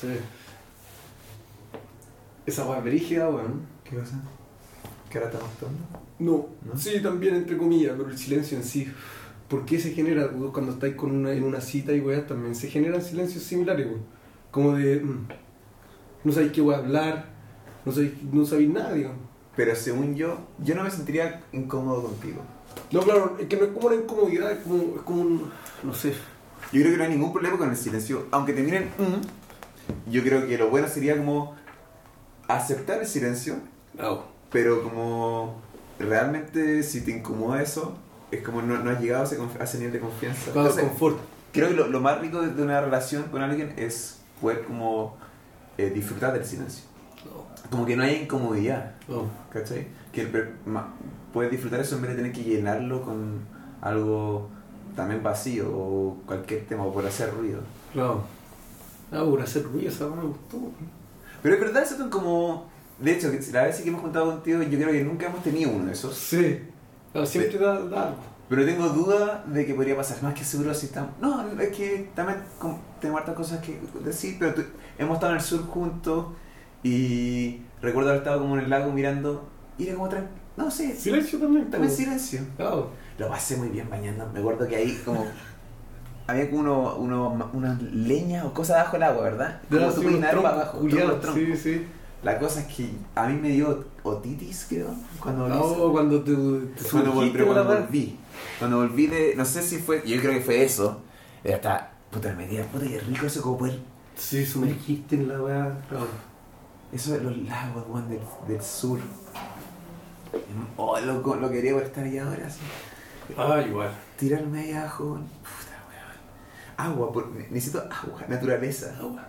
Sí. Esa weá brígida, weón. ¿Qué pasa? ¿Qué ahora estamos tomando? No, ¿No? sí, también entre comillas, pero el silencio en sí. ¿Por qué se genera cuando estáis con una, en una cita y weá también? Se generan silencios similares, weón. Como de. mm, no sabéis qué voy a hablar, no sabéis, no sabéis nada, digamos. Pero según yo, yo no me sentiría incómodo contigo. No, claro, es que no es como una incomodidad, es como, es como un. No sé. Yo creo que no hay ningún problema con el silencio. Aunque te miren, mm, yo creo que lo bueno sería como aceptar el silencio, No. pero como realmente si te incomoda eso, es como no, no has llegado a ese, a ese nivel de confianza. Claro, Entonces, confort. creo que lo, lo más rico de, de una relación con alguien es poder como eh, disfrutar del silencio. Como que no haya incomodidad. No. ¿Cachai? Que el ma- puedes disfrutar eso en vez de tener que llenarlo con algo también vacío o cualquier tema o por hacer ruido. Claro. Ah, por hacer ruido, esa me gustó. Pero es verdad, es como. De hecho, la vez que hemos juntado contigo, yo creo que nunca hemos tenido uno de esos. Sí. Claro, siempre da, da algo. Pero tengo duda de que podría pasar. Más que seguro si estamos. No, es que también tengo hartas cosas que decir, pero tú- hemos estado en el sur juntos y recuerdo haber estado como en el lago mirando y era como tran- No sé, Silencio también. también silencio. Claro. Lo pasé muy bien bañando. Me acuerdo que ahí como. Había como uno, uno, una leña o cosas abajo del agua, ¿verdad? Como tú sí, puedes nadar para abajo. Sí, sí. La cosa es que a mí me dio otitis, creo, cuando lo hice. No, cuando te, te Cuando, vol- sumergiste pero cuando volví. Cuando volví de. No sé si fue. Yo creo que fue eso. Era hasta. Puta, me puta, qué rico eso, como poder. Sí, sumergiste en la weá. Eso de los lagos, weón, del, del sur. Oh, loco, lo quería por estar allá ahora, así. Ah, igual. Tirarme ahí abajo. Agua, por- necesito agua, naturaleza. Agua.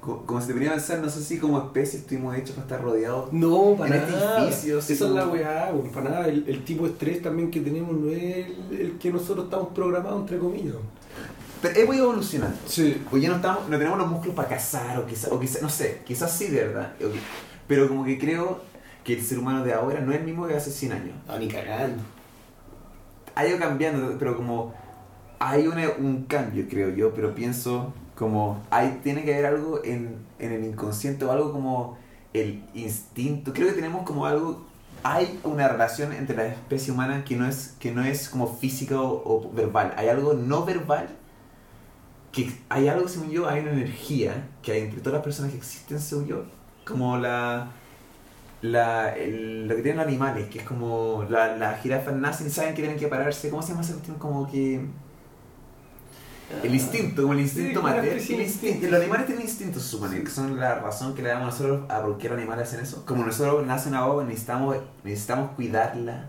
Co- Como, se te venía a pensar, no sé si como especie estuvimos hechos para estar rodeados. No, para En este nada. edificio, así Esa es la como- weá, para nada. El, el tipo de estrés también que tenemos no es el, el que nosotros estamos programados, entre comillas. Pero hemos ido evolucionando. Sí. Pues ya no, estamos, no tenemos los músculos para cazar, o quizás, o quizá, no sé, quizás sí, de verdad. Pero como que creo que el ser humano de ahora no es el mismo que hace 100 años. Ah, ni cagando. Ha ido cambiando, pero como hay una- un cambio, creo yo, pero pienso como hay, tiene que haber algo en, en el inconsciente o algo como el instinto. Creo que tenemos como algo, hay una relación entre la especie humana que no es, que no es como física o, verbal. Hay algo no verbal que hay algo, según yo, hay una energía que hay entre todas las personas que existen, según yo, como la, la lo que tienen los animales, que es como la- las jirafas nacen saben que tienen que pararse, ¿cómo se llama esa cuestión? Como que... El instinto, como el instinto Sí, sí, el sí, instinto. sí. Los animales tienen instintos, se supone, que son la razón que le damos nosotros a por qué los animales hacen eso. Como nosotros nace una guagua, necesitamos, necesitamos cuidarla.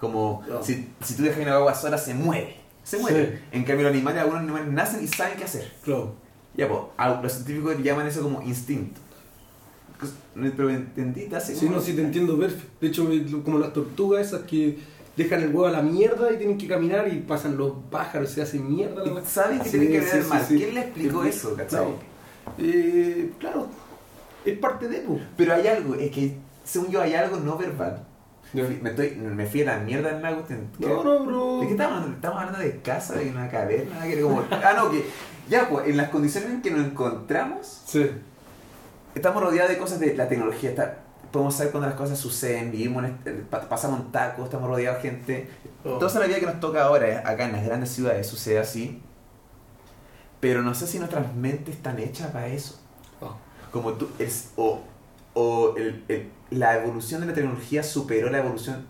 Como No. si, si tú dejas una guagua sola, se muere. Se muere. Sí. En cambio, los animales, algunos animales nacen y saben qué hacer. Claro. Ya, pues, los científicos llaman eso como instinto. Pues, Pero entendí, te hace Sí, no, sí te entiendo perfecto. De hecho, como las tortugas esas que dejan el huevo a la mierda y tienen que caminar y pasan los pájaros y se hacen mierda. la saben que Sí, tienen que ver sí, mal. sí. ¿Quién le explicó eso, cachai? Claro. Eh, claro, es parte de eso. Pero hay algo, es que según yo hay algo no verbal. Me, estoy, me fui a la mierda en la cuestión. No, no, bro. ¿De qué estamos hablando? Estamos hablando de casa, de una caverna, que como... Ah, no, que... Ya, pues, en las condiciones en que nos encontramos, estamos rodeados de cosas de la tecnología. Está, podemos saber cuando las cosas suceden, vivimos en este- pa- pasamos tacos, estamos rodeados de gente. Oh. Toda la vida que nos toca ahora, acá en las grandes ciudades, sucede así. Pero no sé si nuestras mentes están hechas para eso. Oh. Como tú, es, o, o el- el- la evolución de la tecnología superó la evolución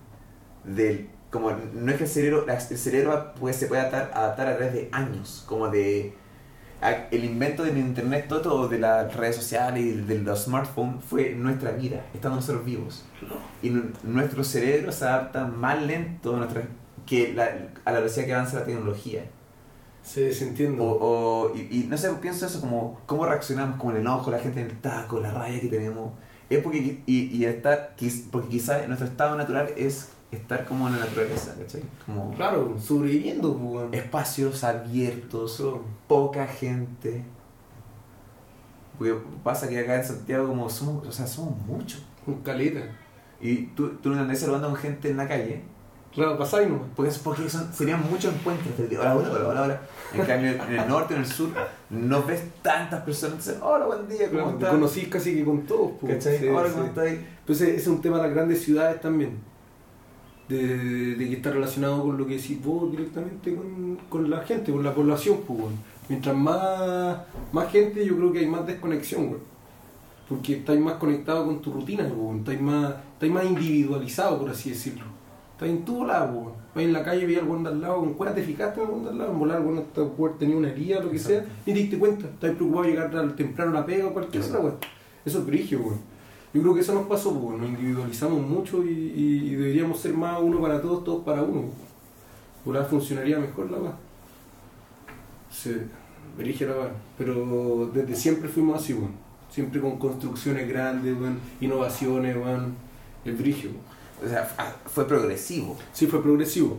del... Como no es que el cerebro, el cerebro pues, se puede adaptar, adaptar a través de años, como de... El invento del internet, todo, todo de las redes sociales y de los smartphones fue nuestra vida, estando nosotros vivos. Y nu- nuestro cerebro se adapta más lento a, nuestra- que la- a la velocidad que avanza la tecnología. Sí, se entiende. O, o- y, y no sé, pienso eso como cómo reaccionamos con el enojo, la gente en el taco, la rabia que tenemos. Es porque, y, y quiz- porque quizás nuestro estado natural es estar como en la naturaleza, ¿cachai? Como Claro, sobreviviendo, pues, weón. espacios abiertos, Eso. poca gente. Porque pasa que acá en Santiago como somos, o sea, somos muchos. Caleta. Y tú, tú no andás saludando con gente en la calle Claro, pasáis nomás. Porque, porque son, serían muchos encuentros. Hola, hola, hola, hola, hola. En cambio, en el norte, en el sur, no ves tantas personas. Entonces, hola, buen día, ¿cómo Claro, te estás? conocís casi que con todos. po. ¿Cachai? Sí, Hola, sí. ¿cómo estás? Entonces, ese es un tema de las grandes ciudades también. De, de que está relacionado con lo que decís vos directamente con, con la gente, con la población. Pues. Mientras más, más gente, yo creo que hay más desconexión. weón. Porque estáis más conectado con tu rutina, pues, weón. estáis más, estáis más individualizado, por así decirlo. Estáis en todo lado. Vais en la calle, veis al de al lado, con cuál te fijaste en el de al lado, en volar, weón hasta poder tenía una herida, lo que sea, Exacto. y te diste cuenta. Estáis preocupado de llegar al- temprano a la pega o cualquier otra, weón. Eso es brigio, weón. Yo creo que eso nos pasó, pues, nos individualizamos mucho y, deberíamos ser más uno para todos, todos para uno. Por ahí funcionaría mejor la weá. Sí, brigia la weá. Pero desde siempre fuimos así, weón. Siempre con construcciones grandes, weón, innovaciones. El brigio. O sea, ah, fue progresivo. Sí, fue progresivo.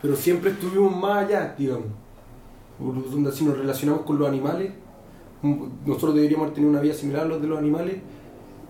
Pero siempre estuvimos más allá, digamos. Donde si nos relacionamos con los animales, nosotros deberíamos tener una vida similar a los de los animales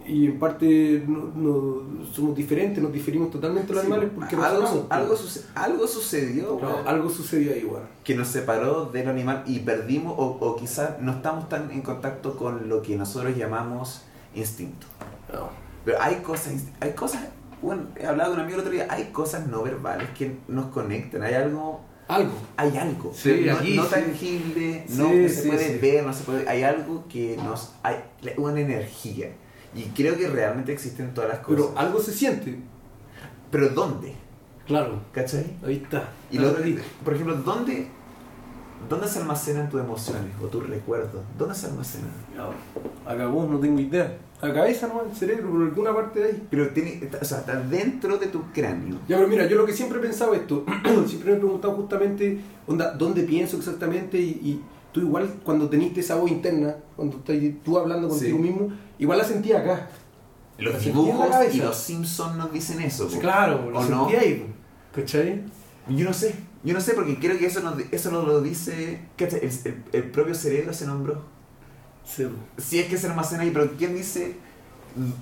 y en parte no, no- somos diferentes, nos diferimos totalmente de los Sí, animales porque algo, razonamos, algo, suce- algo sucedió Claro, weón, algo sucedió ahí, weón. que nos separó del animal y perdimos, o, o quizás no estamos tan en contacto con lo que nosotros llamamos instinto. No. Pero hay cosas, hay cosas, bueno, he hablado con un amigo el otro día, hay cosas no verbales que nos conectan, hay algo, Algo. hay algo, Sí, no, aquí no sí. tangible, no Sí, se puede sí. ver, no se puede, hay algo que nos, hay una energía. Y creo que realmente existen todas las cosas. Pero algo se siente. Pero ¿dónde? Claro. ¿Cachai? Ahí está. Y lo, por ejemplo, ¿dónde, ¿dónde se almacenan tus emociones o tus recuerdos? ¿Dónde se almacenan? Acá vos no tengo idea. La cabeza no, el cerebro, por alguna parte de ahí. Pero tiene, está- o sea, está dentro de tu cráneo. Ya, pero mira, yo lo que siempre he pensado esto, siempre me he preguntado justamente, onda, ¿dónde pienso exactamente? Y, y tú igual, cuando teniste esa voz interna, cuando estás tú hablando contigo Sí. mismo, igual la sentí acá. Los La dibujos y los Simpsons nos dicen eso. Claro, la ¿O sentí no? ahí, ¿cachai? Yo no sé. Yo no sé porque creo que eso nos, eso nos lo dice... ¿cachai? El, el- el propio cerebro se nombró. Sí. Si es que se almacena ahí, pero ¿quién dice?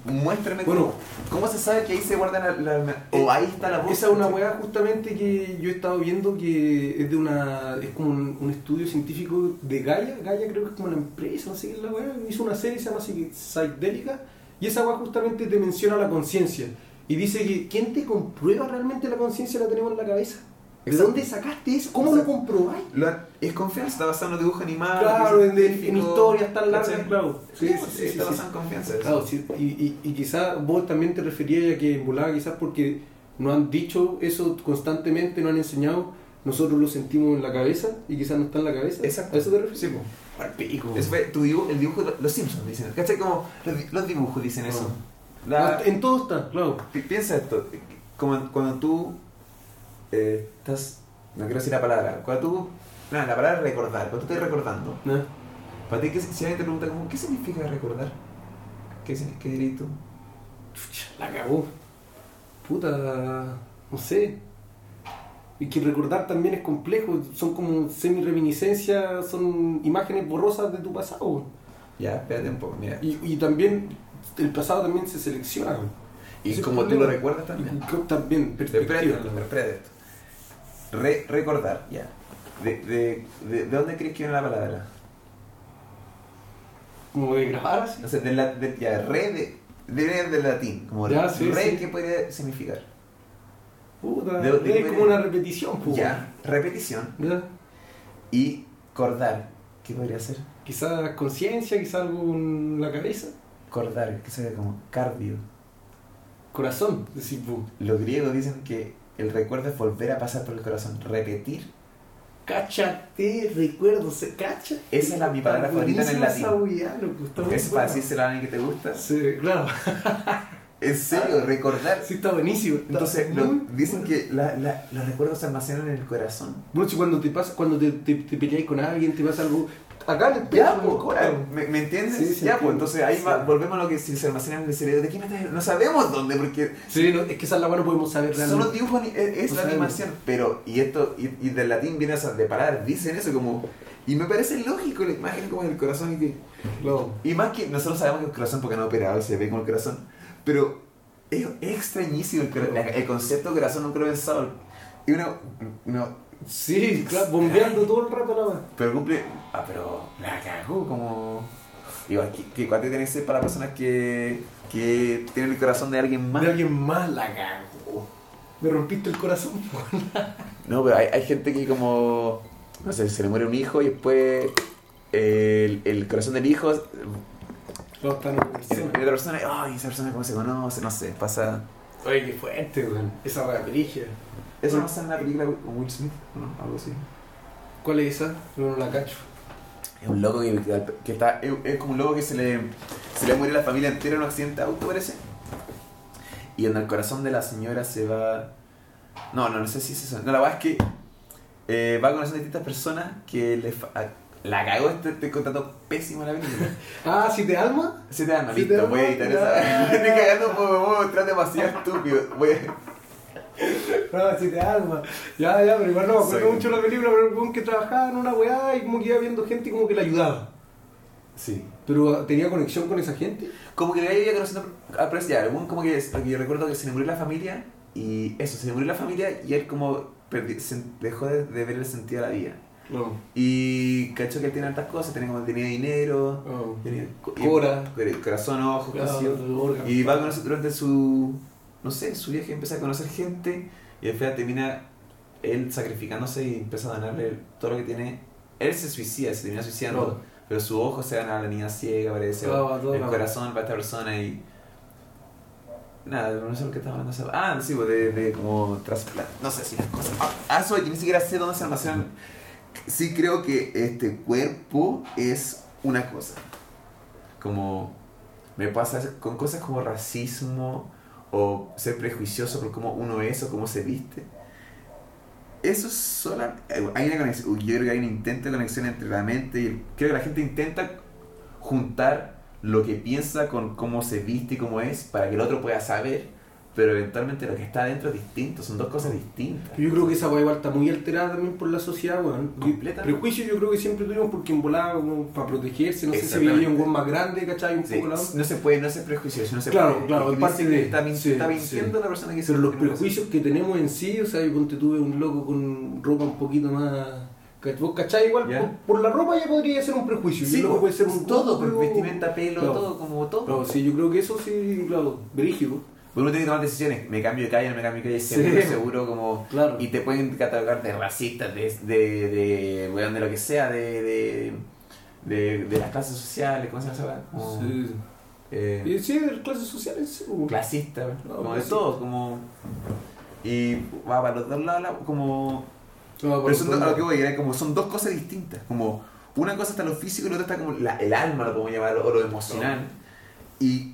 Muéstrame Bueno. cómo, cómo se sabe que ahí se guarda la... la- o ahí está la voz. Esa es una weá justamente que yo he estado viendo que es de una. es como un, un estudio científico de Gaia. Gaia creo que es como una empresa, no sé qué es la weá. Hizo una serie, se llama así, Psychedelica. Y esa weá justamente te menciona la conciencia. Y dice que ¿quién te comprueba realmente la conciencia la tenemos en la cabeza? ¿De dónde sacaste eso? ¿Cómo lo comprobáis? Es confianza, está basado en los dibujos animados. Claro, en, en- historias tan largas, claro. Sí, sí, sí, está basado en confianza. eso. Claro, y, y, y quizás vos también te referías a que en volada, quizás porque no han dicho eso constantemente, no han enseñado, nosotros lo sentimos en la cabeza y quizás no está en la cabeza. Exacto. ¿A eso te refieres? Sí. Al pico. Eso fue tu dibujo, el dibujo de los Simpsons dicen. ¿Cachai? Como los, los dibujos dicen eso. Ah. La- En todo está, claro. pi- piensa esto, como cuando tú eh, estás, no quiero decir la palabra, cuando tú, no, la palabra recordar, cuando tú estás recordando, ¿no? para ti, ¿qué- si alguien te pregunta, como, ¿qué significa recordar? ¿Qué, qué dirías tú? La cagó. Puta, no sé. Y que recordar también es complejo, son como semi-reminiscencias, son imágenes borrosas de tu pasado. Ya, espérate un poco, mira. Y, y también el pasado también se selecciona. Y como tú lo recuerdas también. Y que también, perspectiva. Espérate, espérate esto. Re- recordar, ya. De, de, de, ¿De dónde crees que viene la palabra? Como de grabar así. O sea, de la, de, ya, re de, del latín. Como Ya, sí, re, sí. ¿qué podría significar? Puta, De- es como una repetición, pues. Ya, repetición. ¿Ya? Y cordar, ¿qué podría ser? Quizás conciencia, quizás algo en la cabeza. Cordar, que sería como cardio. Corazón, pues. Los griegos dicen que el recuerdo es volver a pasar por el corazón, repetir. Cáchate, recuerdo, se cacha. Esa es la- mi palabra favorita en el latín. Es para decírselo a alguien que te gusta. Sí, claro. En serio, recordar. Sí, está buenísimo. está Entonces, lo- dicen bueno. que la- la- los recuerdos se almacenan en el corazón. Bueno, si cuando te pasa, cuando te, te, te peleas con alguien, te pasa algo. Acá en el pecho, Ya. ¿me, me entiendes? Sí, sí, ya, pues, entonces ahí va- Sí. volvemos a lo que si se almacenan en el cerebro. ¿De qué me No sabemos dónde, porque Sí, no, es que esa es la no podemos saber son realmente. los dibujos, ani- es, No la animación. Pero, y esto, y, y del latín viene esa de parar, dicen eso como. Y me parece lógico la imagen como del corazón y que. No. Y más que nosotros sabemos que el corazón, porque no operado, se ve como el corazón. Pero es, es extrañísimo el, el concepto de corazón, nunca lo he pensado. Y uno, no, Sí, claro, bombeando todo el rato la weá. pero cumple, ah, pero la cagó como... Igual, que, cuánto tiene que ser para personas que, que tienen el corazón de alguien más. De alguien más la cagó. Me rompiste el corazón. No, pero hay, hay gente que como, no sé, se le muere un hijo y después el, el corazón del hijo No, está en y otra persona, ay, esa persona cómo se conoce, no sé, pasa... Oye, qué fuerte, weón. Esa weá. Eso pasa en la película con Will Smith, ¿no? Algo así. ¿Cuál es esa? No, no la cacho. Es un loco que, que está, es, es como un loco que se le, se le muere la familia entera en un accidente de auto, parece. Y en el corazón de la señora se va... No, no, no sé si es eso. No, la verdad es que eh, va conociendo a distintas personas que le... fa- La cagó, este, estoy contando pésimo la película. Ah, ¿si te alma? Se te Sí, listo, te voy a editar esa. Estoy cagando por voy a mostrar demasiado estúpido. Voy. No, si te alma. Ya, ya, pero igual no me acuerdo mucho la película, pero el weón que trabajaba en una weá y como que iba viendo gente y como que le ayudaba. Sí. Pero tenía conexión con esa gente. Como que le había conocido a pero ya, como que, yo recuerdo que se le murió la familia y eso, se le murió la familia y él como perdi- se dejó de, de ver el sentido de la vida. Y cachó que él tenía tantas cosas, tenía como tenía dinero, Oh. tenía Cora. cor- corazón, ojos, Claro. Y va a conocer durante su, no sé, su viaje empieza a conocer gente y al final termina él sacrificándose y empieza a donarle todo lo que tiene. Él se suicida, se termina suicidando, pero su ojo se gana a la niña ciega, parece, el corazón para esta persona y... Nada, no sé lo que estaba hablando. Ah, sí, pues de, de como trasplante. No sé si las cosas. Ah, ah, eso, yo ni siquiera sé dónde se almacenan. Sí creo que este cuerpo es una cosa. Como me pasa con cosas como racismo o ser prejuicioso por cómo uno es o cómo se viste. Eso es solo... Hay una conexión, yo creo que hay un intento de conexión entre la mente y creo que la gente intenta juntar lo que piensa con cómo se viste y cómo es para que el otro pueda saber, pero eventualmente lo que está adentro es distinto, son dos cosas distintas. Yo creo que esa weá igual está muy alterada también por la sociedad, weón. Completamente. Prejuicio yo creo que siempre tuvimos porque en volada como para protegerse, no sé si veía un weón más grande, ¿cachai? Un Sí, poco la no se puede, no se prejuicioso, no se Claro, puede. claro, es parte de- Está, min- sí, está sí. mintiendo la persona que Pero los prejuicios que tenemos en sí, o sea, yo ponte tuve un loco con ropa un poquito más. ¿cach- ¿Vos cachai? Igual por, por la ropa ya podría ser un prejuicio. Sí, luego pues, puede ser un todo, pero- pues, vestimenta, pelo, Claro. todo, como todo. Claro, sí, yo creo que eso sí, claro, brígido. Porque uno tiene que tomar decisiones, me cambio de calle, no me cambio de calle, Sí. seguro, seguro como... Claro. Y te pueden catalogar de racista, de, de, de, de lo que sea, de, de, de, de las clases sociales, ¿cómo se llama? Como, Sí. eh, Y sí, de clases sociales, sí, pues. clasista, No, como de clasista. todo, como... Y va para los dos lados, la- como... No, Pero son a lo que voy, era como son dos cosas distintas. Como una cosa está lo físico y la otra está como la- el alma, lo podemos llamar, o lo emocional. Y,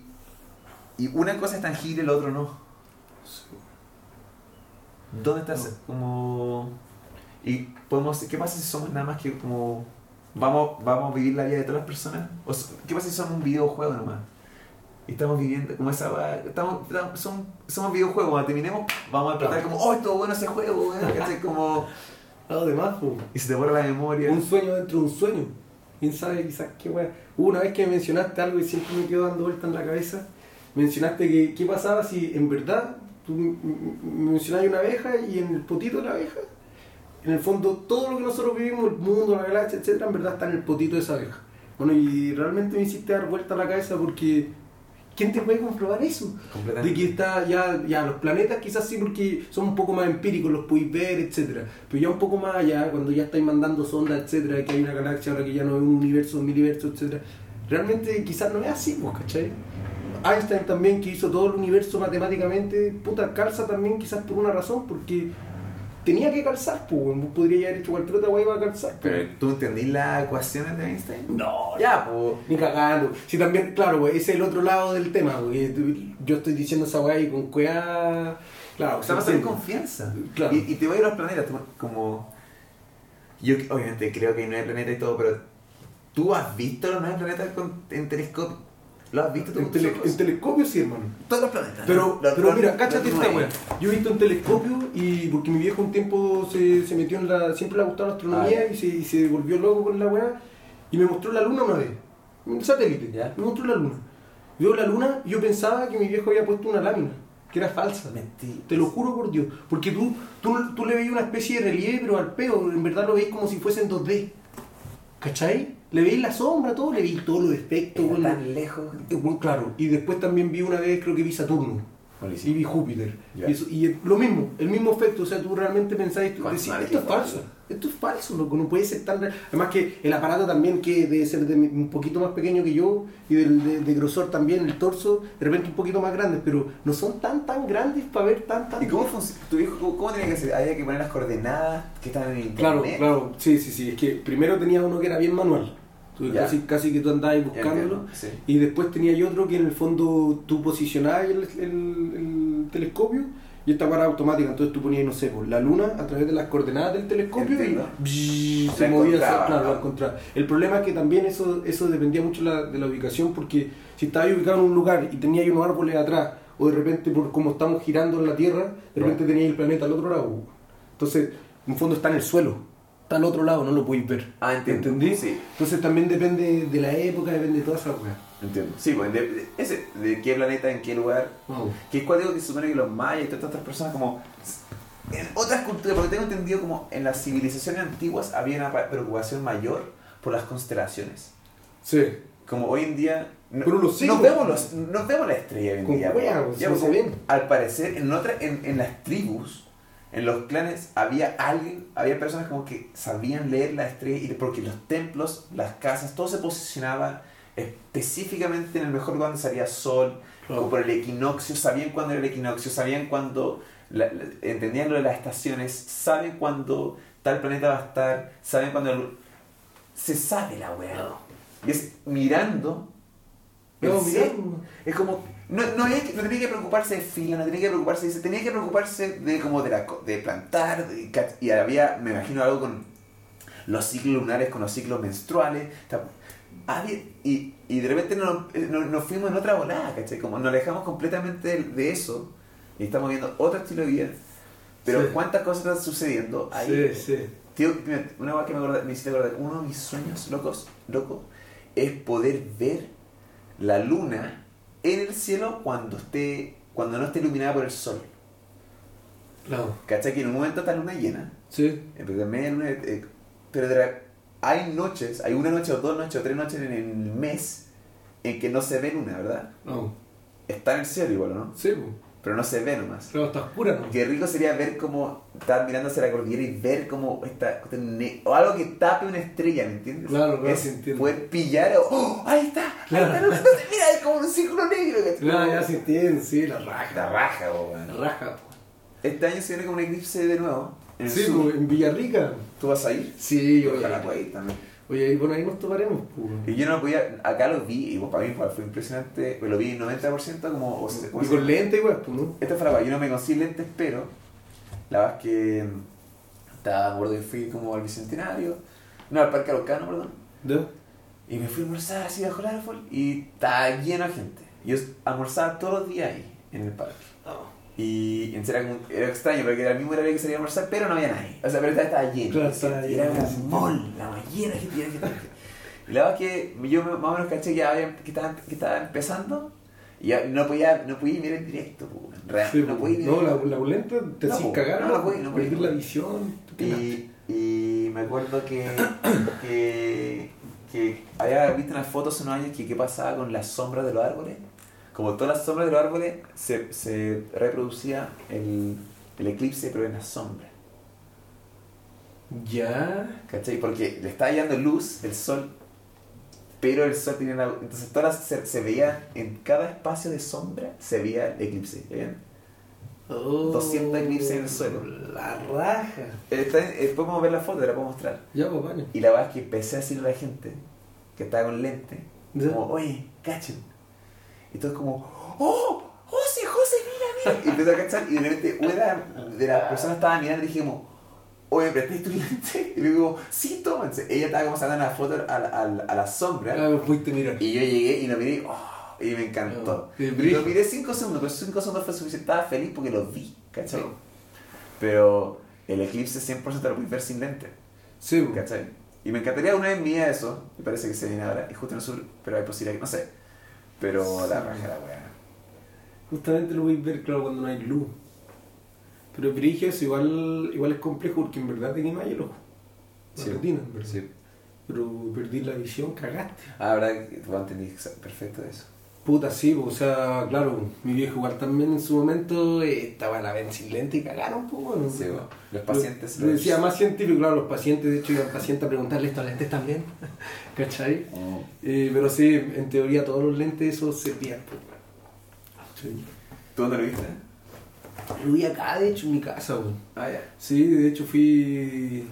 y una cosa es tangible y la otra no. ¿Dónde estás? No. Como. Y podemos. ¿Qué pasa si somos nada más que como. Vamos, vamos a vivir la vida de todas las personas? ¿O so- ¿Qué pasa si somos un videojuego nomás? Y estamos viviendo como esa. Estamos, estamos- son- somos videojuegos. Cuando terminemos, vamos a tratar como. ¡Oh, estuvo bueno ese juego! weón", ¿cachai? Como. No, de más, pues. Y se te borra la memoria. Un sueño dentro de un sueño. ¿Quién sabe quizás qué? Hubo Una vez que me mencionaste algo y siempre me quedó dando vuelta en la cabeza. Mencionaste que qué pasaba si en verdad tú mencionabas una abeja y en el potito de la abeja, en el fondo todo lo que nosotros vivimos, el mundo, la galaxia, etcétera, en verdad está en el potito de esa abeja. Bueno, y realmente me hiciste dar vuelta a la cabeza porque ¿quién te puede comprobar eso? De que está ya, ya los planetas quizás sí porque son un poco más empíricos, los podéis ver, etcétera Pero ya un poco más allá, cuando ya estáis mandando sondas, etcétera que hay una galaxia ahora que ya no es un universo, un miliverso, etcétera Realmente quizás no es así, ¿cachai? Einstein también que hizo todo el universo matemáticamente, puta, calza también quizás por una razón, porque tenía que calzar, pues, podríais haber hecho cualquier otra weá y iba a calzar. Pero tú entendís las ecuaciones de Einstein? No, Ya, pues. ni cagando. Sí, también, claro, güey, ese es el otro lado del tema, güey. Yo estoy diciendo esa weá y con cuea. Claro, O sea, vas a tener confianza. Claro. Y, y te voy a ir a los planetas, como... Yo obviamente creo que hay nueve planetas y todo, pero ¿tú has visto los nueve planetas con, en telescopio? ¿Lo has visto En, tele- en telescopio sí, hermano. Todos los planetas. Pero, pero mira, cáchate esta weá. Yo he visto en telescopio y porque mi viejo un tiempo se, se metió en la. Siempre le ha gustado la astronomía Ah, y, se, y se volvió loco con la weá. Y me mostró la luna una vez. Un satélite. Ya. Me mostró la luna. Veo la luna y yo pensaba que mi viejo había puesto una lámina. que era falsa. Mentira. Te lo juro por Dios. Porque tú, tú, tú le veías una especie de relieve, pero al peo, en verdad lo veis como si fuese en 2D. ¿Cachai? Le veis la sombra, todo, le veis todos los efectos. Bueno. tan lejos. Bueno, claro. Y después también vi una vez, creo que vi Saturno. Y vi Júpiter. Ya. Y, eso- y es lo mismo, el mismo efecto. O sea, tú realmente pensáis, tú decís, esto es falso. Esto es falso, loco. No puede ser tan real. Además que el aparato también, que debe ser de un poquito más pequeño que yo, y del, de, de grosor también, el torso, de repente un poquito más grande, pero no son tan, tan grandes para ver tan, tan... ¿Y cómo funciona? ¿Tu hijo cómo, cómo tenía que ser? ¿Había que poner las coordenadas que están en internet? Claro, claro, sí, sí, sí. Es que primero tenía uno que era bien manual. Tú Ya. casi, casi que tú andabas buscándolo. Sí. Y después tenía yo otro que en el fondo tú posicionabas el, el- el telescopio y esta para automática. Entonces tú ponías, no sé, pues, la luna a través de las coordenadas del telescopio Entiendo. y se movía hacia- claro, ¿no? El problema es que también eso, eso dependía mucho la- de la ubicación porque si estabas ubicado en un lugar y tenías unos árboles atrás o de repente por como estamos girando en la Tierra, de repente tenías el planeta al otro lado. Entonces, en el fondo está en el suelo. Está al otro lado, no lo podéis ver. Ah, entiendo. ¿Entendí? Sí. Entonces también depende de la época, depende de toda esa weá. Entiendo. Sí, pues de, de- ese, de qué planeta, en qué lugar. Wow. Que es cuál digo que se supone que los mayas y todas estas personas como... En otras culturas, porque tengo entendido como en las civilizaciones antiguas había una pa- preocupación mayor por las constelaciones. Sí. Como hoy en día... No, Pero los no signos. vemos, los, no vemos la estrella hoy en día. po. pues, Ya, pues, se ven. Al parecer, en, otra, en, en las tribus, en los clanes, había alguien, había personas como que sabían leer la estrella, y porque los templos, las casas, todo se posicionaba específicamente en el mejor lugar donde salía sol, Claro. como por el equinoccio, sabían cuándo era el equinoccio, sabían cuándo, la- la- entendían lo de las estaciones, saben cuándo tal planeta va a estar, saben cuándo... el- Se sabe la weá. Y es mirando... No, cielo. mirando. Es como, no, no, había no tenía que preocuparse de fila, no tenía que preocuparse de tenía que preocuparse de como de, la, de plantar, de y había, me imagino, algo con los ciclos lunares, con los ciclos menstruales, había- y, y de repente nos, eh, nos, fuimos en otra volada, ¿cachai? Como nos alejamos completamente de, de eso, y estamos viendo otro estilo de vida, pero Sí. cuántas cosas están sucediendo ahí. Sí, sí. Tío, una cosa que me, acordé- me hiciste acordar, uno de mis sueños locos, loco, es poder ver la luna en el cielo cuando esté cuando no esté iluminada por el sol. Claro. ¿Cachai? Que en un momento está luna llena, Sí. la luna, eh, pero de la- hay noches, hay una noche o dos noches o tres noches en el mes en que no se ve luna, ¿verdad? No. Está en el cielo igual, ¿no? Sí, pues. Pero no se ve nomás. Claro, está oscura, ¿no? Qué rico sería ver cómo estar mirando hacia la cordillera y ver cómo está o algo que tape una estrella, ¿me entiendes? Claro, claro, es sí entiendo. poder pillar o ¡Oh! ahí está, Claro. ahí está, mira, es como un círculo negro, ¿cachai? Claro, ya se entiende, sí, la raja. La raja, weón. La raja. Este año se viene como un eclipse de nuevo. En Sí, pues, en Villarrica. ¿Tú vas a ir? Sí, yo Ojalá pueda ir también. Oye, y bueno, ahí nos toparemos, pues. Y yo no podía, acá lo vi, y pues, para mí fue, fue impresionante, pues, lo vi 90% como... O sea, como Y con lente igual, pues, ¿no? Esta fue la yo no me conseguí lentes, pero la verdad es que estaba, acuerdo que fui como al Bicentenario, no, al Parque Araucano, perdón, y me fui a almorzar así bajo el árbol y estaba lleno de gente. Yo almorzaba todos los días ahí, en el parque. Y en serio era, extraño porque era el mismo horario que salía a almorzar, pero no había nadie. O sea, pero estaba, estaba lleno. Estaba era un mall, la gente, llena de gente. Y la verdad es que yo más o menos caché que, había, que, estaba, que estaba empezando y no podía, no podía mirar en directo. real, Sí, no podía mirar no, la, la lente te No, po, cagar, no, ¿no? no. Perder la visión. Y, y me acuerdo que, que, que había visto unas fotos hace unos años que qué pasaba con las sombras de los árboles. Como todas las sombras de los árboles, se, se reproducía el, el eclipse, pero en las sombras. Ya. ¿Cachai? Porque le estaba llegando luz del sol, pero el sol tenía una... Entonces todas las- se, se veía, en cada espacio de sombra, se veía el eclipse. ¿bien? 200 eclipses en el suelo. Oh, La raja. Está, eh, podemos ver la foto, te la puedo mostrar. Ya, pues, vale. Y la verdad es que empecé a decirle a la gente que estaba con lente, Ya. como, oye, cachen. Y todos como, oh, José, José, mira, mira. Y empezó a cachar y de repente una de las- personas estaba mirando y dije como, oye, ¿me prestáis tu lente? Y le digo, sí, tómense. Ella estaba como sacando una foto a la, a la- a la sombra. Ah, fuiste mirar. Y yo llegué y lo miré y, oh, y me encantó. Oh, qué y lo miré 5 segundos, pero 5 segundos fue suficiente. Estaba feliz porque lo vi, ¿cachai? Pero el eclipse 100% lo puedes ver sin lente. Sí. ¿Cachai? Y me encantaría una vez mía eso, me parece que se viene ahora, y justo en el sur, pero hay posibilidad que no sé. Pero la Sí. raja la weá. Justamente lo podéis ver, claro, cuando no hay luz. Pero brigio eso igual, igual es complejo porque en verdad el ojo. La Sí. retina, verdad. Sí. Pero perdí la visión, cagaste. Ahora tú entendí perfecto eso. Puta, sí, pues, o sea, claro, mi viejo igual también en su momento eh, estaba la ven sin lente y cagaron, pues bueno. Sí, bueno, los pacientes Lo, decía más científico, claro, los pacientes, de hecho, iban pacientes a preguntarle estos lentes también, ¿cachai? Oh. Eh, pero sí, en teoría todos los lentes esos servían, pues. Sí. ¿Tú dónde lo viste? Lo vi acá, de hecho, en mi casa, weón. Ah, ya. Sí, de hecho fui.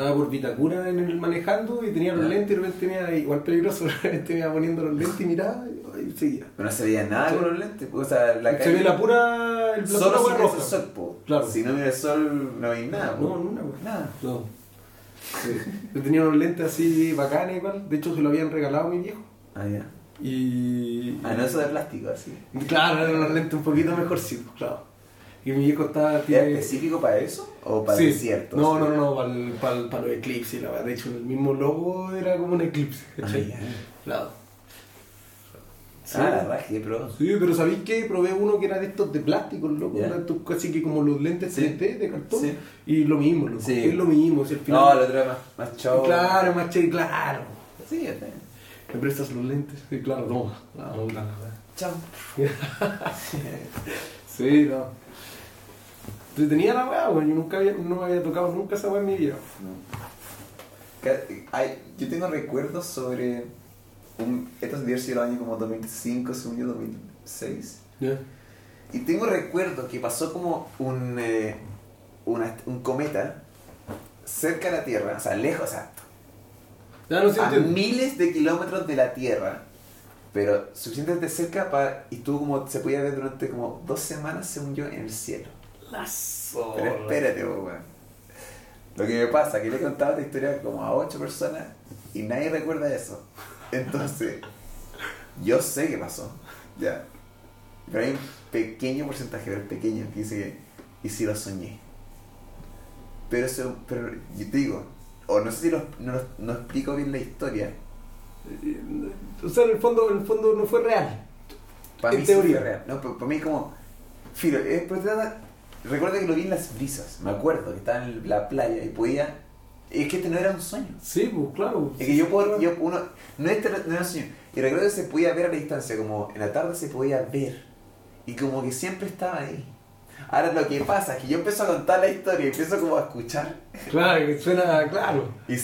Estaba por Vitacura en el manejando y tenía los lentes y de repente iba, igual peligroso, de repente me iba poniendo los lentes y miraba y seguía. Pero no se veía nada Sí. con los lentes. pues, O sea, la Se ve la pura. El, la Solo pura si hueá ves roja. el sol, po. Claro. Si no mira el sol, no veis nada. po. No, no, weá. Nada. No. Sí. Yo tenía unos lentes así bacanes igual. De hecho, se lo habían regalado a mi viejo. Ah, ya. Y. Ah, no, eso de plástico, así. Claro, eran unos lentes un poquito mejorcitos, claro. Y mi viejo estaba. ¿Es tiene- específico para eso? ¿O para Sí. desiertos? No, no, no, para, el- para, el- para los eclipses. La verdad. De hecho, el mismo logo era como un eclipse. Ah, ¿cachai? Claro. Sí. Ah, la pero. Sí, pero ¿sabéis que probé uno que era de estos de plástico, loco? Era estos casi que como los lentes Sí. 3D de cartón. Sí. Y lo mismo, loco. Sí. Es lo mismo. Si al final... No, el otro era más, más chavo. Claro, más chévere, claro. Sí, está. ¿Me prestas los lentes? Sí, claro. No, no, no. Chao. Sí, no. Entonces tenía la weá, weón. Yo nunca había, no me había tocado nunca esa weá en mi vida. Hay- yo tengo recuerdos sobre. Un, estos días sido el año como 2005, según yo, 2006. ¿Ya? Y tengo recuerdo que pasó como un, eh, una- un cometa cerca de la Tierra, o sea, lejos, o sea, Ya no sé, a miles de kilómetros de la Tierra, pero suficientemente cerca para, y estuvo como, se podía ver durante como dos semanas, según yo, en el cielo. La zorra. Pero espérate, weón. Lo que me pasa, que le he contado esta historia como a ocho personas y nadie recuerda eso. Entonces, yo sé que pasó, ya. Pero hay un pequeño porcentaje, pero pequeño, que dice que, y sí lo soñé. Pero eso, pero yo te digo, o no sé si lo- no, no explico bien la historia. O sea, en el fondo, en el fondo no fue real. Para En mí sí teoría. fue real. No, pero para mí es como. Filo, es, pero trata- recuerdo que lo vi en las brisas. Me acuerdo que estaba en la playa y podía. Es que este no era un sueño. Sí, pues claro. Es que yo puedo. Yo, uno, no, este no era un sueño. Y recuerdo que se podía ver a la distancia, como en la tarde se podía ver. Y como que siempre estaba ahí. Ahora lo que pasa es que yo empiezo a contar la historia y empiezo como a escuchar. Claro, que suena claro. Y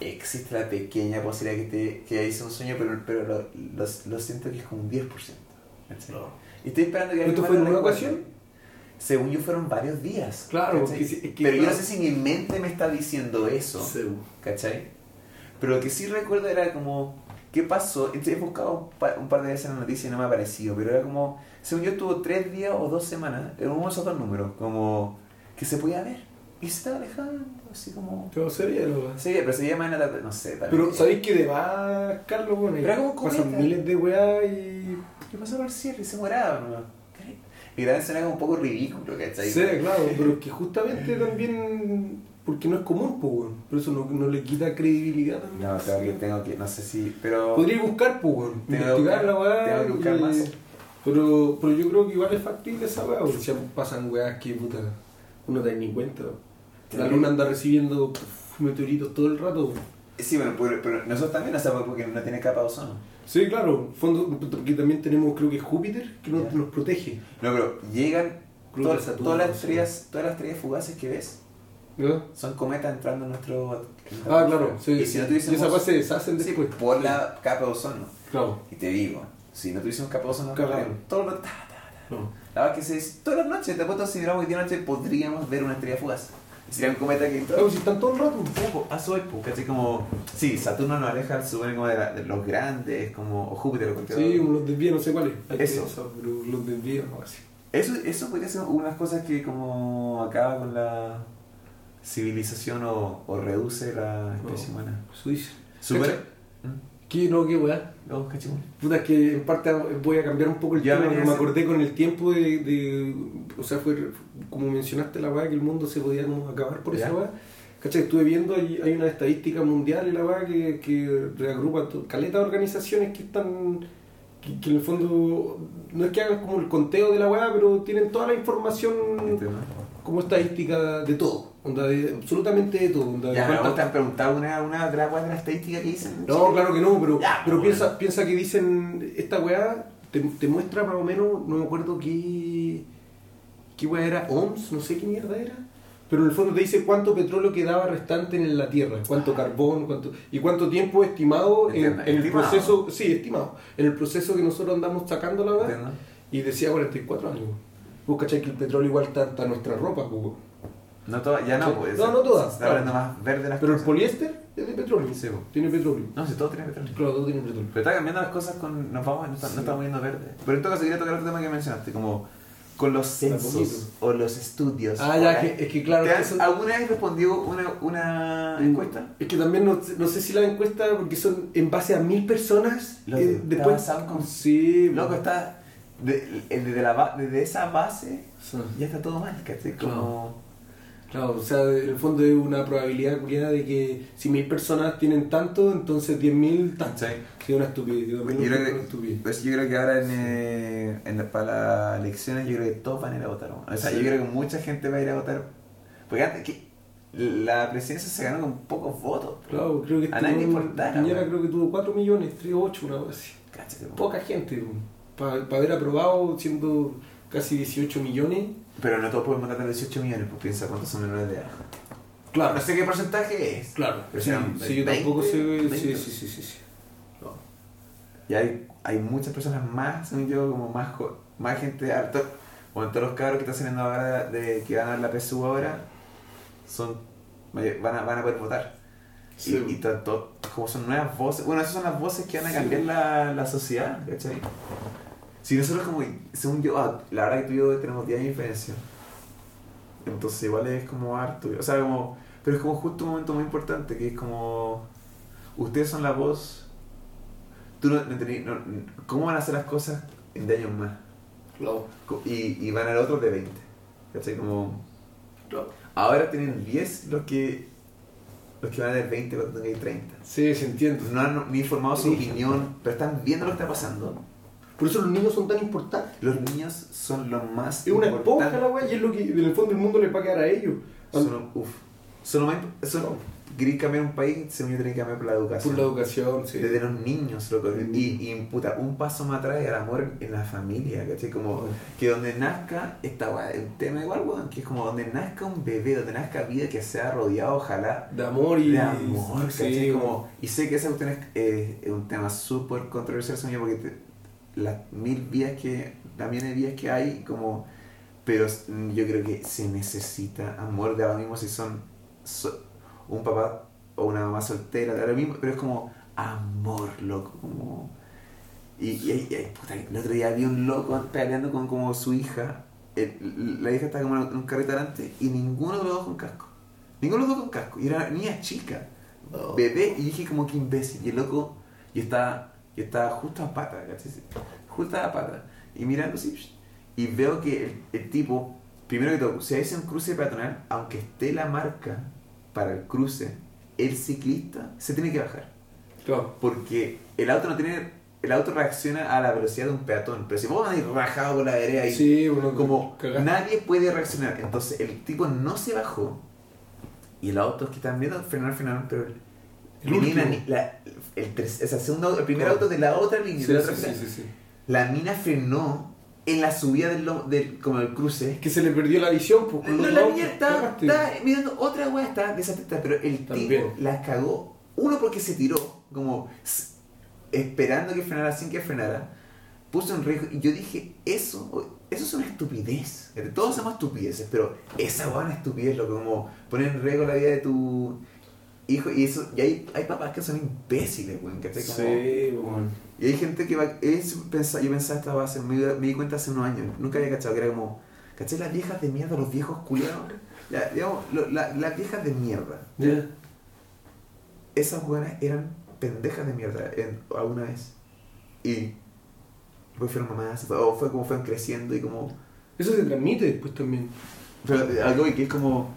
existe la pequeña posibilidad que, te, que hice un sueño, pero, pero lo, lo, lo siento que es como un 10%. ¿cachai? Y estoy esperando que ¿Esto alguien fue en una ocasión? Según yo fueron varios días. Claro, es que pero yo no sé si mi mente me está diciendo eso. Sí, ¿Cachai? Pero lo que sí recuerdo era como, ¿qué pasó? He buscado un par, de veces en la noticia y no me ha aparecido, pero era como, según yo estuvo tres días o dos semanas, en uno de esos dos números, como que se podía ver. Y se estaba alejando, así como... Pero sería lo. Sí, pero se llama en la tarde, no sé. tal Pero. ¿sabéis que de más, Carlos? Bueno, Pero como pasan miles de weá y. ¿Qué pasó por el cielo? Y se moraba, ¿no? Y también suena como un poco ridículo, ¿cachai? Sí, claro, pero es que justamente también. Porque no es común, pues, weón. Pero eso no, no le quita credibilidad también. No, tengo que, tengo que, no sé si, pero... Podría buscar, pues, weón. Investigar la weá. tengo que buscar más. Pero, pero yo creo que igual es factible esa weá, porque si pasan weas que puta. Uno te da ni cuenta. La luna anda recibiendo meteoritos todo el rato. weón. Sí, bueno, pero, pero nosotros también, sea, porque no tiene capa de ozono. Sí, claro. Fondo, porque también tenemos, creo que Júpiter, que nos, nos protege. No, pero llegan to- Saturno, todas las estrellas, todas las estrellas fugaces que ves son cometas entrando en nuestro. en Ah, claro. Sí, y si sí. no tuviésemos. weas se deshacen sí, después. por Sí. la capa de ozono. Claro. Y te digo, si no tuviésemos capa de ozono, Cagado. todo lo. ta, ta, ta. No. La verdad es que se, todas las noches, te apuesto si miramos hoy día noche, podríamos ver una estrella fugaz. Sería un cometa que si están todo el rato. A su época, así como. Sí, Saturno nos aleja, supone como de, la- de los grandes, como. O Júpiter, o cualquier Sí, los desvíos, no sé cuáles. Eso. pero los desvíos, no así. Eso, eso podría ser una de las cosas que como acaba con la civilización o, o reduce la especie No. humana. Eso dice. Super. ¿Qué? No, qué weá. No, cachimón. Puta, es que en parte voy a cambiar un poco el Ya tema, pero me acordé con el tiempo de, de- O sea, fue como mencionaste la weá, que el mundo se podía como acabar por esa weá. ¿Cachai? Estuve viendo, hay, hay una estadística mundial y la weá que, que reagrupa caleta de organizaciones que están que, que en el fondo no es que hagan como el conteo de la weá, pero tienen toda la información Entiendo. como estadística de todo, onda de, absolutamente de todo. onda de Ya, cuántas- ¿no te han preguntado una, una de de la estadística que dicen? No, claro que no, pero, Ya, pero pues, piensa, piensa que dicen, esta weá te, te muestra más o menos, no me acuerdo qué, qué weá era, OMS, no sé qué mierda era, pero en el fondo te dice cuánto petróleo quedaba restante en la Tierra, cuánto carbón, cuánto, y cuánto tiempo estimado en, Entiendo, en el estimado. proceso, sí, estimado, en el proceso que nosotros andamos sacando la Entiendo. y decía 44 años. Vos cachai que el petróleo igual está, en nuestra ropa, pues, No todas, ya no, pues. No, no todas, está claro. hablando más verde las pero el poliéster es de petróleo, Sí, po. tiene petróleo. No, si todo tiene petróleo. Claro, todo tiene petróleo. Pero está cambiando las cosas con. Nos vamos, no, está- no estamos viendo verde. Pero en todo caso, quería tocar otro tema que mencionaste, como con los censos o los estudios. Ah, ya, que, es que claro, ¿Te que has eso- ¿Alguna vez respondió una, una Mm, encuesta? Es que también no, no sé si la encuesta, porque son en base a mil personas. Lo eh, después. con- Sí, Loco, bueno. está. de- desde, la, ba- desde esa base Sí. ya está todo mal, ¿cachai? Como. Claro, o sea, en el fondo es una probabilidad culiada de que si mil personas tienen tanto, entonces diez mil tanto. ¿cachai? Sí, una estupidez. Yo creo que- estupidez. Pues yo creo que ahora en, eh, en la- para las elecciones yo creo que todos van a ir a votar. O sea, Sí. yo creo que mucha gente va a ir a votar. Porque antes que la presidencia se ganó con pocos votos. Claro, creo que A nadie importaba, Piñera creo que tuvo 4 millones, 3 o 8, una cosa así. Cáchate, po. Poca gente, para haber aprobado siendo casi 18 millones. Pero no todos pueden votar a 18 millones, pues piensa cuántos son menores de edad. Claro, No sé qué porcentaje es. claro. Pero Sí, sean sí, yo 20, tampoco sé. Sí, 20. sí, sí, sí. sí. No. Y hay, hay muchas personas más, según yo, como más, más gente harta. O en todos los cabros que están saliendo ahora de que van a dar la PSU ahora, son, van, a, van a poder votar. Sí. Y, y tanto, como son nuevas voces, bueno, esas son las voces que van a Sí. cambiar la, la sociedad, ¿cachai? Si nosotros como, según yo, ah, la verdad que tú y yo tenemos 10 años de diferencia. Entonces igual es como harto, o sea, como, pero es como justo un momento muy importante, que es como, ustedes son la voz, tú no, no tenés- no- ¿cómo van a hacer las cosas en de años más? Claro. Y, y van a otros de 20, ¿cachai? Como, Claro. ahora tienen 10 los que, los que van a tener 20 cuando tengáis 30 Sí, se entiende. no han ni formado su opinión, pero están viendo lo que está pasando. Por eso los niños son tan importantes. Los niños son lo más Es una esponja importante. la weá y es lo que en el fondo el mundo les va a quedar a ellos. Son, uf, son lo más queréis cambiar un país, según yo tenéis que cambiar por la educación. Por la educación, sí. Desde los niños, loco. Mm. Y, y puta, un paso más atrás el amor en la familia, ¿cachai? Como Oh. que donde nazca, esta weá, el tema igual, weón, que es como donde nazca un bebé, donde nazca vida que sea rodeado, ojalá, De amor y. de amor, ¿cachai? sí, como, y sé que cuestión es, eh, es un tema súper controversial, yo, porque te- las mil vías que, también hay vías que hay, como, pero yo creo que se necesita amor de ahora mismo si son so- un papá o una mamá soltera, de ahora mismo, pero es como amor, loco, como... Y, y, y- puta, el otro día vi un loco peleando con como su hija, el- la hija estaba como en un carrito delante y ninguno de los dos con casco. Ninguno de los dos con casco. Y era una niña chica, No. bebé, y dije como que imbécil. Y el loco, y estaba, y estaba justo a pata, ¿cachai? Justo a pata. Y mirando así, y veo que el, el tipo, primero que todo, si hace un cruce peatonal, aunque esté la marca para el cruce, el ciclista se tiene que bajar. Claro. Porque el auto no tiene. El auto reacciona a la velocidad de un peatón. Pero si vos vas a ir rajado por la vereda y Sí, bueno, como nadie puede reaccionar. Entonces el tipo no se bajó. Y el auto que están viendo frenar, frenaron, pero el, la- el, ter- o sea, segundo el primer auto de la otra línea, Sí, de la otra sí, mina frenó en la subida del, lo- del como del cruce. Que se le perdió la visión, pues. No, la niña está, cagaste. está mirando otra weá, está desatenta, pero el También. tipo la cagó. Uno porque se tiró, como esperando que frenara sin que frenara. Puso en riesgo. Y yo dije, eso, eso es una estupidez. Todos hacemos estupideces, pero esa weá es una estupidez, lo que como poner en riesgo la vida de tu hijo. Y eso, y hay, hay papás que son imbéciles, weón, ¿cachai? Como- Sí, bueno. y hay gente que va. Es, pensa- yo pensaba esta base, me, me di cuenta hace unos años, nunca había cachado, que era como. ¿Cachai las viejas de mierda, los viejos culiados? Digamos, lo- la- las viejas de mierda. Esas buenas eran pendejas de mierda en, alguna vez. Y. Después fueron mamás, o fue como fueron creciendo y como. Eso se transmite después también. Pero algo que es como.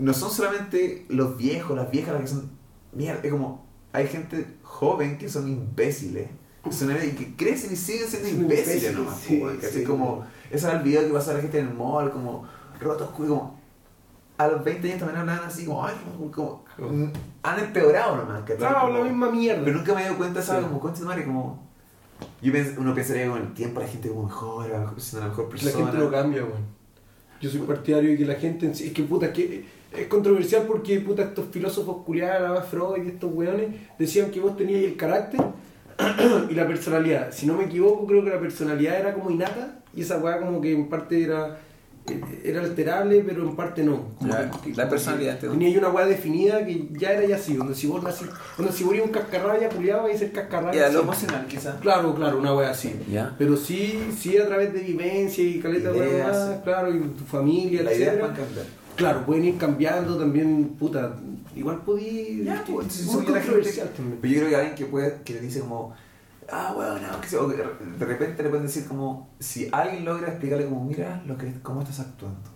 No son solamente los viejos, las viejas las que son. Mierda, es como. Hay gente joven que son imbéciles. son y que crecen y siguen siendo imbéciles imbéciles, nomás, sí, weón, ¿cachai? sí. como ese era el video que pasó a la gente en el mall como rotos como a los 20 años también hablaban así como, ay, como, como- han empeorado nomás, ¿cachai? Claro, Como- la misma mierda. pero nunca me he dado cuenta, ¿sabes? Sí. Como, madre, como. Yo pens- uno pensaría que con el tiempo la gente como mejora, siendo la mejor La persona. gente lo cambia, weón. Yo soy partidario de que la gente en sí, es que puta, que es controversial porque puta estos filósofos culiados, Freud y estos weones decían que vos tenías el carácter y la personalidad. Si no me equivoco, creo que la personalidad era como innata y esa weá como que en parte era era alterable, pero en parte no. Como Ya, que- la personalidad, te- Tenía una weá definida que ya era ya así, donde si vos nací, donde si vos eres un cascarrabia culiado, vais a ser cascarrabia. Ya, lo emocional, quizás. Claro, claro, una wea así. Ya. Pero sí, sí a través de vivencia y caleta weas, sí. claro, y tu familia, La idea etcétera. cambiar. Claro, pueden ir cambiando también, puta. Igual podí. Ya, que- pues, muy controversial también. Pero yo creo que alguien que, puede, que le dice como, ah, bueno, no, que se- o que de repente le pueden decir como, si alguien logra explicarle como, mira lo que, cómo estás actuando,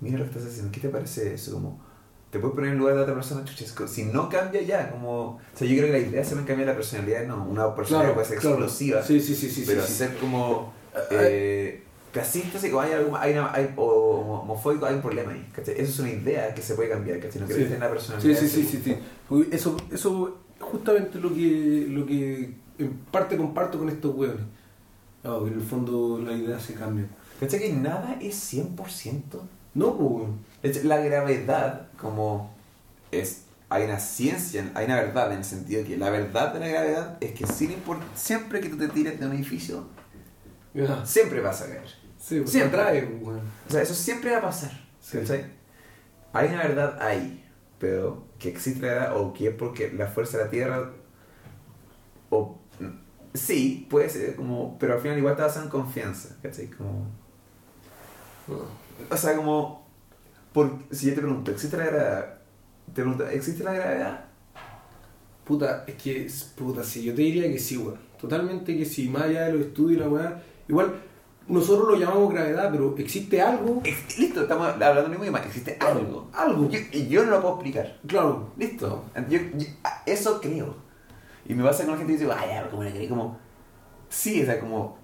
mira lo que estás haciendo, ¿qué te parece eso? Como, te puedes poner en lugar de otra persona, chuches, co- si no cambia ya, como, o sea, yo creo que la idea se me cambiar la personalidad, no, una personalidad puede ser claro. explosiva, Sí, sí, sí, sí. pero sí, sí. ser como, eh, clasista, como hay, algo, hay, una, hay o homofóbico, hay un problema ahí, ¿cachai? Eso es una idea que se puede cambiar, ¿cachai? No Sí. crees en la Sí, personalidad. sí, sí, sí, sí. Porque Eso, eso justamente lo que, lo que en parte comparto con estos hueones. Que en el fondo la idea se cambia. ¿Cachai que nada es 100%? No, pues, la gravedad, como es, hay una ciencia, hay una verdad en el sentido de que la verdad de la gravedad es que sin siempre que tú te tires de un edificio, Ya. siempre vas a caer. Sí, pues, Siempre. atrae, pues. O sea, eso siempre va a pasar. Sí. Hay una verdad ahí, pero que existe la verdad o que es porque la fuerza de la Tierra, o sí, puede ser como, pero al final igual te basado en confianza, ¿cachai? Como, o sea, como, por, si yo te pregunto, ¿existe la gravedad? Te pregunto, ¿existe la gravedad? Puta, es que, puta, sí, yo te diría que sí, weón. Totalmente que sí, más allá de los estudios y la weá. Igual, nosotros lo llamamos gravedad, pero existe algo. Ex- Listo, estamos hablando del mismo idioma, existe algo. Algo. Yo- y yo no lo puedo explicar. Claro. Listo. Yo, yo- a- eso creo. Y me pasa con la gente y dice, ay, ya, como la creí, como. Sí, o sea, como.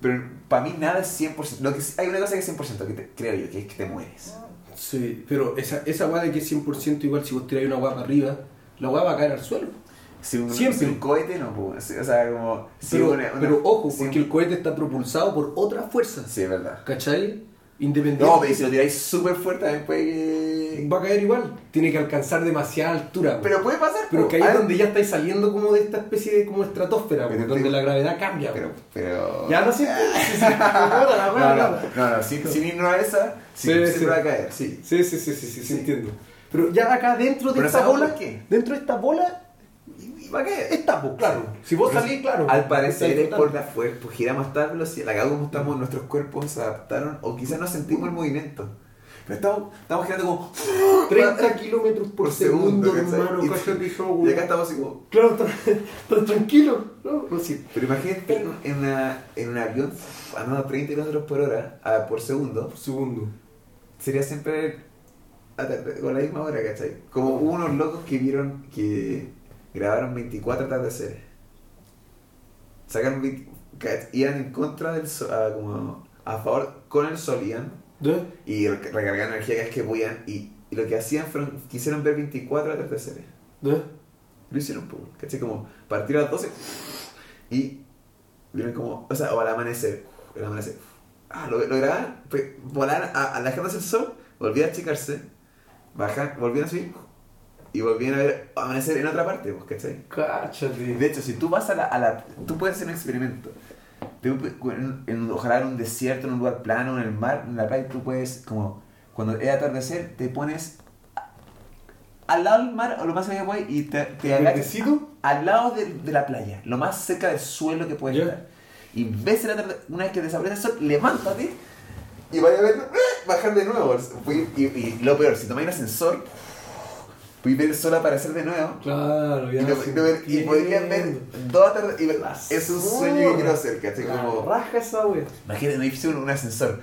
Pero para mí nada es 100%. Lo que, hay una cosa que es 100% que te- creo yo, que es que te mueres. Sí, pero esa, esa de que es 100% igual, si vos tiráis una para arriba, la weá va a caer al suelo. Si un, Siempre. si un cohete no, pues, o sea, como. si Pero, una- una- pero ojo, si porque un- el cohete está propulsado por otra fuerza. Sí, es verdad. ¿Cachai? Independiente. No, pero si lo tiráis súper fuerte también puede que. Va a caer igual. Tiene que alcanzar demasiada altura. weón. Pero puede pasar. Pero que ahí es Ah, donde ya estáis saliendo como de esta especie de como estratosfera, Pero weón, te- donde la gravedad cambia. Pero. pero... Ya no sé. No, no, nada. no, no, sin, sin irnos a esa, sí, Sí, sí. va a caer, sí. Sí, sí, sí, sí, sí, sí, entiendo. Pero ya acá dentro de esta ¿sabemos bola, qué? dentro de esta bola, Y va a caer. está, pues, claro. Si vos Pero salís, claro. Al parecer es por la fuerza, pues giramos a tal velocidad, la como estamos, nuestros cuerpos se adaptaron, o quizás no sentimos el movimiento. Pero estamos, estamos girando como 30 kilómetros por, por segundo, Y- cállate, acá estamos así como. Claro, tan, tranquilo. No, no, sí. Pero imagínate en, una, en un avión andando a 30 kilómetros por hora a- por segundo, Por segundo. sería siempre con la misma hora, ¿cachai? Como hubo unos locos que vieron que grabaron 24 atardeceres. Sacaron 20 cach- iban en contra del sol, a, como a favor con el sol iban ¿De? y re- recargaban energía cada vez que podían y, y lo que hacían fueron, quisieron ver 24 atardeceres. ¿De? Lo hicieron, po, ¿cachai? Como partir a las 12 y vieron como, o sea, o al amanecer, el amanecer. Ah, lo, lo grababan, pues, volaban a, alejándose del sol, volvían a achicarse, bajan, volvían a subir y volvían a ver amanecer en otra parte, pues, ¿cachai? Cáchate. De hecho, si tú vas a la, a la tú puedes hacer un experimento. En, en- ojalá en un desierto, en un lugar plano, en el mar, en la playa, tú puedes, como, cuando es atardecer, te pones al lado del mar o lo más cerca que puedes y te, te agachas al lado de, de la playa, lo más cerca del suelo que puedes Ya. estar. Y ves el atardecer, una vez que desaparece el sol, levántate y vaya a ver, ¡eh! bajar de nuevo. Fui- Y, y lo peor, si tomáis un ascensor, puedes ver el sol aparecer de nuevo. Claro, Y, ya. lo- sí, y ver- y podrían ver dos y ver- Es un sueño que quiero hacer, ¿cachai? Como, raja esa wea. imagínate un edificio, un ascensor.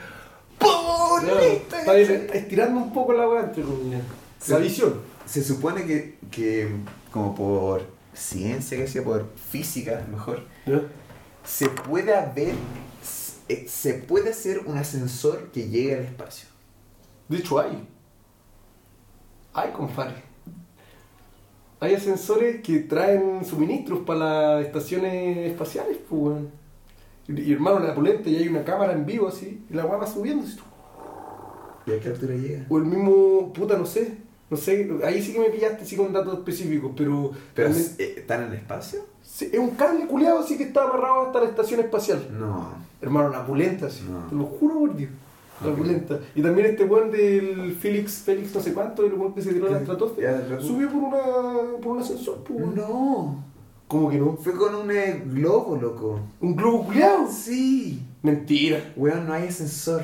¡Pum! Claro, ¡Listo! Estirando un poco la wea entre comillas. La visión. Se supone que, que como por ciencia, que sea por física, mejor, se puede haber, se- se puede hacer un ascensor que llegue al espacio. De hecho hay. Hay, compadre. Hay ascensores que traen suministros para las estaciones espaciales, pues. Y, y, hermano, la polenta y hay una cámara en vivo así, y la weá va subiendo. así, ¿Y a qué altura llega? O el mismo, puta, no sé. No sé, ahí sí que me pillaste así con datos específicos, pero. ¿Pero también- eh, están en el espacio? sí, es un cable culiado así que está amarrado hasta la estación espacial. No. Hermano, la pulenta, sí. No. Te lo juro por Dios. Y también este weón del Félix, Félix no sé cuánto, el weón que se tiró a la estratosfera, subió por, una, por un ascensor, pues, weón. No. ¿Cómo que no? Fue con un eh, globo, loco. ¿Un globo culiado? Sí. Mentira. Weón, no hay ascensor.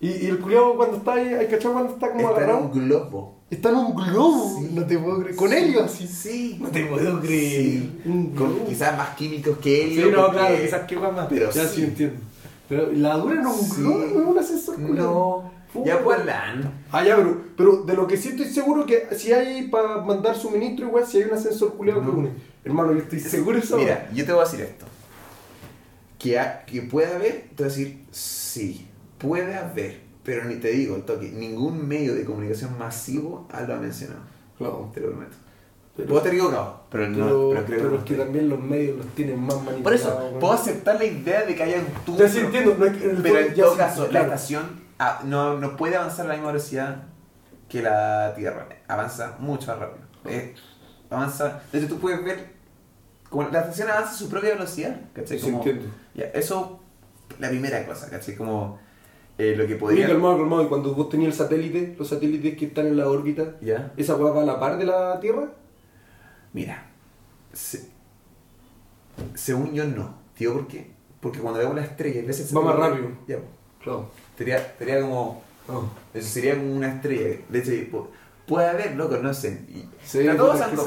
Y, y el culiado cuando está ahí, ¿hay cachado cuando está como Está en agarrado? un globo. Está en un globo. Sí. No te puedo creer. Con helio así. Sí. No te puedo creer. Sí. Un Con globo. quizás más químicos que Sí, helio. no, porque- claro, quizás que más. Pero ya sí. sí entiendo. Pero la dura no Sí. globo, no es un ascensor. No. Puta. Ya pues. Ah, ya, pero, pero de lo que sí estoy seguro que si hay para mandar suministro, igual, si hay un ascensor culiado que No. une. Hermano, yo estoy seguro de eso. Mira, yo te voy a decir esto. Que, ha- que puede haber, te voy a decir, sí, puede haber, pero ni te digo, el toque, ningún medio de comunicación masivo lo ha mencionado, Claro. te lo prometo. Pero, Puedo estar equivocado, pero no, pero, pero creo pero que es que no. también los medios los tienen más manipulados. Por eso, puedo aceptar la idea de que haya un tubo. Ya sí entiendo, no que- Pero en todo caso, la estación ah, no, no puede avanzar a la misma velocidad que la Tierra. Avanza mucho más rápido. Eh, avanza. De hecho, tú puedes ver. Como la estación avanza a su propia velocidad. ¿Cachai? Sí, Como, entiendo. ya, eso, la primera cosa, ¿cachai? Como eh, lo que podría. calmado, calmado. Y cuando vos tenías el satélite, los satélites que están en la órbita, ¿Ya? ¿esa weá va a la par de la Tierra? Mira. se- según yo, no. Tío, ¿por qué? Porque cuando vemos la estrella, a veces. se Va más rápido. Ya, Claro. sería, sería como. Eso sería como una estrella. De hecho, pu- puede haber, loco, no sé. Y, Sí, pero todos han no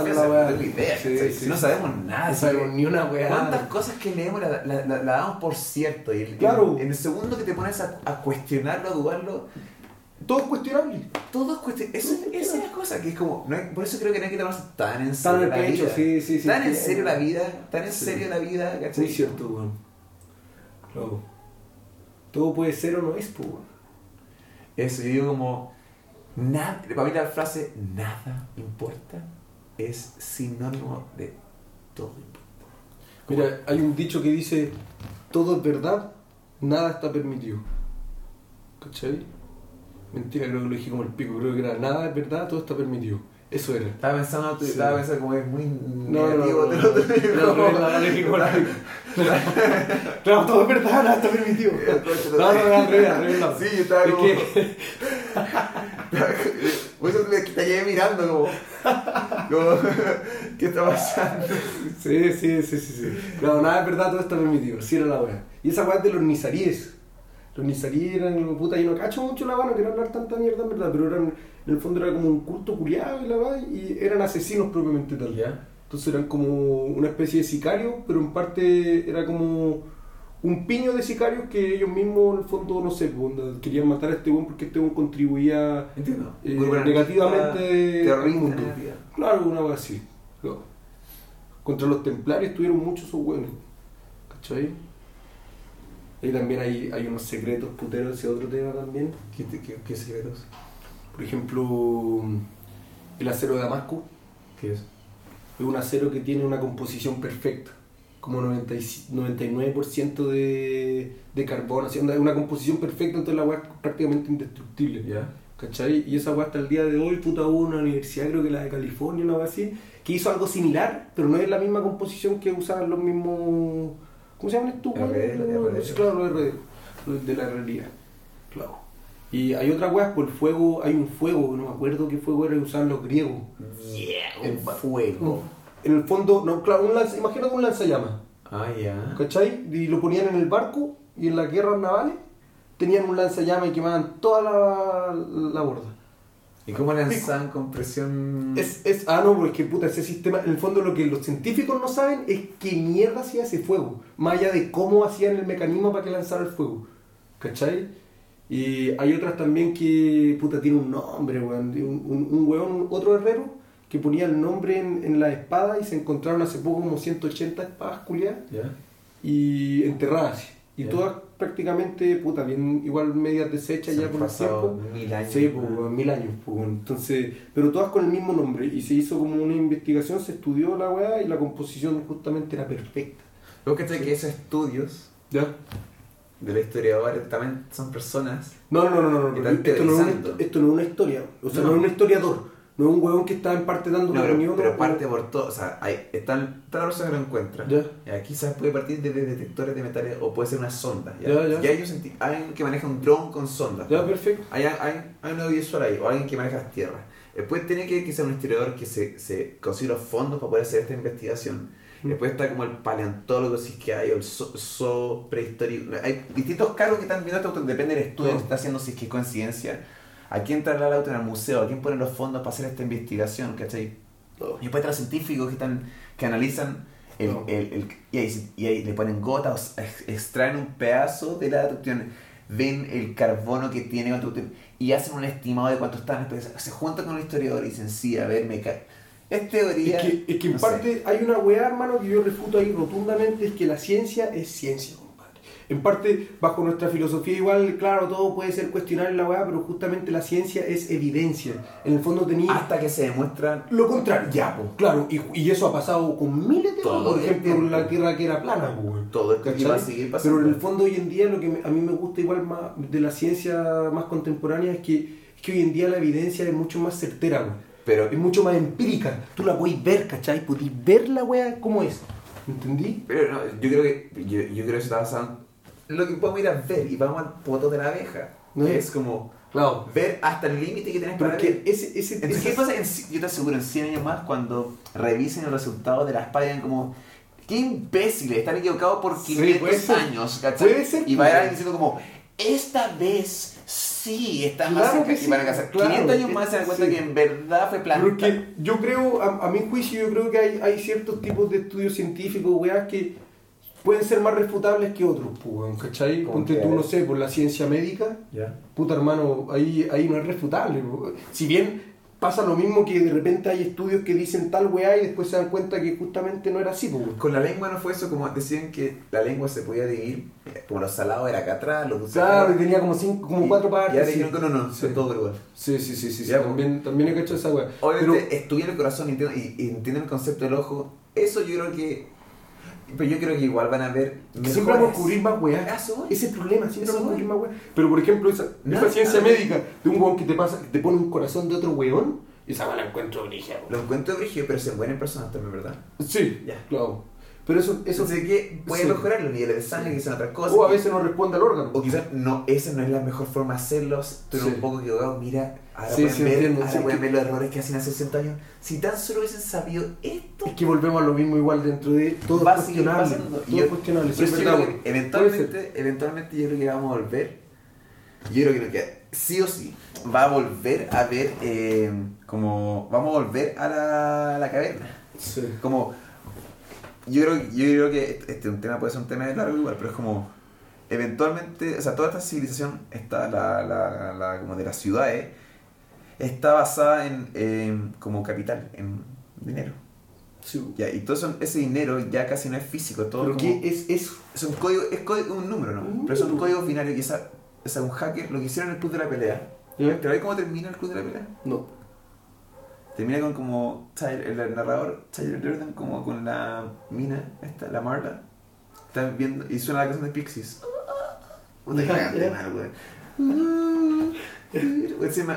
idea. Sí, sí, Si no sí. sabemos nada. No sabemos ni una weá. ¿Cuántas cosas que leemos la, la, la- la damos por cierto? Y el, Claro. en el segundo que te pones a, a cuestionarlo, a dudarlo, Todo es cuestionable. todo es cuestión. Eso, esa es la cosa que es como. no hay- por eso creo que no hay que tomarse tan en Tan serio al la pecho, vida. sí, sí, sí. Tan en serio la vida, tan en serio la vida, ¿cachai? Muy cierto, weón. Claro. Todo puede ser o no es, pues, weón. Eso, yo digo como. Nada, para mí la frase nada importa es sinónimo de todo importa. Mira, hay un dicho que dice, todo es verdad, nada está permitido. ¿Cachai? Mentira, creo que lo dije como el pico, creo que era, nada es verdad, todo está permitido. Eso era. Estaba pensando, Sí. estaba pensando como es muy No, no, negativo. no, te no, lo- te lo- no, no, no, no, lo dije como. Claro, todo es verdad, nada está permitido. No, no, no, al revés, al revés, no. Sí, yo estaba Es como. Por eso me te quedé mirando como. como ¿Qué está pasando? Sí, sí, sí, sí, sí. No, nada es verdad, todo está permitido. Sí era la weá. Y esa weá es de los nizaríes. Los nizaríes eran, puta, yo no cacho mucho la weá, no quiero hablar tanta mierda en verdad, pero eran, en el fondo era como un culto curiado y la weá, y eran asesinos propiamente tal. Entonces eran como una especie de sicarios, pero en parte era como un piño de sicarios que ellos mismos en el fondo, no sé, pues, querían matar a este weón porque este weón contribuía eh, negativamente al mundo. Claro, una cosa así. Contra los templarios tuvieron muchos esos buenos. ¿Cachai? Ahí también hay, hay unos secretos puteros, ese otro tema también. ¿Qué, qué, qué secretos? Por ejemplo, el acero de Damasco ¿Qué es? es un acero que tiene una composición perfecta. Como 90 y- 99% de, de carbono. Es una composición perfecta, entonces la weá es prácticamente indestructible. ¿Ya? ¿Cachai? Y esa weá hasta el día de hoy, puta, hubo una universidad, creo que la de California, una weá así, que hizo algo similar, pero no es la misma composición que usaban los mismos. ¿Cómo se llaman estos weones? Claro, de la realidad. Claro. Y hay otra weá, por el fuego, hay un fuego, no me acuerdo qué fuego era que usaban los griegos. Yeah, El un fuego. En el fondo, no, claro, un lanza, imagínate un lanzallamas, Ah, ya. ¿cachai? Y lo ponían en el barco y en las guerras navales tenían un lanzallamas y quemaban toda la, la borda. ¿Y cómo lanzan con presión? Es, es, ah, no, porque puta, ese sistema, en el fondo lo que los científicos no saben es qué mierda hacía ese fuego, más allá de cómo hacían el mecanismo para que lanzara el fuego, ¿cachai? Y hay otras también que, puta, tiene un nombre, weón, un, un, un weón, otro herrero, que ponía el nombre en, en la espada y se encontraron hace poco como 180 espadas culiadas ¿Ya? y enterradas. Y todas prácticamente, puta, bien, igual medias deshechas Se ya por el tiempo. mil años. Sí, pues, mil años, pues, entonces, pero todas con el mismo nombre y se hizo como una investigación, se estudió la weá y la composición justamente era perfecta. Luego que que esos estudios ¿Ya? de la historiadores también son personas. No, no, no, no, no, esto, no es una, esto no es una historia, o sea, no, No. es un historiador, no es un huevón que está en parte dando una pero, reunión. pero o- parte por todo. O sea, hay, están, toda la persona que lo encuentra. Ya. Ya, quizás puede partir desde detectores de metales o puede ser una sonda. Ya, ellos enti- hay alguien que maneja un dron con sonda. Ya, perfecto. Hay, hay, hay un audiovisual ahí, o alguien que maneja las tierras. Después tiene que quizás un historiador que se, se consiga los fondos para poder hacer esta investigación. Mm. Después está como el paleontólogo, si es que hay, o el zoo, zoo prehistórico. Hay distintos cargos que están viendo esto, depende del estudio que está haciendo, si es que es coincidencia. ¿A quién traerá el auto en el museo? ¿A quién ponen los fondos para hacer esta investigación? ¿Cachai? Y después los científicos que, están, que analizan el, el, el- y, ahí, y ahí le ponen gotas, ex- extraen un pedazo de la cuestión, ven el carbono que tiene otra cuestión, y hacen un estimado de cuánto están. Se juntan con un historiador y dicen, sí, a ver, me cae. Es teoría. Es que, es que en no sé. parte hay una weá, hermano, que yo refuto ahí rotundamente, es que la ciencia es ciencia. En parte, bajo nuestra filosofía igual, claro, todo puede ser cuestionable la weá, pero justamente la ciencia es evidencia. En el fondo tenía Hasta que se demuestra lo contrario, ya, pues, claro, y, y eso ha pasado con miles de Todo por ejemplo, la Tierra que era plana, pues, todo esto que va a seguir pasando. Pero en el fondo hoy en día lo que me- a mí me gusta igual más de la ciencia más contemporánea es que, es que hoy en día la evidencia es mucho más certera, weón. Pero, Es mucho más empírica. Tú la podéis ver, ¿cachai? Podéis ver la weá como es. ¿Entendí? pero no, yo creo que yo, yo creo que está basado lo que podemos ir a ver y vamos al poto de la abeja. No. Es como Claro. ver hasta el límite que tienes para ver. ese, ese, Entonces, ¿qué pasa? En, yo te aseguro, en 100 años más, cuando revisen el resultado de las páginas, como, qué imbéciles, están equivocados por Sí, 500 puede ser. años, ¿cachai? Puede ser, Y va a alguien diciendo como, esta vez sí, está Claro más cerca. que Y sí, van a casar claro, 500 años más se dan cuenta sí. que en verdad fue planta. Pero es que yo creo, a, a mi juicio, yo creo que hay, hay ciertos tipos de estudios científicos, weá, que pueden ser más refutables que otros, pues, ¿cachai? ¿Cómo Ponte tú, no sé, por la ciencia médica, ¿Ya? puta hermano, ahí, ahí no es refutable. Si bien pasa lo mismo que de repente hay estudios que dicen tal weá y después se dan cuenta que justamente no era así, pues. Con la lengua no fue eso, como decían que la lengua se podía dividir, eh, como los salados era acá atrás, los dulces Claro, y tenía como cinco, como Y- cuatro Y partes. ahora sí. dijeron que no, no, Sí. son todos igual. Sí, sí, sí, sí, sí, Ya, po. también, también he cachado esa weá. Obviamente Pero- estudian el corazón y y, y entienden el concepto del ojo. Eso yo creo que. Pero yo creo que igual van a ver. Siempre vamos a descubrir más weá. Ah. Ese es el problema, siempre vamos a voy. descubrir más weá. Pero por ejemplo, esa, esa ciencia médica de un weón que te pasa, que te pone un corazón de otro weón, esa weá la encuentro origen. Lo encuentro brígido, pero se mueren personas también, ¿verdad? Sí, Ya. claro. Pero eso, eso sé que puede sí. mejorar los niveles de sangre, que son otras cosas. o a veces no responde al órgano. O quizás no, esa no es la mejor forma de hacerlos. Tú eres Sí. un poco equivocado. Mira, ahora Sí, pueden, sí, ver, entiendo, ahora sí, pueden que- ver los errores que hacían hace 60 años. Si tan solo hubiesen sabido esto, Es que volvemos a lo mismo igual dentro de todo va cuestionable. Todo Y yo- es cuestionable, sí, eso yo que eventualmente, eventualmente yo creo que vamos a volver. Yo creo que, que sí o sí va a volver a ver eh, como vamos a volver a la, la caverna. Sí. Como yo creo, yo creo que este, un tema puede ser un tema de largo igual, pero es como eventualmente, o sea, toda esta civilización está la, la, la- como de las ciudades está basada en, en como capital, en dinero. Sí. Ya, y todo eso, ese dinero ya casi no es físico, todo Pero como- ¿qué es eso? es un código, es código, un número, ¿no? Un Pero son número. códigos binarios y esa, esa un hacker lo que hicieron en el club de la pelea. ¿Ya? ¿Te ves cómo termina el club de la pelea? No. Termina con como Tyler- el, narrador Tyler Durden como con la mina esta, la Marla. Están viendo y suena la canción de Pixies. Puta que Ya, cagante, ya. mal, weón.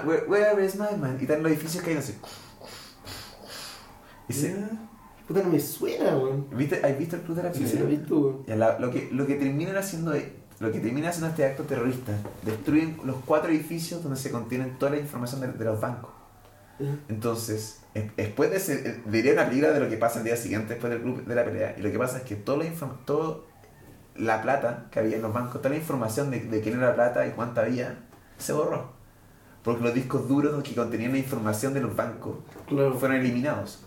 Where, where is my man? Y están los edificios que hay así. Y se- Ya. Puta, no me suena, weón. ¿Viste, ¿Has visto el club de la Sí, pelea? sí, lo he visto, weón. Ya, la- lo, que, lo que terminan haciendo es- lo que termina haciendo este acto terrorista, destruyen los cuatro edificios donde se contienen toda la información de, de los bancos. Entonces, es- después de ese, diría una película de lo que pasa el día siguiente después del club de la pelea, y lo que pasa es que toda la, inform- todo la plata que había en los bancos, toda la información de, de quién era la plata y cuánta había, se borró. Porque los discos duros que contenían la información de los bancos Claro. fueron eliminados.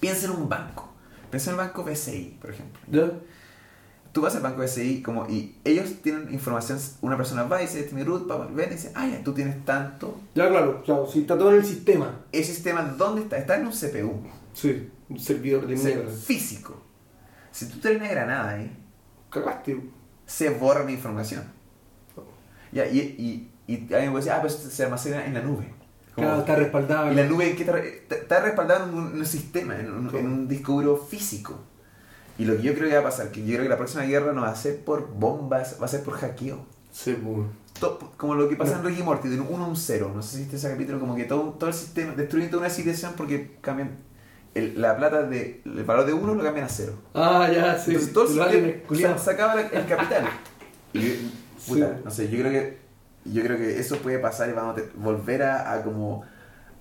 Piensa en un banco. Piensa en el banco BCI, por ejemplo. Tú vas al banco SI como, y ellos tienen información, una persona va y dice, tiene root, va, ven y dice, ah, ya, tú tienes tanto. Ya, claro, claro, si está todo en el sistema. Ese sistema, ¿dónde está? Está en un CPU. Sí, un servidor de mierda. físico. Si tú tienes una granada ahí, Cagaste. se borra la información. Ya, y, y, y alguien puede decir, ah, pero esto se almacena en la nube. Como- Claro, está respaldado. y la nube ¿qué está, está- respaldada en un, en un sistema, en un, en un disco duro físico. Y lo que yo creo que va a pasar, que yo creo que la próxima guerra no va a ser por bombas, va a ser por hackeo. Sí, pues. Como lo que pasa en Ricky Morty, de un 1 a un 0. No sé si viste ese capítulo, como que todo, todo el sistema, destruyen toda una civilización porque cambian el- la plata de, el valor de 1 lo cambian a 0. Ah, ya, sí. Entonces todo el sistema hacen culiao. se, se acaba la- el capital. Y yo- puta, Sí. no sé, yo creo que yo creo que eso puede pasar y vamos a te- volver a, a como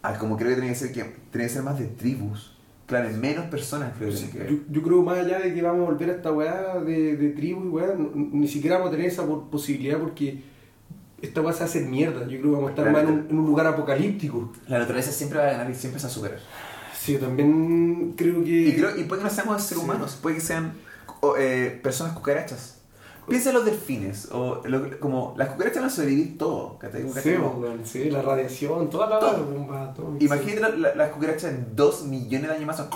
a como creo que tiene que ser que tiene que ser más de tribus. Claro, menos personas creo que. Yo, yo creo más allá de que vamos a volver a esta weá de, de tribu y weá, ni siquiera vamos a tener esa po- posibilidad porque esta weá se va a hacer mierda. Yo creo que vamos a estar Claro. más en un, en un lugar apocalíptico. La naturaleza siempre va a ganar y siempre se va a superar. Sí, yo también creo que. Y, creo, y puede que no seamos seres Sí. humanos, puede que sean eh, personas cucarachas. Piensa en los delfines, o lo- como las cucarachas van a sobrevivir todo. Sí, sí, la radiación, toda la Todo. bomba, todo. Imagínate la- la- las cucarachas en dos millones de años más. son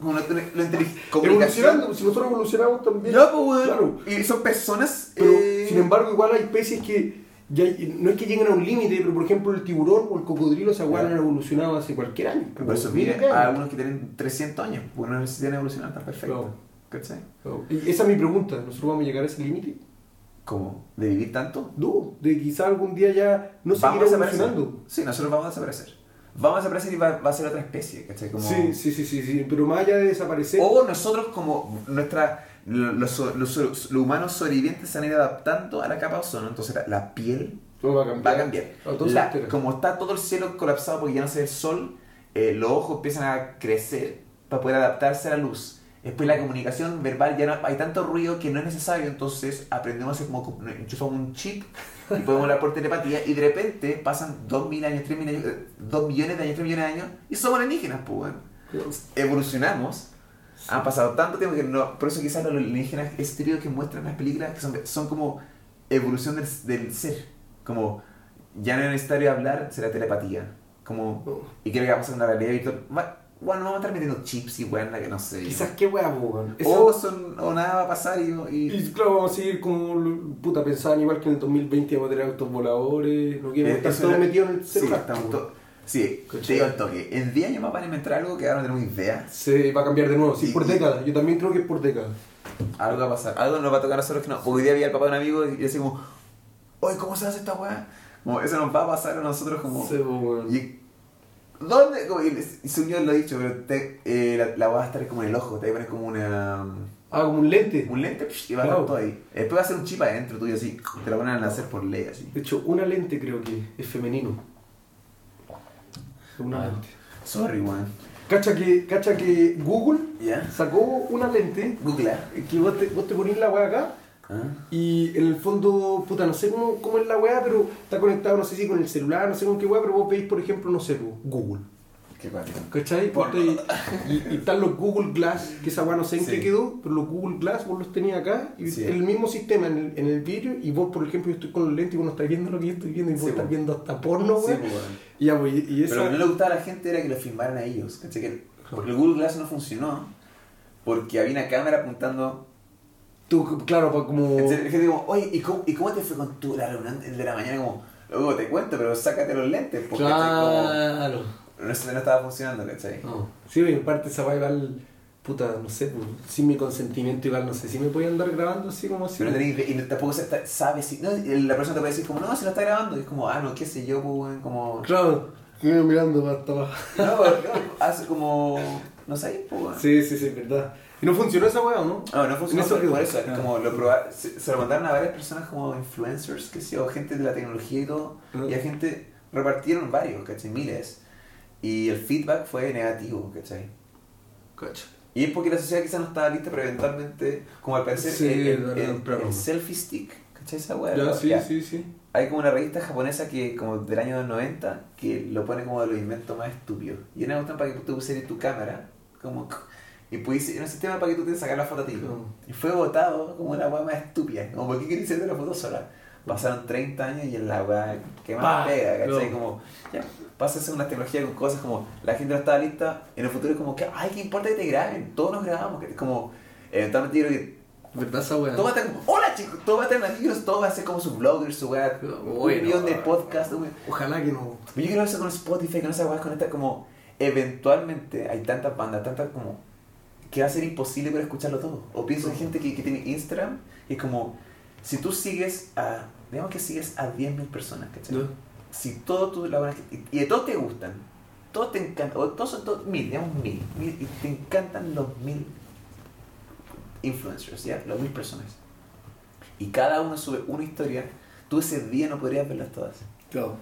Como lo, lo intelig- Evolucionando, si nosotros evolucionamos también. Ya, pues, weón. Claro. Y son personas. Pero, eh, sin embargo, igual hay especies que ya, no es que lleguen a un límite, pero por ejemplo el tiburón o el cocodrilo se Claro. han evolucionado hace cualquier año. Por eso, mire, años. algunos que tienen 300 años, porque no necesitan evolucionar tan perfecto. Claro. ¿Cachai? Y esa es mi pregunta, ¿nosotros vamos a llegar a ese límite? ¿Cómo? ¿De vivir tanto? No, de quizá algún día ya no seguir a evolucionando. Sí, nosotros vamos a desaparecer. Vamos a desaparecer y va, va a ser otra especie, ¿cachai? Como... Sí, sí, sí, sí, sí, pero más allá de desaparecer, O nosotros como nuestra... lo- Los, los, los humanos sobrevivientes se han ido adaptando a la capa de ozono, entonces la, la piel no va a va cambiar. a cambiar. A todos La- como está todo el cielo colapsado porque ya no se ve el sol, eh, los ojos empiezan a crecer para poder adaptarse a la luz. Después la comunicación verbal ya no hay tanto ruido que no es necesario, entonces aprendemos a como enchufamos un chip y podemos hablar por telepatía y de repente pasan 2.000 años, 3.000 años, 2 millones de años, 3 millones de años y somos alienígenas, pues bueno. Evolucionamos. Han pasado tanto tiempo que no. Por eso quizás los alienígenas, ese estereotipo que muestran las películas, que son, son como evolución del, del ser. Como ya no es necesario hablar, será telepatía. Como, No. y creo que va a pasar una realidad virtual. Bueno, vamos a estar metiendo chips y bueno, que no sé. Quizás qué weá, po, weón. O, son, o nada va a pasar y. y- Y claro, vamos a seguir como, puta, pensaban igual que en el 2020 vamos a tener autos voladores, no quieren estar todos metidos en el sí, celular. estamos po. to- sí, ¿Cachai? te digo al toque. En 10 años más van a inventar algo que ahora no tenemos idea. Se va a cambiar de nuevo, sí, por y- décadas. Yo también creo que es por décadas. Algo va a pasar, algo nos va a tocar a nosotros que no. Hoy día había el papá de un amigo y decía como, oye, ¿cómo se hace esta weá? Como, eso nos va a pasar a nosotros como... Sí, po, weón. Y, ¿Dónde? Como, y, lo ha dicho, pero te, eh, la, la va a estar como en el ojo, te va a poner como una, Ah, como un lente. un lente psh, y va a Claro. estar todo ahí. Después va a ser un chip adentro tuyo así, te lo van a hacer por ley así. De hecho, una lente creo que es femenino. Una Ah. lente. Sorry, weón. Cacha que, cacha que Google ¿Ya? sacó una lente Google. que vos te, vos te ponís la weá acá ¿Ah? y en el fondo, puta, no sé cómo, cómo es la weá, pero está conectado, no sé si con el celular, no sé con qué weá, pero vos veis, por ejemplo, no sé, po, Google. Qué. ¿Cachai? Y, y están los Google Glass, que esa weá no sé en Sí. qué quedó, pero los Google Glass vos los tenías acá, y Sí. el mismo sistema en el, en el vidrio, y vos, por ejemplo, yo estoy con los lentes y vos no estás viendo lo que yo estoy viendo, y vos Sí, estás viendo hasta porno, pues, weón. Y ya, pues, y, y esa... Pero lo que no le gustaba a la gente era que lo filmaran a ellos. ¿cachai? Que el Google Glass no funcionó porque había una cámara apuntando. Tú, claro, pues como... Entonces, como, oye, ¿y cómo, ¿y cómo te fue con tu la reunión de la mañana? Como, luego te cuento, pero sácate los lentes. Porque Claro. como, no, no estaba funcionando, ¿cachai? No. Sí, en parte esa weá igual, puta, no sé, pues, sin mi consentimiento igual, no sé, si me podía andar grabando así como así. Pero no tenés y no- tampoco se está- sabes si. No, y la persona te puede decir, como, no, se lo está grabando. Y es como, ah, no, qué sé yo, pues, como. Claro, mirando para abajo. No, no, hace como. No sé, pues. Sí, sí, sí, es verdad. ¿Y no funcionó esa weá o no? No, no funcionó En eso por, eso. Ah. Como lo probaron, se, se lo mandaron a varias personas como influencers, que sé yo, gente de la tecnología y todo. Ah. Y a gente, repartieron varios, ¿cachai? Miles. Y el feedback fue negativo, ¿cachai? Cacho. Y es porque la sociedad quizás no estaba lista, pero eventualmente, como al parecer, Sí, el, el- el- el selfie stick, ¿cachai esa weá? Ya, sí, Ya. sí, sí. Hay como una revista japonesa que, como del año 90, que lo pone como de los inventos más estúpidos. Y una cuestión para que tú uses tu cámara, como. Y pues en un sistema para que tú te sacas la foto a ti. Y fue votado como una weá más estúpida. Como, ¿por qué querías hacerte la foto sola? Pasaron 30 años y es la weá que más Pa, pega, ¿cachai? no. Como, ya, pasa a ser una tecnología con cosas como, la gente no estaba lista, en el futuro es como que, ay, ¿qué importa que te graben? Todos nos grabamos, que- como, eventualmente yo creo que ¿Verdad esa weá? todo va a estar como, hola chicos, todo va a tener amigos, todo va a ser como su blogger, su weá, un Bueno. millón de podcasts, un- Ojalá que no. yo quiero eso con Spotify, con esa weá, con esta como eventualmente hay tantas bandas, tantas como que va a ser imposible para escucharlo todo. O pienso en gente que, que tiene Instagram y es como si tú sigues a, digamos que sigues a 10.000 personas, ¿cachai? ¿No? Si todo buena- y, y de todos te gustan, todos te encantan, o todos son todos mil, digamos mil, mil, y te encantan los mil influencers, ¿ya? Los mil personas. Y cada uno sube una historia, tú ese día no podrías verlas todas. Claro.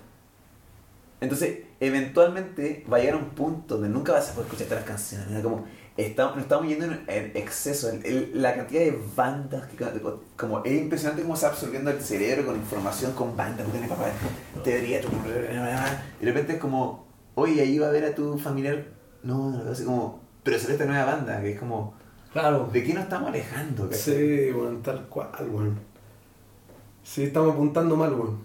Entonces, eventualmente va a llegar a un punto donde nunca vas a poder escuchar todas las canciones. Era como, estamos, nos estamos yendo en, en exceso. El- el- la cantidad de bandas, que, como, es impresionante cómo se absorbiendo el cerebro con información, con bandas, que tiene papá, teoría, tu- y de repente es como, oye, ahí va a ver a tu familiar. No, no, así como, pero sale esta nueva banda, que es como, Claro. ¿de qué nos estamos alejando? Sí, weón, tal cual, weón. Sí, estamos apuntando mal, weón.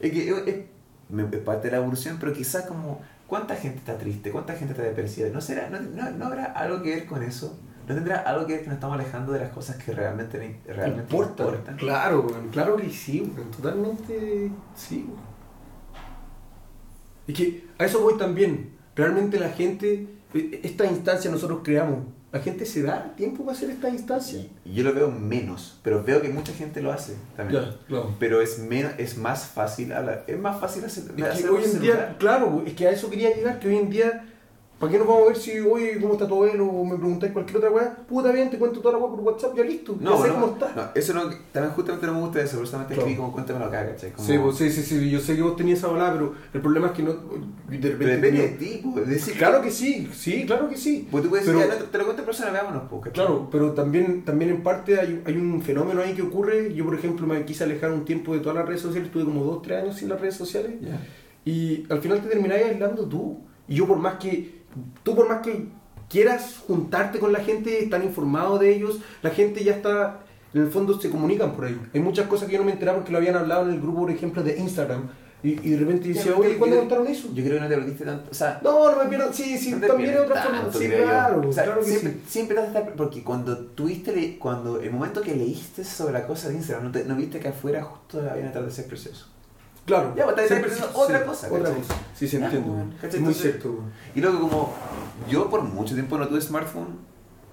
Es que es, es- me- es parte de la evolución, pero quizás como, ¿cuánta gente está triste? ¿Cuánta gente está depresiva? ¿No, será, no, no, no habrá algo que ver con eso? ¿No tendrá algo que ver que nos estamos alejando de las cosas que realmente, realmente Importa. importan? Claro. Claro que sí. Totalmente sí. Es que a eso voy también. Realmente la gente, eh, esta instancia nosotros creamos. La gente se da tiempo para hacer esta instancia. Y yo lo veo menos, pero veo que mucha gente lo hace también. Ya, claro. Pero es, menos, es más fácil hablar. Es más fácil hacer, Es que hacerlo hoy en día, claro, es que a eso quería llegar, que hoy en día, ¿para qué nos vamos a ver si, oye, cómo está tu abuelo? O me preguntáis cualquier otra weá, puta bien, te cuento toda la weá por WhatsApp, ya listo, No, ya sé no, cómo está. no, eso no, también justamente no me gusta eso, justamente Claro. escribí como cuéntamelo acá, ¿cachai? Como, Sí, pues, sí, sí, sí, yo sé que vos tenías esa balada, pero el problema es que no, de repente... depende de ti, pues, decir, Claro que sí, sí, claro que sí. Pues tú puedes Pero- decir, te lo cuento en persona, veámonos, pues, ¿cachai? Claro, pero también, también en parte hay, hay un fenómeno ahí que ocurre. Yo, por ejemplo, me quise alejar un tiempo de todas las redes sociales, estuve como dos, tres años sin las redes sociales. Y al final te terminás aislando tú. Y yo por más que, tú por más que quieras juntarte con la gente, están informados de ellos, la gente ya está, en el fondo se comunican por ahí. Hay muchas cosas que yo no me enteraba porque lo habían hablado en el grupo, por ejemplo, de Instagram. Y, y de repente decía, oye, ¿cuándo creo- contaron eso? Yo creo que no te perdiste tanto, o sea, No, no me pierdo, sí, sí, no también es otra forma. Sí, claro, O sea, claro que siempre, sí. siempre te vas a estar, porque cuando tuviste, cuando el momento que leíste sobre la cosa de Instagram, no, te- no viste que afuera justo había un atardecer precioso. Claro. Ya, pues, pensando otra cosa, Otra cosa. Sí, weón. ¿cachai? Es muy Entonces- cierto. Y luego como, yo por mucho tiempo no tuve smartphone,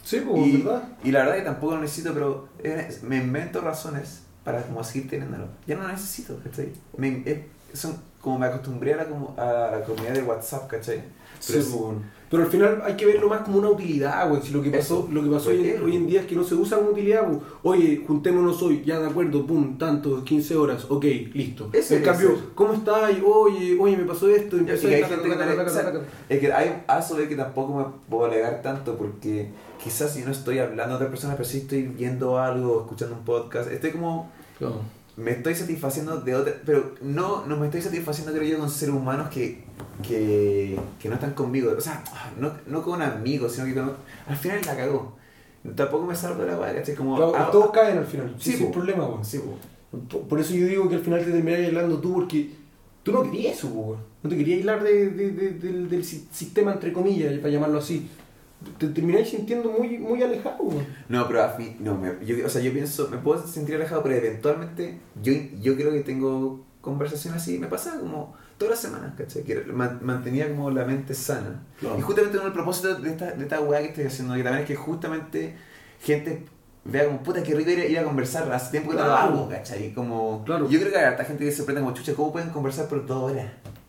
Sí, pues, y, ¿verdad? y la verdad que tampoco lo necesito, pero es- me invento razones para como seguir teniéndolo. Ya no lo necesito, ¿cachai? Me, es- son, como me acostumbré a la, como, a la comunidad de WhatsApp, ¿cachai? Sí, Pero pues. Pero al final hay que verlo más como una utilidad, güey. Si lo que pasó, Eso. lo que pasó hoy, en- hoy en día es que no se usa como utilidad, güey. Oye, juntémonos hoy, ya de acuerdo, pum, tanto, 15 horas, ok, listo. Eso en cambio, ser. ¿cómo estás? Oye, oye, me pasó esto, empezó. Es que hay a eso de que tampoco me puedo alegar tanto porque quizás si no estoy hablando a otra persona, pero sí estoy viendo algo, escuchando un podcast, estoy como, Claro. Me estoy satisfaciendo de otra, pero no, no me estoy satisfaciendo creo yo con seres humanos que, que, que no están conmigo, o sea, no, no con amigos, sino que con, al final la cagó. Tampoco me salgo de la weá, ¿cachai? Como, Claro, ah, todos caen al final, sí, sí, sin po. problema, güey. sí, po. Por- eso yo digo que al final te terminás aislando tú porque tú no querías eso, güey. No te querías aislar de, de- de- del, del si- sistema, entre comillas, para llamarlo así. Te terminás sintiendo muy, muy alejado, güey. No, pero a mí, no, me- yo, o sea, yo pienso, me puedo sentir alejado, pero eventualmente yo, yo creo que tengo conversaciones así, me pasa como todas las semanas, ¿cachai? Que man- mantenía como la mente sana. Claro. Y justamente uno del propósito de esta, de esta weá que estoy haciendo, que también es que justamente gente vea como, puta, qué rico ir, ir a conversar, hace tiempo que no lo Claro. hago, ¿cachai? Como, Claro. Yo creo que hay harta gente que se sorprende como, chucha, ¿cómo pueden conversar por dos horas?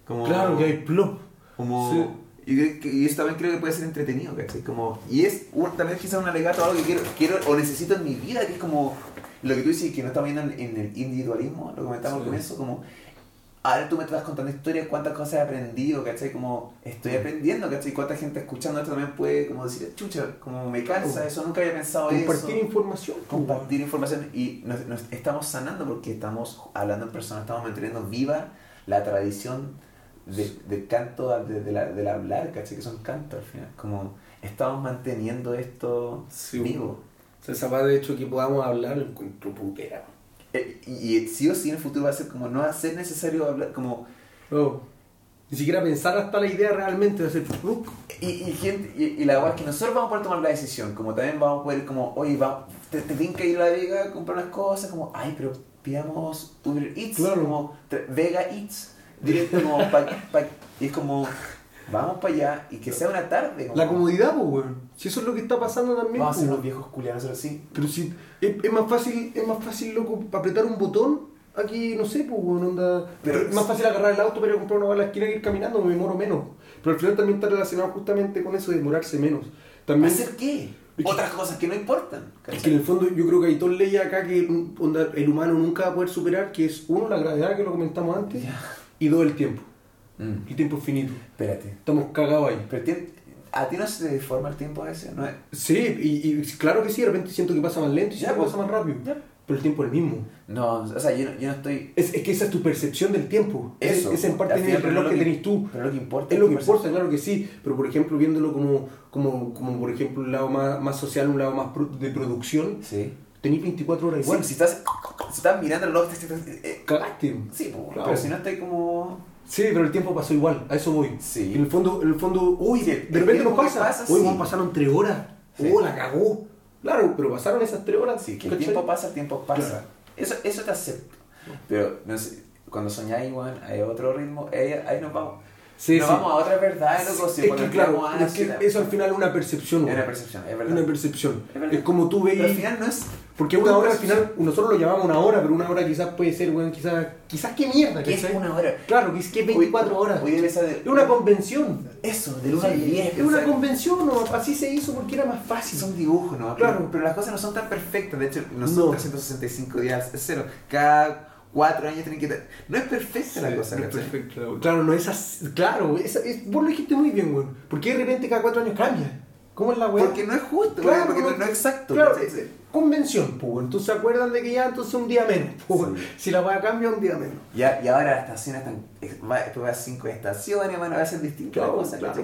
Como, Claro que hay plop. como, Sí. Y, creo que- y eso también creo que puede ser entretenido, ¿cachai? Como, y es un- también quizás un alegato a algo que quiero, quiero o necesito en mi vida, que es como lo que tú dices, que no estamos viendo en, en el individualismo, lo comentamos Sí. con eso, como, ahora tú me estás contando historias, cuántas cosas he aprendido, ¿cachai? Como, estoy Mm. aprendiendo, ¿cachai? Cuánta gente escuchando esto también puede como decir, chucha, como me cansa Claro. eso, nunca había pensado Compartir eso. información. pues, Compartir información y nos, nos estamos sanando porque estamos hablando en persona, estamos manteniendo viva la tradición de- del canto, de- de la- del hablar, ¿cachai? Que son cantos al final. Como, estamos manteniendo esto Sí, vivo. O sea, esa de hecho que podamos hablar lo encuentro putera. Eh, y, y sí o sí en el futuro va a ser como no va a ser necesario hablar como No. Ni siquiera pensar hasta la idea realmente de hacer ¡ruc! y, y gente y, y la verdad es que nosotros vamos a poder tomar la decisión como también vamos a poder como oye va, te, te tienen que ir a la Vega a comprar unas cosas como ay pero pidamos Uber Eats Claro. como Vega Eats directo como pa, pa- y es como vamos para allá y que sea una tarde La comodidad, pues, weón. Si eso es lo que está pasando también. vamos a pues, ser unos weón. viejos culiados así Pero si es, es más fácil, es más fácil, loco, apretar un botón aquí, no sé, pues, weón, onda. Pero- es más fácil agarrar el auto para ir a comprar una bala a la esquina que ir caminando, me demoro menos. Pero al final también está relacionado justamente con eso de demorarse menos. También, ¿hacer qué? Otras cosas que no importan es que en el fondo yo creo que hay dos leyes acá que onda, el humano nunca va a poder superar, que es uno, la gravedad, que lo comentamos antes. Y dos, el tiempo. Mm, El tiempo es finito. espérate Estamos cagados ahí. pero ti- a ti no se te deforma el tiempo a veces no es Sí, y, y claro que sí, de repente siento que pasa más lento y Ya, siento que pues. pasa más rápido. Ya. Pero el tiempo es el mismo. no o sea yo no, yo no estoy Es, es que esa es tu percepción del tiempo. Es- Eso, Es, en parte al final, el pero reloj lo que que- tenés tú. pero lo que importa Es lo que importa, claro que sí. Pero por ejemplo, viéndolo como, como, como por ejemplo, un lado más, más social, un lado más de producción, Sí. Tenés 24 horas igual. Sí, si estás, si estás mirando el reloj, te- eh, Cagaste. sí, pues, Claro. pero si no estoy como... Sí, pero el tiempo pasó igual, a eso voy. Sí. En el fondo, en el fondo, uy, Sí, de el repente nos pasa. pasa, Uy, sí. pasaron tres horas. Sí. Oh, la cagó. Claro, pero pasaron esas tres horas. Sí, que el ¿cachai? tiempo pasa, el tiempo pasa. Claro. Eso, eso te acepto. Pero no sé, cuando soñáis, igual hay otro ritmo, ahí, ahí nos vamos. Sí, nos sí. vamos a otra verdad, loco. si es que claro, a es que eso al final es una percepción. Es una percepción, es verdad. Una percepción. Es verdad. Es como tú Pero al veis. final no es... Porque una hora al final, nosotros lo llamamos una hora, pero una hora quizás puede ser, weón, quizás, quizás qué mierda, ¿Qué una hora? Claro, que es que es 24 Hoy- horas. hoy de- Es una convención. Eso, del 1 al Sí, 10. es una convención, ¿no? así se hizo porque era más fácil. Son dibujos, ¿no? Claro. Pero, pero las cosas no son tan perfectas. De hecho, no son No. 365 días, es cero. Cada cuatro años tienen que... No es perfecta la Sí, cosa, no es. Claro, no es así. Claro, es, vos lo dijiste muy bien, weón. ¿Por qué de repente cada cuatro años cambia? ¿Cómo es la weá? Porque no es justo, Claro, porque no, es exacto. Claro, ¿cachai? es- convención, pues. Entonces se acuerdan de que ya entonces un día menos. pues. Sí. Si la weá cambia, un día menos. Ya, y ahora las estaciones están. Después va a cinco estaciones, van a ser distintas Claro, cosas. claro,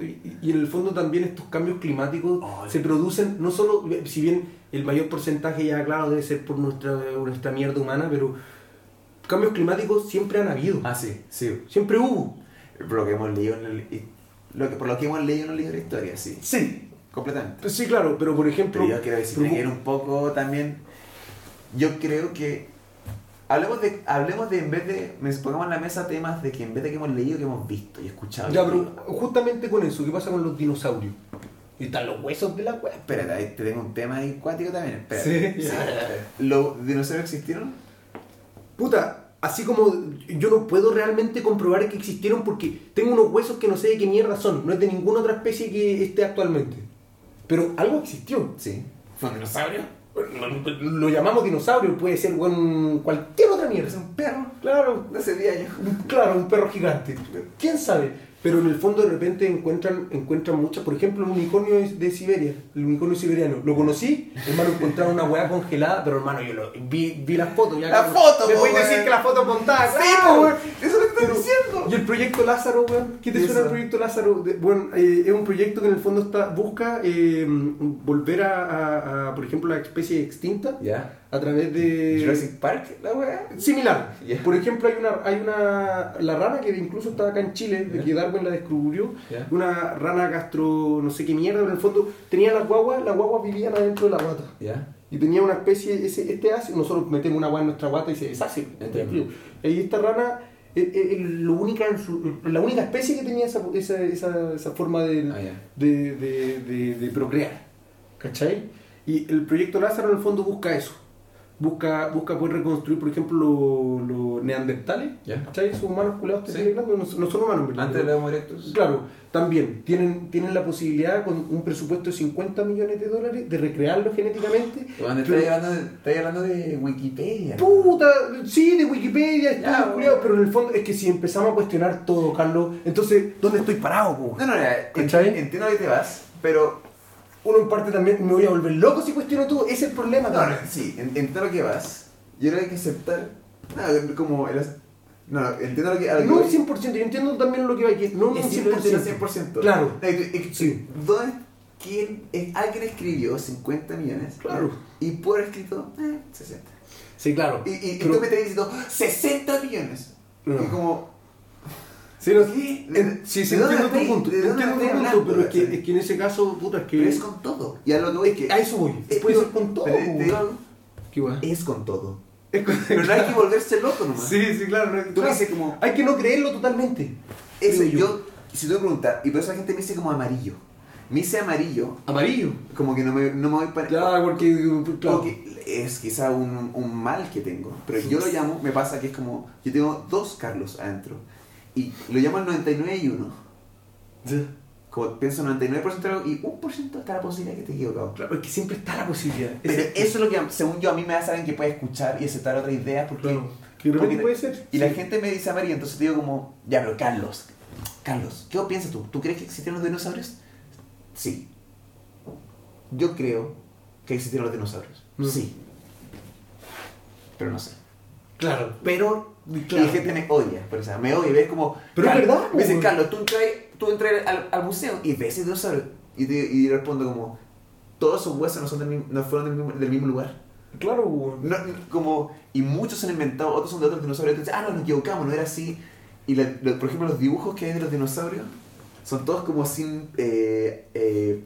y, y en el fondo también estos cambios climáticos Ay. se producen, no solo, si bien el mayor porcentaje ya claro debe ser por nuestra, nuestra mierda humana, pero cambios climáticos siempre han habido, Ah, sí, sí. siempre hubo. Por lo que hemos leído en el, lo que, por lo que hemos leído en el libro de historia, sí. Sí, Completamente. sí, claro, pero por ejemplo... Pero yo quiero decir pero- un poco también. Yo creo que. Hablemos de, hablemos de en vez de. me- Pongamos en la mesa temas de que en vez de que hemos leído, que hemos visto y escuchado. Ya, pero justamente con eso, ¿qué pasa con los dinosaurios? Y están los huesos de la weá. Espérate, ahí te tengo un tema ahí cuático también. Espérate. Sí, ya. ¿Los dinosaurios existieron? Puta, así como yo no puedo realmente comprobar que existieron porque tengo unos huesos que no sé de qué mierda son, no es de ninguna otra especie que esté actualmente. Pero algo existió. Sí. ¿Fue un dinosaurio? Lo llamamos dinosaurio, puede ser bueno, cualquier otra mierda. Es un perro Claro, de hace 10 años. claro, un perro gigante. ¿Quién sabe? Pero en el fondo de repente encuentran, encuentran muchas, por ejemplo, el unicornio de, Siberia, el unicornio siberiano. Lo conocí, hermano, encontraron una weá congelada, pero hermano, yo lo, vi, vi las fotos. Ya La que- foto, Me voy a decir que la foto montada, Sí, claro. Eso es lo que estoy Pero- diciendo. Y el proyecto Lázaro, weón, ¿qué te ¿Y suena el proyecto Lázaro? De- bueno, eh, es un proyecto que en el fondo está, busca eh, volver a, a- a, por ejemplo, la especie extinta ¿Ya? A través de... Jurassic Park, la weá. Similar. Ya. Por ejemplo, hay una, hay una. La rana que incluso está acá en Chile, de Ya. que Darwin la descubrió. Ya. Una rana gastro. no sé qué mierda, pero en el fondo tenía las guaguas, las guaguas vivían adentro de la guata. Y tenía una especie, ese, este ácido, nosotros metemos una agua en nuestra guata y se deshace. Y esta rana es, es- es lo única la única especie que tenía esa, esa, esa, esa forma de, Ah, de, de, de- de procrear. ¿Cachai? Y el proyecto Lázaro en el fondo busca eso. Busca, busca poder reconstruir, por ejemplo, los los neandertales. ¿Cachai? Esos humanos culeados Sí. no, no son humanos, verdad, Antes de la erectus. Claro, también tienen, tienen la posibilidad con un presupuesto de 50 millones de dólares de recrearlo genéticamente. Pero- estáis hablando, de, estáis hablando de Wikipedia. Puta, sí, de Wikipedia, Ya, culiados, pero en el fondo es que si empezamos a cuestionar todo, Carlos, entonces, ¿dónde estoy parado? po? No, no, no, entiendo que te vas, pero. Uno en parte también me voy a volver loco si cuestiono todo, ese es el problema No, no, sí, en- entiendo lo que vas. Yo creo que hay que aceptar. No, como. el- no, no, entiendo lo que. lo No un voy. 100%, yo entiendo también lo que va, que no un Es simplemente 100%. el 100%. Claro. Sí. ¿Dónde, ¿quién, alguien escribió 50 millones Claro. y por escrito eh, 60. Sí, claro. Y, y, y Pero- tú me estás diciendo 60 millones. No. Y como, Sí, no, sí, sí, ¿De dónde entiendo tu punto. de dónde Entiendo tu punto, hablando, pero es que, es que en ese caso, puta, es que. pero es con todo. Y a lo que voy es que. A eso voy. Eh, Puede yo- ser con todo. te- te Qué guay. Es con todo. Es con- Pero no hay que volverse loco nomás. Sí, sí, claro. no- Tú claro. dices como- Hay que no creerlo totalmente. Eso, Creo yo, si tú me preguntas, y por eso la gente me dice como amarillo. Me dice amarillo, Amarillo. como que no me, no me voy para. Ya, porque. Claro. Porque es quizá un, un mal que tengo. Pero yo lo llamo, me pasa que es como. Yo tengo dos Carlos adentro. Y lo llamo el 99 y 1. Ya. Como pienso 99% de algo y 1% está la posibilidad que esté equivocado. Claro, es que siempre está la posibilidad. Pero eso es lo que, según yo, a mí me hace alguien que puede escuchar y aceptar otra idea. Porque, Claro. Que porque- puede ser. Y la Sí. gente me dice amarillo, entonces digo como, ya, pero Carlos, Carlos, ¿qué piensas tú? ¿Tú crees que existieron los dinosaurios? Sí. Yo creo que existieron los dinosaurios. Mm. Sí. Pero no sé. Claro, pero. Y Claro. la gente me odia, por eso, me odia, ves como... Pero es verdad, Me dicen. Carlos, tú entras, tú entras al, al museo y ves ese dinosaurio. Y, te- y respondo como, todos esos huesos no, son del mismo- no fueron del mismo, del mismo lugar. Claro. No, como, y muchos se han inventado, otros son de otros dinosaurios. Entonces, ah, no, nos equivocamos, no era así. Y la- lo- por ejemplo, los dibujos que hay de los dinosaurios son todos como sin eh, eh,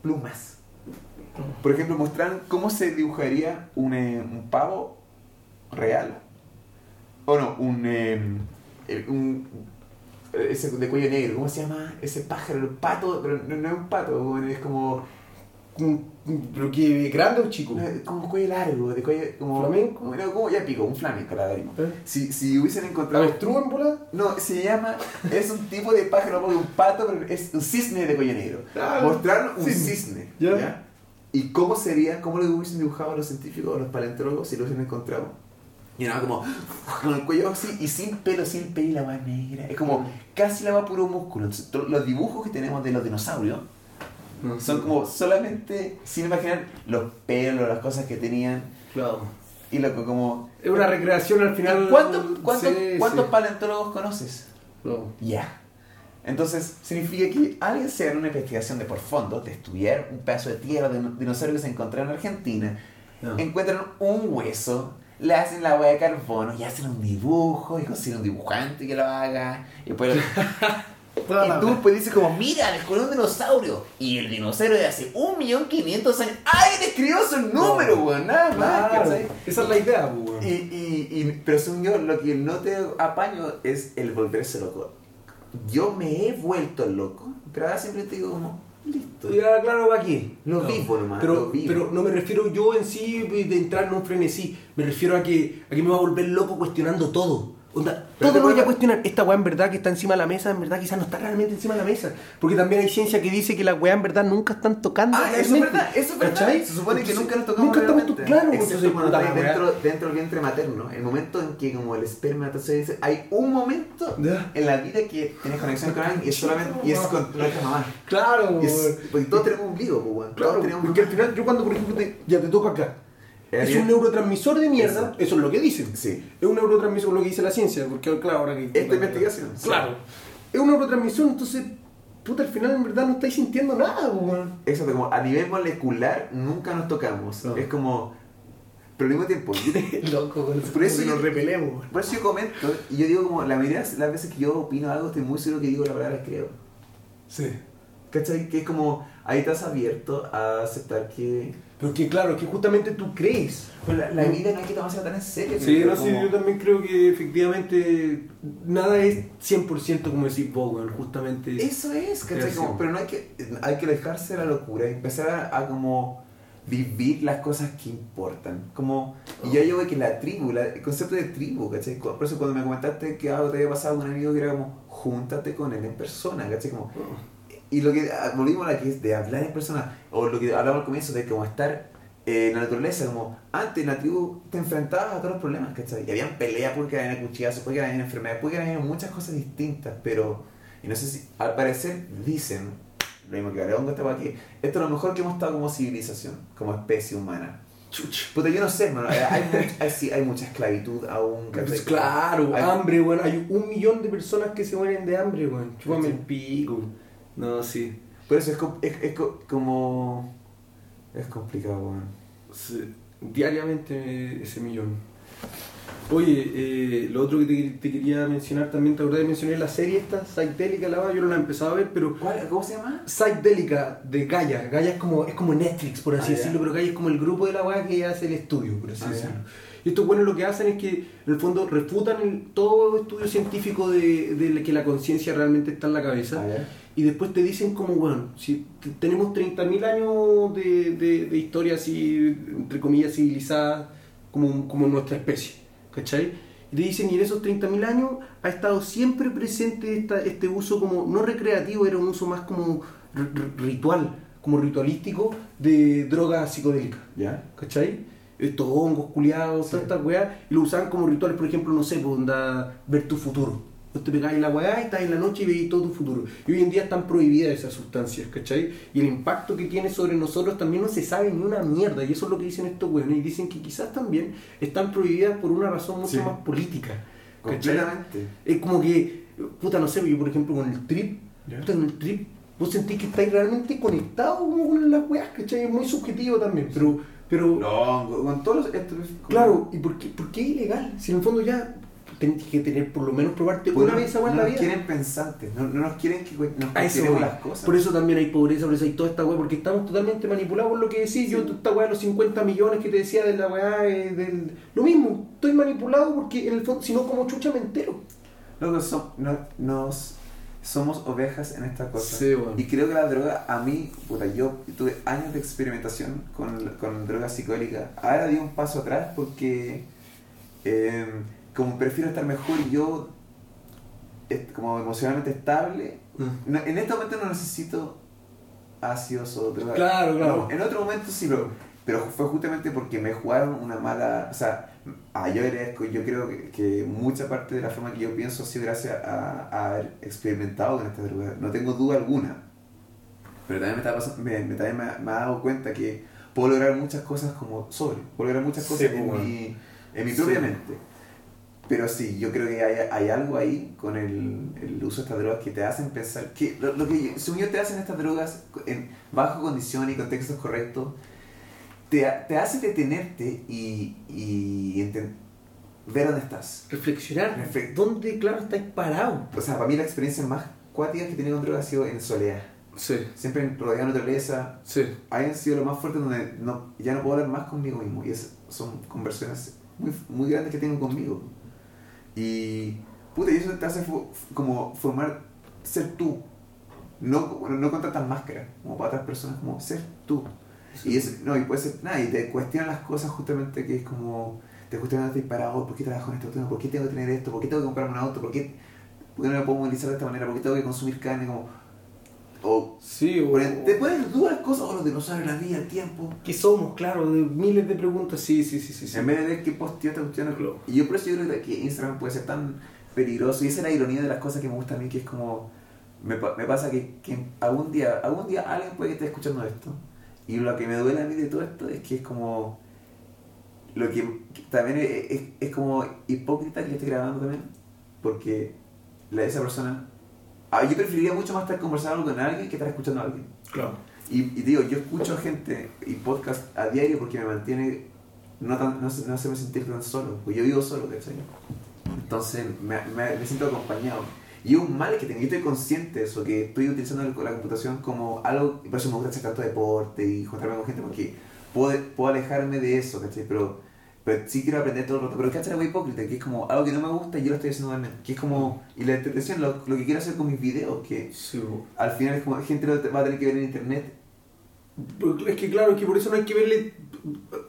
plumas. Por ejemplo, muestran cómo se dibujaría un, eh, un pavo real. O no, un, eh, el- un ese de cuello negro, ¿cómo se llama? Ese pájaro, el pato, pero no, no es un pato, bueno, es como, Pero que grande o chico. no, como cuello largo, de cuello como ¿Flamenco? Bueno, como ya pico, un flamenco la veremos. ¿Eh? Si, si hubiesen encontrado ¿Avestruz en bola? no, se llama, es un tipo de pájaro, no un pato, pero es un cisne de cuello negro. Claro. Mostraron un Cisne. cisne. Ya. ¿ya? ¿Y cómo sería, cómo lo hubiesen dibujado los científicos o los paleontólogos si lo hubiesen encontrado? Y nada, como con el cuello así y sin pelo, sin pelo y la va negra. Es como casi la va puro músculo. Entonces, to- los dibujos que tenemos de los dinosaurios No, son como solamente, sin imaginar los pelos, las cosas que tenían. Claro. Y loco, como. Es una recreación al final. ¿Cuántos, cuántos, Sí, cuántos sí. paleontólogos conoces? No. Ya. Entonces, significa que alguien se haga una investigación de por fondo, de estudiar un pedazo de tierra de un dinosaurio que se encontró en Argentina, No. encuentran un hueso, le hacen la huella de carbono y hacen un dibujo y consiguen un dibujante que lo haga. Y, después y tú pues dices como, mira, descubrió un dinosaurio. Y el dinosaurio de hace un millón quinientos años. ¡Ay, escribió su número, No. weón! Nada más, Claro. Esa es la idea, weón. Y, y, y- pero según yo, lo que no te apaño es el volverse loco. Yo me he vuelto loco, pero ahora siempre te digo como, listo. Ya, claro, ¿para qué? Lo No. vivo nomás, Pero, vivo. pero no me refiero yo en sí de entrar en un frenesí. Me refiero a que, a que me va a volver loco cuestionando todo. Onda, todo lo voy a cuestionar. Esta weá en verdad que está encima de la mesa, en verdad quizás no está realmente encima de la mesa. Porque también hay ciencia que dice que las weá en verdad nunca están tocando. Ah, eso es realmente. verdad, eso es verdad. ¿Cachai? Se supone que nunca nos tocamos Nunca estamos realmente. claro, Excepto cuando estás la dentro, dentro del vientre materno. El momento en que como el esperma se dice, hay un momento en la vida que tienes conexión con alguien y es solamente y es con nuestra mamá. Claro, Y es- weón. porque todos tenemos un ombligo, pues, weón. Claro, todos tenemos porque al final yo cuando por ejemplo te, ya te toco acá. Es un neurotransmisor de mierda, Eso. eso es lo que dicen. Sí. Es un neurotransmisor, lo que dice la ciencia, porque claro, ahora que... Esta investigación. Claro. Es un neurotransmisor, entonces, puta, al final en verdad no estáis sintiendo nada, weón. Exacto, como a nivel molecular nunca nos tocamos. No. Es como. Pero al mismo tiempo, yo- Loco, weón. Por eso yo- repelemos, por eso yo comento y yo digo como la mayoría de las veces que yo opino algo estoy muy seguro que digo la palabra creo. Sí. ¿Cachai? Que es como ahí estás abierto a aceptar que. Pero que claro, que justamente tú crees. Pero la, la vida no hay que tomársela tan en serio. Sí, no, sí, yo también creo que efectivamente nada es 100% como decís vos, weón, justamente. Eso es, ¿cachai? Como- pero no hay que, hay que alejarse de la locura y empezar a, a como vivir las cosas que importan. Como, y ya yo veo que la tribu, la- el concepto de tribu, ¿cachai? Por eso cuando me comentaste que algo te había pasado con un amigo que era como, júntate con él en persona, ¿cachai? Como, y lo que ah, volvimos a la que es de hablar en persona, o lo que hablamos al comienzo de como estar eh, en la naturaleza, como antes en la tribu te enfrentabas a todos los problemas, ¿cachai? Y habían peleas porque habían cuchillazos, porque habían enfermedades, porque habían muchas cosas distintas, pero, y no sé si, al parecer dicen, lo mismo que Areongo estaba aquí, esto es lo mejor que hemos estado como civilización, como especie humana. Chucha. Puta, yo no sé, hermano, hay, hay, much- hay- sí, hay mucha esclavitud aún. Pues claro, Hay- hambre, weón. Hay un millón de personas que se mueren de hambre, weón. Chúpame el pico. No, sí. Por eso es, es, es co- como... Es complicado, weón. Diariamente ese millón. Oye, eh, lo otro que te, te quería mencionar también, te acordás de mencionar la serie esta, Psychedelica, la va, yo no la he empezado a ver, pero ¿Cuál, ¿Cómo se llama? Psychedelica de Gaia. Gaia es como, es como Netflix, por así Ah, decirlo, pero Gaia es como el grupo de la weá que hace el estudio, por así Ah, decirlo. Y estos buenos lo que hacen es que, en el fondo, refutan el- todo estudio científico de, de que la conciencia realmente está en la cabeza. Ah. Y después te dicen como, bueno, si tenemos 30.000 años de, de, de historia así, entre comillas, civilizada, como, como nuestra especie, ¿cachai? Y te dicen, y en esos 30.000 años ha estado siempre presente esta, este uso como, no recreativo, era un uso más como ritual, como ritualístico de drogas psicodélicas, ¿Ya? ¿cachai? Estos hongos culiados, Sí. todas estas weas, y lo usaban como rituales, por ejemplo, no sé, pues, onda, ver tu futuro. Vos te pegáis la weá y estás en la noche y veis todo tu futuro. Y hoy en día están prohibidas esas sustancias, ¿cachai? Y el impacto que tiene sobre nosotros también no se sabe ni una mierda. Y eso es lo que dicen estos weones. Y dicen que quizás también están prohibidas por una razón mucho Sí. más política. Completamente. Es como que, puta, no sé, yo por ejemplo con el trip, Ya. puta, en el trip, vos sentís que estáis realmente conectados como con las weas, ¿cachai? Es muy subjetivo también, pero, pero No, con- con todos los... claro, ¿y por qué, por qué es ilegal? Si en el fondo ya tenés que tener, por lo menos probarte una no- vez esa en no la nos vida. quieren pensantes, no, no nos quieren que nos A eso las cosas. Por eso también hay pobreza, por eso hay toda esta weá, porque estamos totalmente manipulados por lo que decís. Yo, esta weá de los 50 millones que te decía de la weá, eh, del... lo mismo, estoy manipulado porque en el fondo, si no como chucha me entero. Loco, no- nos, somos ovejas en esta cosa. Sí, weón. Y creo que la droga, a mí, puta, yo tuve años de experimentación con, con drogas psicodélicas. Ahora di un paso atrás porque, eh, como prefiero estar mejor y yo, como emocionalmente estable, no- en este momento no necesito ácidos o drogas. Claro, claro. No, en otro momento sí, pero, pero fue justamente porque me jugaron una mala. O sea, ah, yo agradezco, yo creo que, que mucha parte de la forma que yo pienso ha sido gracias a, a haber experimentado con esta droga. No tengo duda alguna. Pero también me, está pasando, me, me- también me, ha- me ha dado cuenta que puedo lograr muchas cosas como sobre. Puedo lograr muchas cosas pues, en, bueno. mi, en mi Sí. propia mente. Pero sí, yo creo que hay, hay algo ahí con el, el uso de estas drogas que te hacen pensar que lo, lo que según yo te hacen estas drogas en bajo condiciones y contextos correctos te, te hace detenerte y, ver dónde estás. Reflexionar. ¿dónde, claro, estáis parados? O sea, para mí la experiencia más cuática que he tenido con drogas ha sido en soledad. Sí, Siempre rodeado de naturaleza. sí. Han sido lo más fuerte donde no, ya no puedo hablar más conmigo mismo. Y es, son conversaciones muy, muy grandes que tengo conmigo. Y, puta, y eso te hace como formar, ser tú. No, bueno, no con tantas máscaras como para otras personas, como ser tú. Y eso, no, y puede ser, nada, y te cuestionan las cosas justamente que es como, te cuestionan te parado, ¿por qué trabajo en este? ¿Por qué tengo que tener esto? ¿Por qué tengo que comprarme un auto? ¿Por qué, por qué no me puedo movilizar de esta manera? ¿Por qué tengo que consumir carne? Como, o, Sí, o, te ponen en duda las cosas, o los dinosaurios, la vida, el tiempo. ¿Qué somos? Claro, de miles de preguntas. Sí, sí, sí, sí. sí. En vez de ver qué posteó esta cuestión. Claro. Y yo por eso yo creo que Instagram puede ser tan peligroso. Y esa es la ironía de las cosas que me gusta a mí, que es como. Me, pa- me pasa que, que algún día algún día alguien puede que esté escuchando esto. Y lo que me duele a mí de todo esto es que es como. Lo que, que también es, es- es como hipócrita que le esté grabando también. Porque la, esa persona. Ah, yo preferiría mucho más estar conversando con alguien que estar escuchando a alguien. Claro. Y, y digo, yo escucho gente y podcast a diario porque me mantiene, no, tan, no, se- no se me sentir tan solo, porque yo vivo solo, ¿cachai? Entonces me, me, me siento acompañado. Y es un mal que tengo, yo estoy consciente de eso, que estoy utilizando la computación como algo, y por eso me gusta hacer tanto deporte y juntarme con gente, porque puedo, puedo alejarme de eso, ¿cachai? Pero, pero sí quiero aprender todo el rato. Pero ¿cachai? Algo hipócrita, que es como algo que no me gusta y yo lo estoy haciendo realmente. Que es como, y la entretención, lo, lo que quiero hacer con mis videos, que Sí, al final es como gente lo va a tener que ver en internet Es que claro, es que por eso no hay que verle.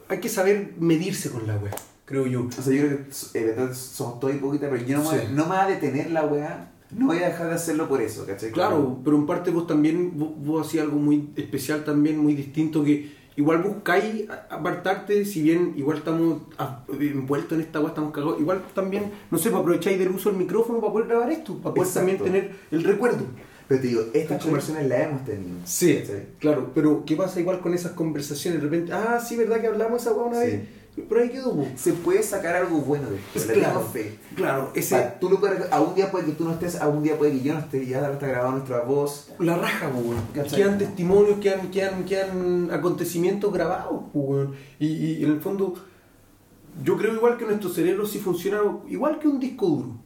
Hay que saber medirse con la wea, creo yo. O sea, yo creo que eh, entonces somos todos hipócritas, pero yo no, me, Sí. no me va a detener la weá. No voy a dejar de hacerlo por eso, ¿cachai? Claro, pero en parte vos también, vos, vos hacías algo muy especial también, muy distinto, que igual buscáis apartarte, si bien igual estamos envueltos en esta agua, estamos cagados, igual también, no sé, pues aprovecháis del uso del micrófono para poder grabar esto, para poder Exacto. también tener el recuerdo. Pero te digo, estas ¿Cachai? conversaciones las hemos tenido. Sí, claro, pero ¿qué pasa igual con esas conversaciones? De repente, ah, sí, ¿verdad que hablamos esa una Sí. vez? Pero ahí quedó, po. Se puede sacar algo bueno de Es esto, claro. fe. Claro, ese, Pa- tú lo puedes, a un día puede que tú no estés, a un día puede que yo no esté, ya está grabado nuestra voz. la raja, po, weón. Quedan testimonios, quedan, quedan, quedan acontecimientos grabados, po, weón. Y, y en el fondo, yo creo igual que nuestro cerebro sí funciona igual que un disco duro.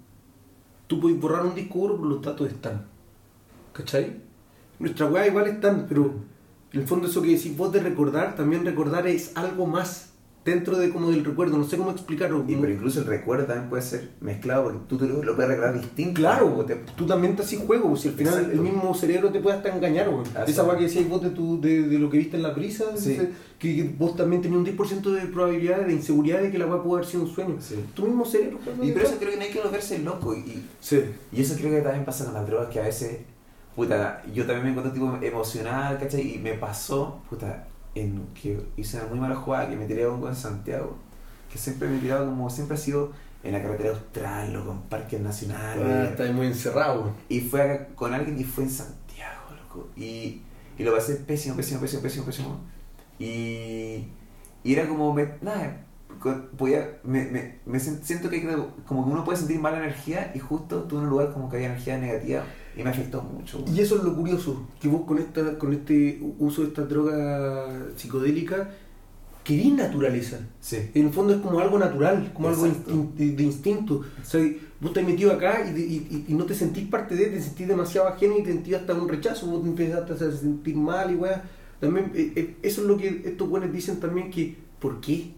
Tú puedes borrar un disco duro, pero los datos están. ¿Cachai? Nuestras weas igual están, pero en el fondo eso que decís vos de recordar, también recordar es algo más dentro de como del recuerdo, no sé cómo explicarlo. Y, pero incluso el recuerdo también puede ser mezclado porque tú te lo, lo puedes recordar distinto. Claro, te- tú también te haces juego, si al final Exacto. el mismo cerebro te puede hasta engañar, Esa es. weá que decías vos de, tu, de, de lo que viste en la brisa, Sí. dice, que, que vos también tenías un 10% de probabilidad de inseguridad de que la weá pudo haber sido un sueño. Sí. Tu mismo cerebro, pues, Y por eso creo que no hay que volverse loco. Y, y, Sí. y eso creo que también pasa con las drogas, que a veces, puta, yo también me encuentro tipo emocional, ¿cachai? Y me pasó, puta, en que hice una muy mala jugada, que me tiré a un en Santiago, que siempre me he tirado como, siempre ha sido en la carretera austral o con parques nacionales. Ah, está ahí muy encerrado. Y fue acá con alguien y fue en Santiago, loco. Y, y lo pasé pésimo, pésimo, pésimo, pésimo, pésimo. Y, y era como, me, nada, podía, me, me, siento que como que uno puede sentir mala energía y justo estuve en un lugar como que había energía negativa y me afectó mucho. Y eso es lo curioso, que vos con esta, con este uso de esta droga psicodélica querís naturaleza. Sí. En el fondo es como algo natural, como algo de, de instinto. O sea, vos te has metido acá y, de- y- y no te sentís parte de, te sentís demasiado ajeno y te sentís hasta un rechazo, vos te empezaste a sentir mal y weá. También, eh, eh, eso es lo que estos buenos dicen también que, ¿por qué?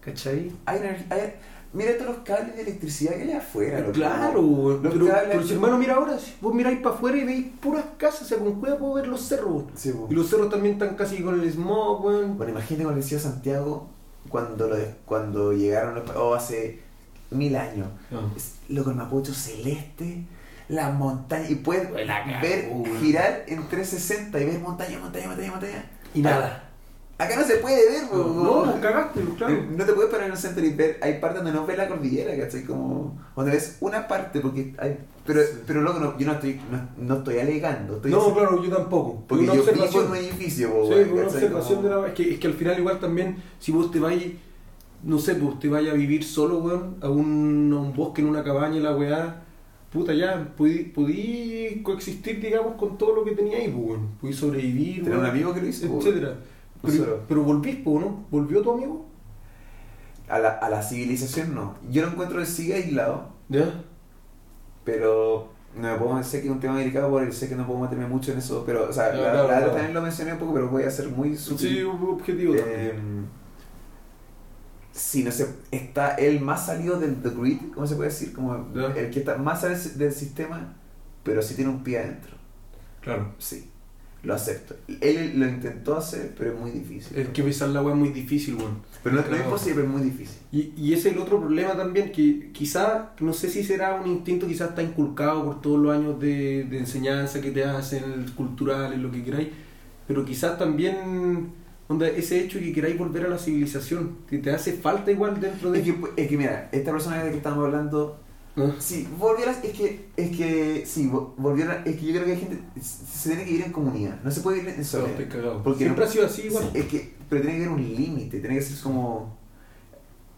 ¿Cachai? Hay energía, hay- mira todos los cables de electricidad que hay afuera. loco. Claro. Los pero, cables- pero si hermano, mira ahora, si vos miráis para afuera y veis puras casas, o sea, con cueva puedo ver los cerros. Sí. Y los cerros también están casi con el smog, weón. Bueno, imagínate cuando decía Santiago, cuando, lo cuando llegaron los... Oh, hace mil años. Es- Loco, el Mapocho celeste, las montañas, y puedes ver, girar en 360 y ver montaña, montaña, montaña, montaña. Y nada. Acá no se puede ver, No, po, no, cagaste, claro. No te puedes parar en un centro y ver, hay partes donde no ves la cordillera, ¿cachai? Como, donde ves una parte, porque hay, pero, Sí. pero loco, no, yo no estoy, no, no estoy alegando, estoy No, claro, yo tampoco. porque Una yo vivo en un edificio, po, Sí, una observación Como- de la es que, es que al final igual también, si vos te vas, no sé, pues te vayas a vivir solo, weón, a un, a un bosque en una cabaña la weá, puta ya, podí, podí coexistir, digamos, con todo lo que tenía ahí, pues, weón. Podí sobrevivir, Tener un amigo que lo hizo, etcétera. Pero, pero volvís, ¿no? ¿Volvió tu amigo? A la, a la civilización no. Yo lo encuentro que sigue aislado, ¿Ya? pero no me puedo sé que es un tema delicado porque sé que no puedo meterme mucho en eso, pero, o sea, No, la, claro, la otra claro. también lo mencioné un poco, pero voy a ser muy sutil. Sí, objetivo también. Eh, sí, no sé, está el más salido del the grid, ¿cómo se puede decir? Como Ya. el que está más salido del sistema, pero sí tiene un pie adentro. Claro. Sí, lo acepto. Él lo intentó hacer, pero es muy difícil. Es que besar la weá es muy difícil, weón. Pero no, no es imposible, pero es muy difícil. Y, y ese es el otro problema también, que quizá, no sé si será un instinto, quizás está inculcado por todos los años de, de enseñanza que te hacen, culturales, lo que queráis, pero quizás también onda, ese hecho de que queráis volver a la civilización, que te hace falta igual dentro de... Es que, es que mira, esta persona de la que estamos hablando ¿no? Sí, volviera, es que, es que, sí, vo- volviera, es que yo creo que hay gente, se tiene que ir en comunidad, no se puede ir en soledad. estoy cagado. Porque Siempre no- ha sido así igual. Es que, pero tiene que haber un límite, tiene que ser como,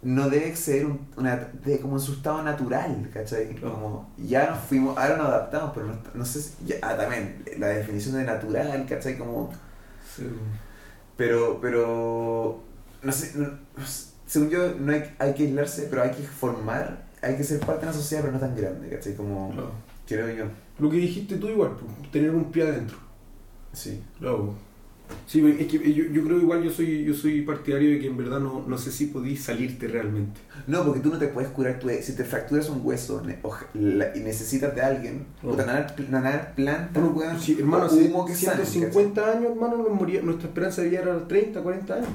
no debe exceder un, una, de, como en su estado natural, ¿cachai? Como, ya nos fuimos, ahora nos adaptamos, pero no, no sé, si- ya, ah, también, la definición de natural, ¿cachai? Como, Sí. pero, pero, no sé, no- según yo, no hay, hay que aislarse, pero hay que formar, hay que ser parte de una sociedad, pero no tan grande, ¿cachai? Como, Claro. creo yo. Lo que dijiste tú igual, pues, tener un pie adentro. Sí. Claro. Sí, es que yo, yo creo igual yo soy yo soy partidario de que en verdad no, no sé si podís salirte realmente. No, porque tú no te puedes curar tu Si te fracturas un hueso ne- oja- la- y necesitas de alguien, No. puta, nadar, nadar planta, Bueno, weón, sí, hermano, o hace humo que sane, 150 años, hermano, nos moría, nuestra esperanza de vida era 30, 40 años.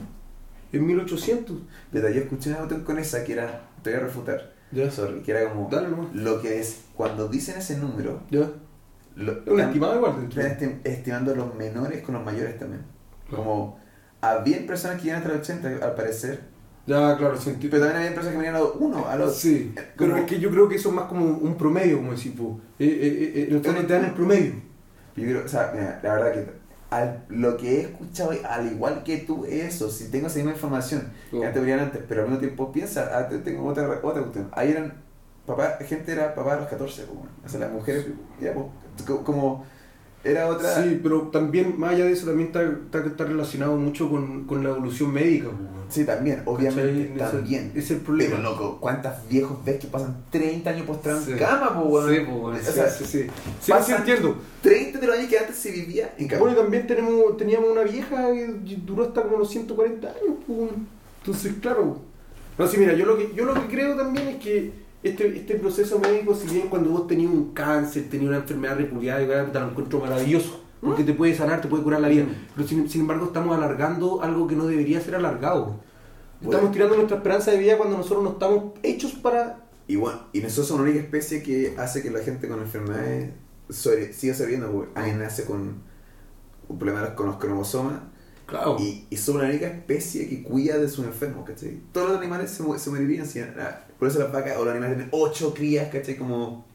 En 1800. ¿cachai? Pero yo escuché una con esa que era, te voy a refutar, Ya. sorry, que era como, Dale lo que es, cuando dicen ese número, Ya. lo, un estimado igual están esti- estimando los menores con los mayores también. Claro. Como, había personas que llegan hasta los 80, al parecer, Ya, claro, sentí. pero también había personas que venían a los 1, a los... Sí, pero es que yo creo que eso es más como un promedio, como decir, po. Eh, eh, eh, en el fondo te dan el promedio. Yo creo, o sea, mira, la verdad que al- lo que he escuchado, al igual que tú, es eso. Si tengo esa misma información que Oh. antes veían antes, pero al mismo tiempo piensa, ah, te- tengo otra, otra cuestión. Ahí eran, papá, gente era papá a los 14, pues, bueno. o sea, las mujeres, ya, pues, co- como, era otra. Sí, pero también, más allá de eso, también está, está, está relacionado mucho con, con la evolución médica. pues. Sí, también, obviamente, ¿Cachai? También. es el problema. Pero loco, ¿cuántas viejos ves que pasan 30 años postrados Sí. en cama? Sí, pues, O sí, sea, sí, sí. Sí, sí, pasan- entiendo. 30 de los años que antes se vivía en cama. Bueno, y también tenemos, teníamos una vieja que duró hasta como los 140 años. pues. Entonces, claro. No, sí, mira, yo lo que, yo lo que creo también es que este, este proceso médico, si bien cuando vos tenías un cáncer, tenías una enfermedad repudiada, te lo encuentro maravilloso. Porque te puede sanar, te puede curar la vida. Pero sin, sin embargo, estamos alargando algo que no debería ser alargado. Estamos Bueno. tirando nuestra esperanza de vida cuando nosotros no estamos hechos para. Y bueno, y nosotros somos la única especie que hace que la gente con enfermedades sobre, siga sobreviviendo, porque alguien nace con un problema con los cromosomas Claro. y, y somos la única especie que cuida de sus enfermos, ¿cachai? Todos los animales se, se morirían si ah, por eso las vacas o los animales tienen ocho crías, ¿cachai? Como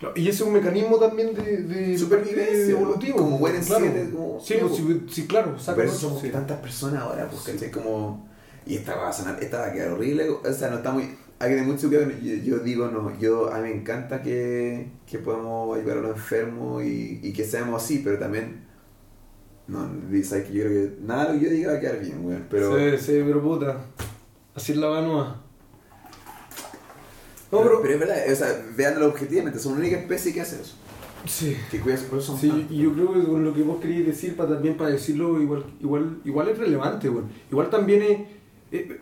Claro, Y ese es un mecanismo también de, de Supervivencia, de evolutivo. como mueren claro. siete, como- sí, pues, sí, sí, claro. por eso somos sí. tantas personas ahora, pues, ¿cachai? Como, y esta va a sonar, esta va a quedar horrible, o sea, no está muy, hay que mucho cuidado, yo, yo digo, no, yo, a mí me encanta que, que podamos ayudar a los enfermos y, y que seamos así, pero también, no, sabes que yo creo que nada lo que yo diga va a quedar bien, weón, pero, Sí, sí, pero puta. Así es la vanoa. No, pero, pero. es verdad, o sea, veándolo objetivamente, somos la única especie que hace eso, Sí. que cuida, eso somos Sí, y yo creo que con lo que vos querías decir, para también para decirlo, igual igual igual es relevante. Igual también es. eh,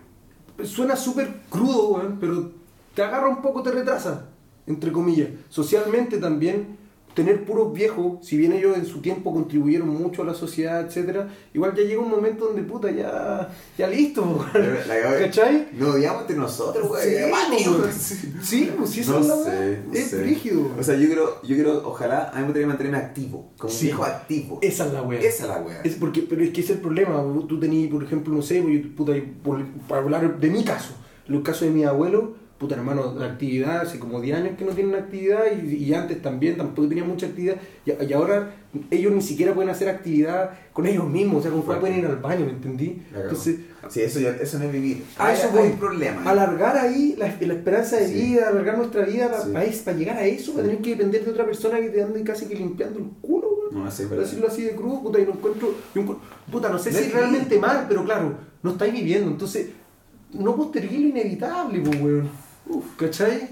suena súper crudo, pero te agarra un poco, te retrasa, entre comillas. Socialmente también, tener puros viejos, si bien ellos en su tiempo contribuyeron mucho a la sociedad, etcétera, igual ya llega un momento donde puta, ya, ya listo. La- ¿Cachai? No odiamos entre nosotros, güey. Sí. Sí, pues sí, esa No es la sé, no Es sé. rígido. O sea, yo creo, yo creo, ojalá, a mí me gustaría mantenerme activo, como Sí. un viejo activo. Esa es la weá. Esa es la wea. Es porque, pero es que ese es el problema. Tú tenías, por ejemplo, no sé, puta, por, para hablar de mi caso, los casos de mi abuelo, puta hermano, la actividad, hace como 10 años que no tienen actividad y, y antes también tampoco tenían mucha actividad y, y ahora ellos ni siquiera pueden hacer actividad con ellos mismos, o sea, con cuál pueden ir al baño, ¿me entendí? Entonces, Sí, eso, ya- eso no es vivir. a Hay, eso voy. un problema. alargar ahí la, la esperanza de Sí. vida, alargar nuestra vida Sí. para, llegar a eso, para tener que depender de otra persona que te ande casi que limpiando el culo, weón. No, sí, es Para decirlo así de crudo, puta, y lo encuentro, puta, no sé No si es es realmente mal, pero claro, no estáis viviendo, entonces, no postergué lo inevitable, pues, weón. Uf, ¿cachai?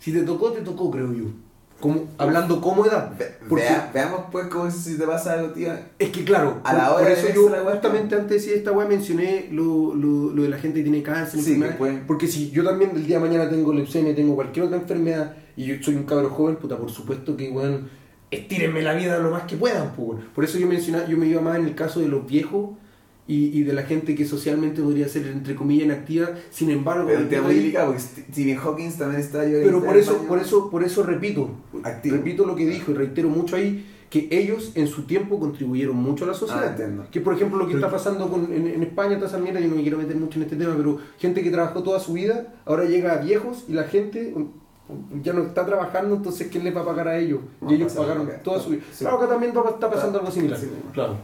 Si te tocó, te tocó, creo yo. Como, hablando como edad. Ve- Porque vea- veamos pues cómo es si te pasa algo, tío. es que claro, A la por, hora por de eso yo la justamente antes de decir esta weá mencioné lo, lo, lo de la gente que tiene cáncer, Sí, que pueden- porque si yo también el día de mañana tengo leucemia, tengo cualquier otra enfermedad y yo soy un cabro joven, puta, por supuesto que weón, estírenme la vida lo más que puedan, pues. Por eso yo mencionaba, yo me iba más en el caso de los viejos y, y de la gente que socialmente podría ser entre comillas inactiva, sin embargo, Pero ahí- delicado porque St- Stephen Hawking también está yo pero está por eso, por eso, por eso repito, Activo. repito lo que dijo y reitero mucho ahí, que ellos en su tiempo contribuyeron mucho a la Ah, sociedad. entiendo. que por ejemplo lo que está pasando con, en, en España, toda esa mierda, yo no me quiero meter mucho en este tema, pero gente que trabajó toda su vida, ahora llega a viejos y la gente um, ya no está trabajando, entonces ¿quién les va a pagar a ellos? Y ellos pagaron toda su vida. Sí. Claro, acá también va- está pasando algo similar. Sí. Claro.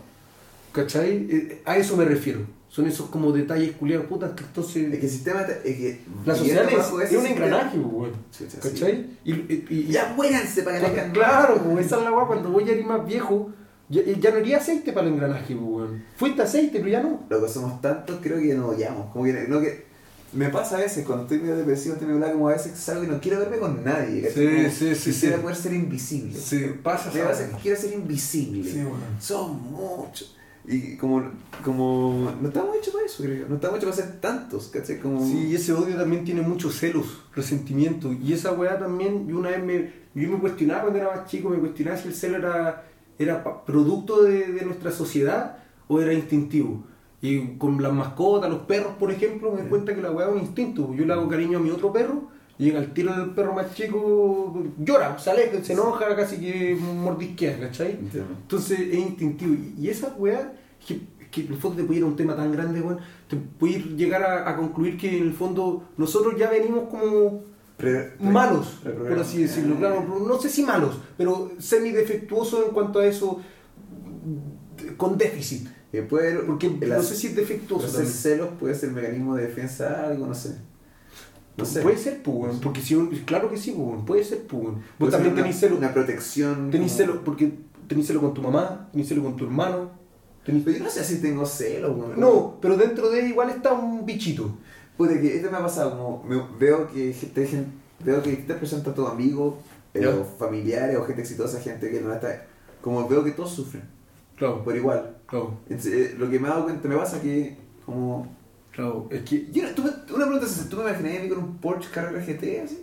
¿Cachai? Eh, A eso me refiero. Son esos como detalles culiados putas que entonces... Es que el sistema. está- Es que. La sociedad es, un engranaje, pues, weón. Sí. ¿Cachai? Y, y- y- Ya muéranse para que Claro, nazcan. Claro, pues, esa es la weá, cuando voy a ir más viejo, ya, ya no iría aceite para el engranaje, pues, weón. Fuiste aceite, pero ya no. Lo que somos tantos, creo que nos odiamos. Como que, no, que me pasa a veces, cuando estoy medio depresivo, estoy medio blanco, como a veces salgo y no quiero verme con nadie. Sí, Como sí, sí, Quisiera sí. poder ser invisible. pasa Me pasa que quiero ser invisible. Sí, weón. Son muchos. Y como, como, no estamos hechos para eso, creo yo. No estamos hechos para ser tantos, ¿cachai? Como, Sí, y ese odio también tiene muchos celos, resentimiento. Y esa weá también, yo una vez me, yo me cuestionaba cuando era más chico, me cuestionaba si el celo era, era producto de, de nuestra sociedad o era instintivo. Y con las mascotas, los perros, por ejemplo, me doy cuenta que la weá es un instinto. Yo le hago cariño a mi otro perro, llega el tiro del perro más chico, llora, sale, se enoja, casi que mordisquea, ¿cachai? Entiendo. Entonces es instintivo. Y- esa weá, que, que en el fondo te puede ir a un tema tan grande, weón, te puede ir- llegar a, a concluir que en el fondo nosotros ya venimos como malos, por reprograma. así decirlo. Claro, no sé si malos, pero semi-defectuosos en cuanto a eso, con déficit. Eh, puede Porque no sé si es defectuoso. Celos puede ser mecanismo de defensa de algo, no sé. No sé. Puede ser, pues, porque si un- claro que sí, pues, puede ser, pues. Vos Puede también tenés celo, Una protección. tenés como- celo, porque tenés celo con tu mamá, tenés celo con tu hermano. tenés- Pero yo no sé si tengo celos, weón. No, pero dentro de él igual está un bichito. Puede que esto me ha pasado, como me- veo que gente, gen- veo que distintas personas, tanto amigos, eh, o familiares, o gente exitosa, gente que no está. Como veo que todos sufren, Claro, por igual. claro, Entonces, eh, lo que me he dado cuenta, me pasa que, como. Claro. Es que, Yo, no- tú me- una pregunta es: ¿tú me imaginas a mí con un Porsche carrera GT así?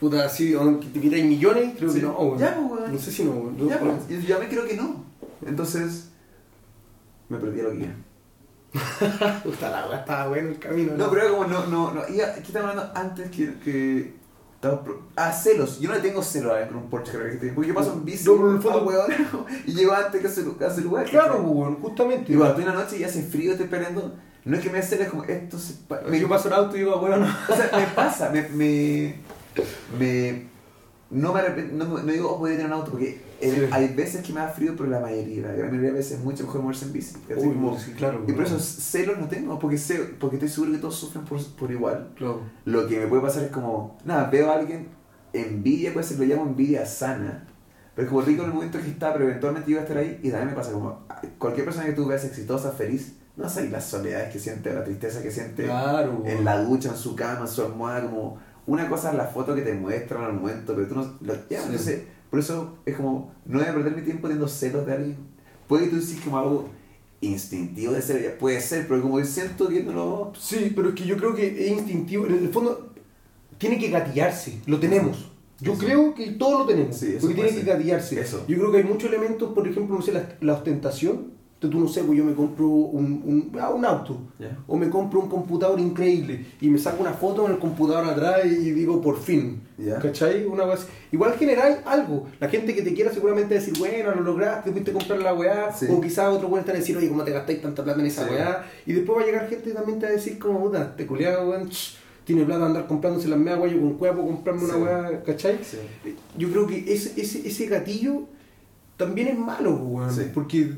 puta, así, aunque te quitáis millones, creo Sí. que no, weón. Ya, pues, weón. No sé si no, weón. Ya, pues, yo, yo a mí creo que no. Entonces, me perdí a lo que iba. Puta la weá, estaba bueno el camino. No, pero era como, no, no, no. Iba, ¿Qué estaba hablando antes que. que ah, celos. Yo no le tengo celos a ver con un Porsche carrera GT. Porque yo paso en bici. No, fondo- ah, weón, y llego antes que que ese lugar. Claro, pues, weón, justamente. Y cuando estoy en la noche y hace frío, estoy esperando. No es que me celes como esto se. me- Yo paso el auto y digo, weón, no. O sea, me pasa, me. me, me no me no, no digo, oh, podría tener un auto, porque eh, Sí. hay veces que me da frío, pero la mayoría, la gran mayoría de veces es mucho mejor moverse en bici. Uy, Como- sí, claro. y por eso celos no tengo, porque, sé, porque estoy seguro que todos sufren por, por igual. Claro. Lo que me puede pasar es como, nada, veo a alguien, envidia, puede ser, lo llamo envidia sana, pero es como rico en el momento que está, pero eventualmente iba a estar ahí, y también me pasa como, cualquier persona que tú veas exitosa, feliz, no sé las soledades que siente, la tristeza que siente Claro, en la ducha, en su cama, en su almohada, como una cosa es la foto que te muestran al momento, pero tú no... Lo, ya, Sí. entonces, por eso es como, no voy a perder mi tiempo teniendo celos de alguien. Puede que tú dices como algo instintivo de ser, puede ser, pero como yo siento que no lo... Sí, pero es que yo creo que es instintivo. En el fondo, tiene que gatillarse. Lo tenemos. Yo Eso. creo que todos lo tenemos. Sí, porque tiene que ser. gatillarse. Eso. Yo creo que hay muchos elementos, por ejemplo, no sé, la, la ostentación. Entonces, tú no sé, pues yo me compro un, un, ah, un auto. O me compro un computador increíble y me saco una foto en el computador atrás y digo, por fin. Ya. ¿Cachai? Una cosa. Igual generáis algo. La gente que te quiera seguramente decir, bueno, lo lograste, fuiste a comprar la weá. Sí. O quizás otro puede estar a decir, oye, ¿cómo te gastáis tanta plata en esa Sí. weá? Y después va a llegar gente también te va a decir, como, puta, te coleado, weón, ch, tiene plata de andar comprándose las weá, yo con cueva puedo comprarme una Sí. weá, ¿cachai? Sí. Yo creo que ese, ese, ese gatillo también es malo, weón. Sí. Porque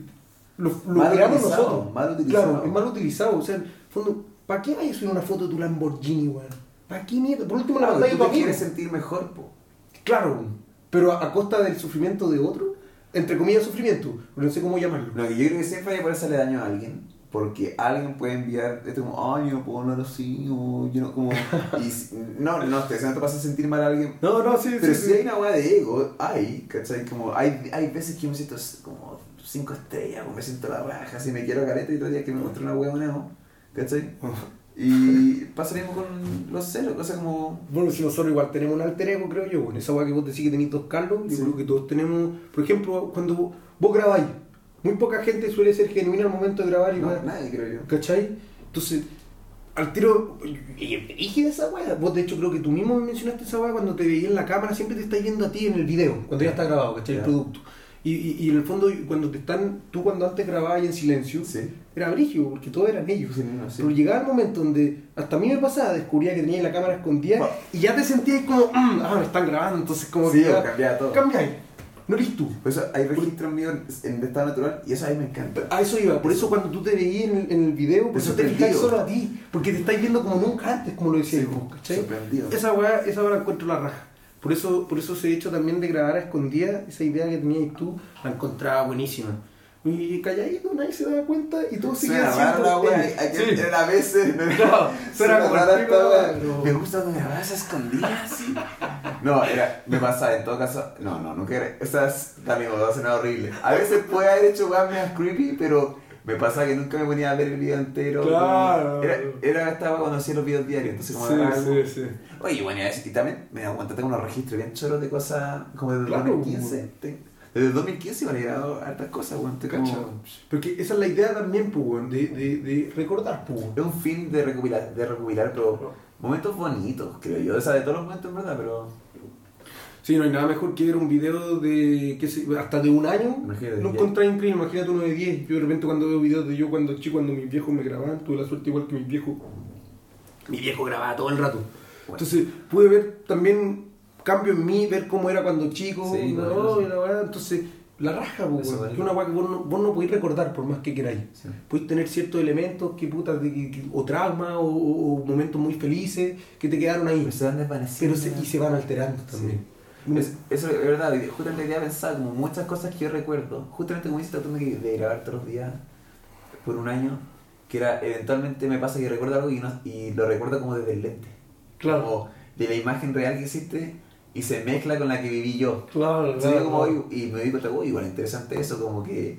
lo, lo Mal creamos utilizado, nosotros. mal utilizado. Claro, es mal utilizado. O sea, en fondo, ¿para qué vayas a subir una foto de tu Lamborghini, weón? ¿Para qué mierda? Por último, la Claro, pantalla tu te amigo. quieres sentir mejor, po. Claro, pero a, a costa del sufrimiento de otro, entre comillas sufrimiento, pero no sé cómo llamarlo. No, yo creo que siempre hay que poder hacerle daño a alguien. Porque alguien puede enviar, esto como, ay, yo no puedo hablar así, o yo no, como. Y, no, no, te, no te pasa sentir mal a alguien. No, no, sí, Pero si hay una weá de ego, hay, ¿cachai? Como, hay, hay veces que yo me siento como cinco estrellas, o me siento la raja, así me quiero careta y otro día que me muestra una weá nueva, ¿cachai? Y pasa mismo con los celos, cosas como. Bueno, si nosotros igual tenemos un alter ego, creo yo, en esa weá que vos decís que tenéis dos Carlos, yo Sí. creo que todos tenemos, por ejemplo, cuando vos, vos grabáis, muy poca gente suele ser genuina al momento de grabar y No, nadie creo yo. ¿cachai? Entonces, al tiro, y rígida esa weá, vos de hecho creo que tú mismo me mencionaste esa weá cuando te veía en la cámara, siempre te estás viendo a ti en el video, cuando ya está grabado, ¿cachai? El Ya. producto. Y, y, y en el fondo, cuando te están, tú cuando antes grababas en silencio, Sí. era brígido, porque todos eran ellos. Sí, no, sí. Pero llegaba el momento donde hasta a mí me pasaba, descubría que tenía la cámara escondida Bueno. y ya te sentías como, "Mm, ah, me están grabando, entonces como que ya cambiaba todo. cambiáis. No eres tú. Por eso hay registros míos en estado natural y eso a mí me encanta. A eso iba, por eso cuando tú te veías en el, en el video, por eso te fijáis solo a ti, porque te estáis viendo como nunca antes, como lo Sí, vos, ¿cachai? sorprendido. Esa weá, esa weá encuentro la raja. Por eso, por eso se hecho también de grabar a escondidas, esa idea que tenías tú, la encontraba buenísima. Y calladito, nadie se daba cuenta y todo Suena siendo la weá, él. hay Sí. a veces. No, No, suena como Me gusta cuando grabas a escondidas, sí. No, era, me pasa en todo caso. No, no, nunca era. Estas también me va a sonar horrible. A veces puede haber hecho weas creepy, pero me pasa que nunca me ponía a ver el video entero. Claro. Era, era estaba cuando hacía los videos diarios, entonces como Sí, sí, sí. Oye, bueno, y también me da cuenta, tengo unos registros bien choros de cosas como desde Claro, 2015. Te- Desde el 2015 me han llegado hartas cosas, weón. como- Cacha. Porque esa es la idea también, pues, de, de, de recordar, pues. Es un fin de recopilar, de recopilar, pero momentos bonitos, creo yo. O sea, de todos los momentos en verdad, pero. Sí, no hay nada mejor que ver un video de, qué sé, hasta de un año. Imagínate, ya. encontré increíble, imagínate uno de 10. Yo de repente cuando veo videos de yo cuando chico, cuando mis viejos me grababan, tuve la suerte igual que mis viejos. Mi viejo grababa todo el rato. Entonces pude ver también cambio en mí, ver cómo era cuando chico, Sí, no, bueno, y la weá, entonces la raja, vale. que una weá que vos no, vos no podéis recordar por más que queráis. Sí. Puedes tener ciertos elementos que puta, de, que- que- o traumas o, momentos muy felices que te quedaron ahí, Pero se van pero desvaneciendo. se, y se van alterando también. Es- eso es verdad, y justamente había pensado como muchas cosas que yo recuerdo, justamente como hiciste tú de, grabar todos los días por un año, que era eventualmente me pasa que recuerdo algo y, no- y lo recuerdo como desde el lente, Claro. como de la imagen real que existe y se mezcla con la que viví yo. Claro, Entonces yo como, y me di cuenta, uy, igual interesante eso, como que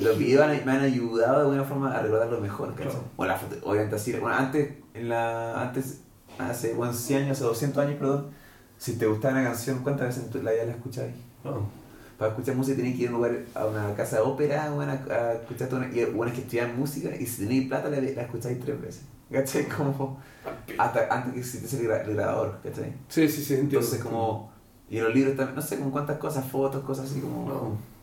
los videos me han ayudado de alguna forma a recordarlo mejor. Claro. O la foto, obviamente así, bueno, antes, en la, antes, hace bueno, 100 años o 200 años, perdón, si te gustaba una canción, ¿cuántas veces en la vida la escuchabas? Para escuchar música tenías que ir a un lugar, a una casa de ópera, bueno, a, escuchar una, y bueno, es que estudiaban música y si tenías plata la, la escuchabas tres veces, ¿cachai? Como hasta antes que existiese el, gra- el grabador, ¿cachai? Sí, sí, sí, entiendo. Entonces como, y en los libros también, no sé, con cuántas cosas, fotos, cosas así como... No.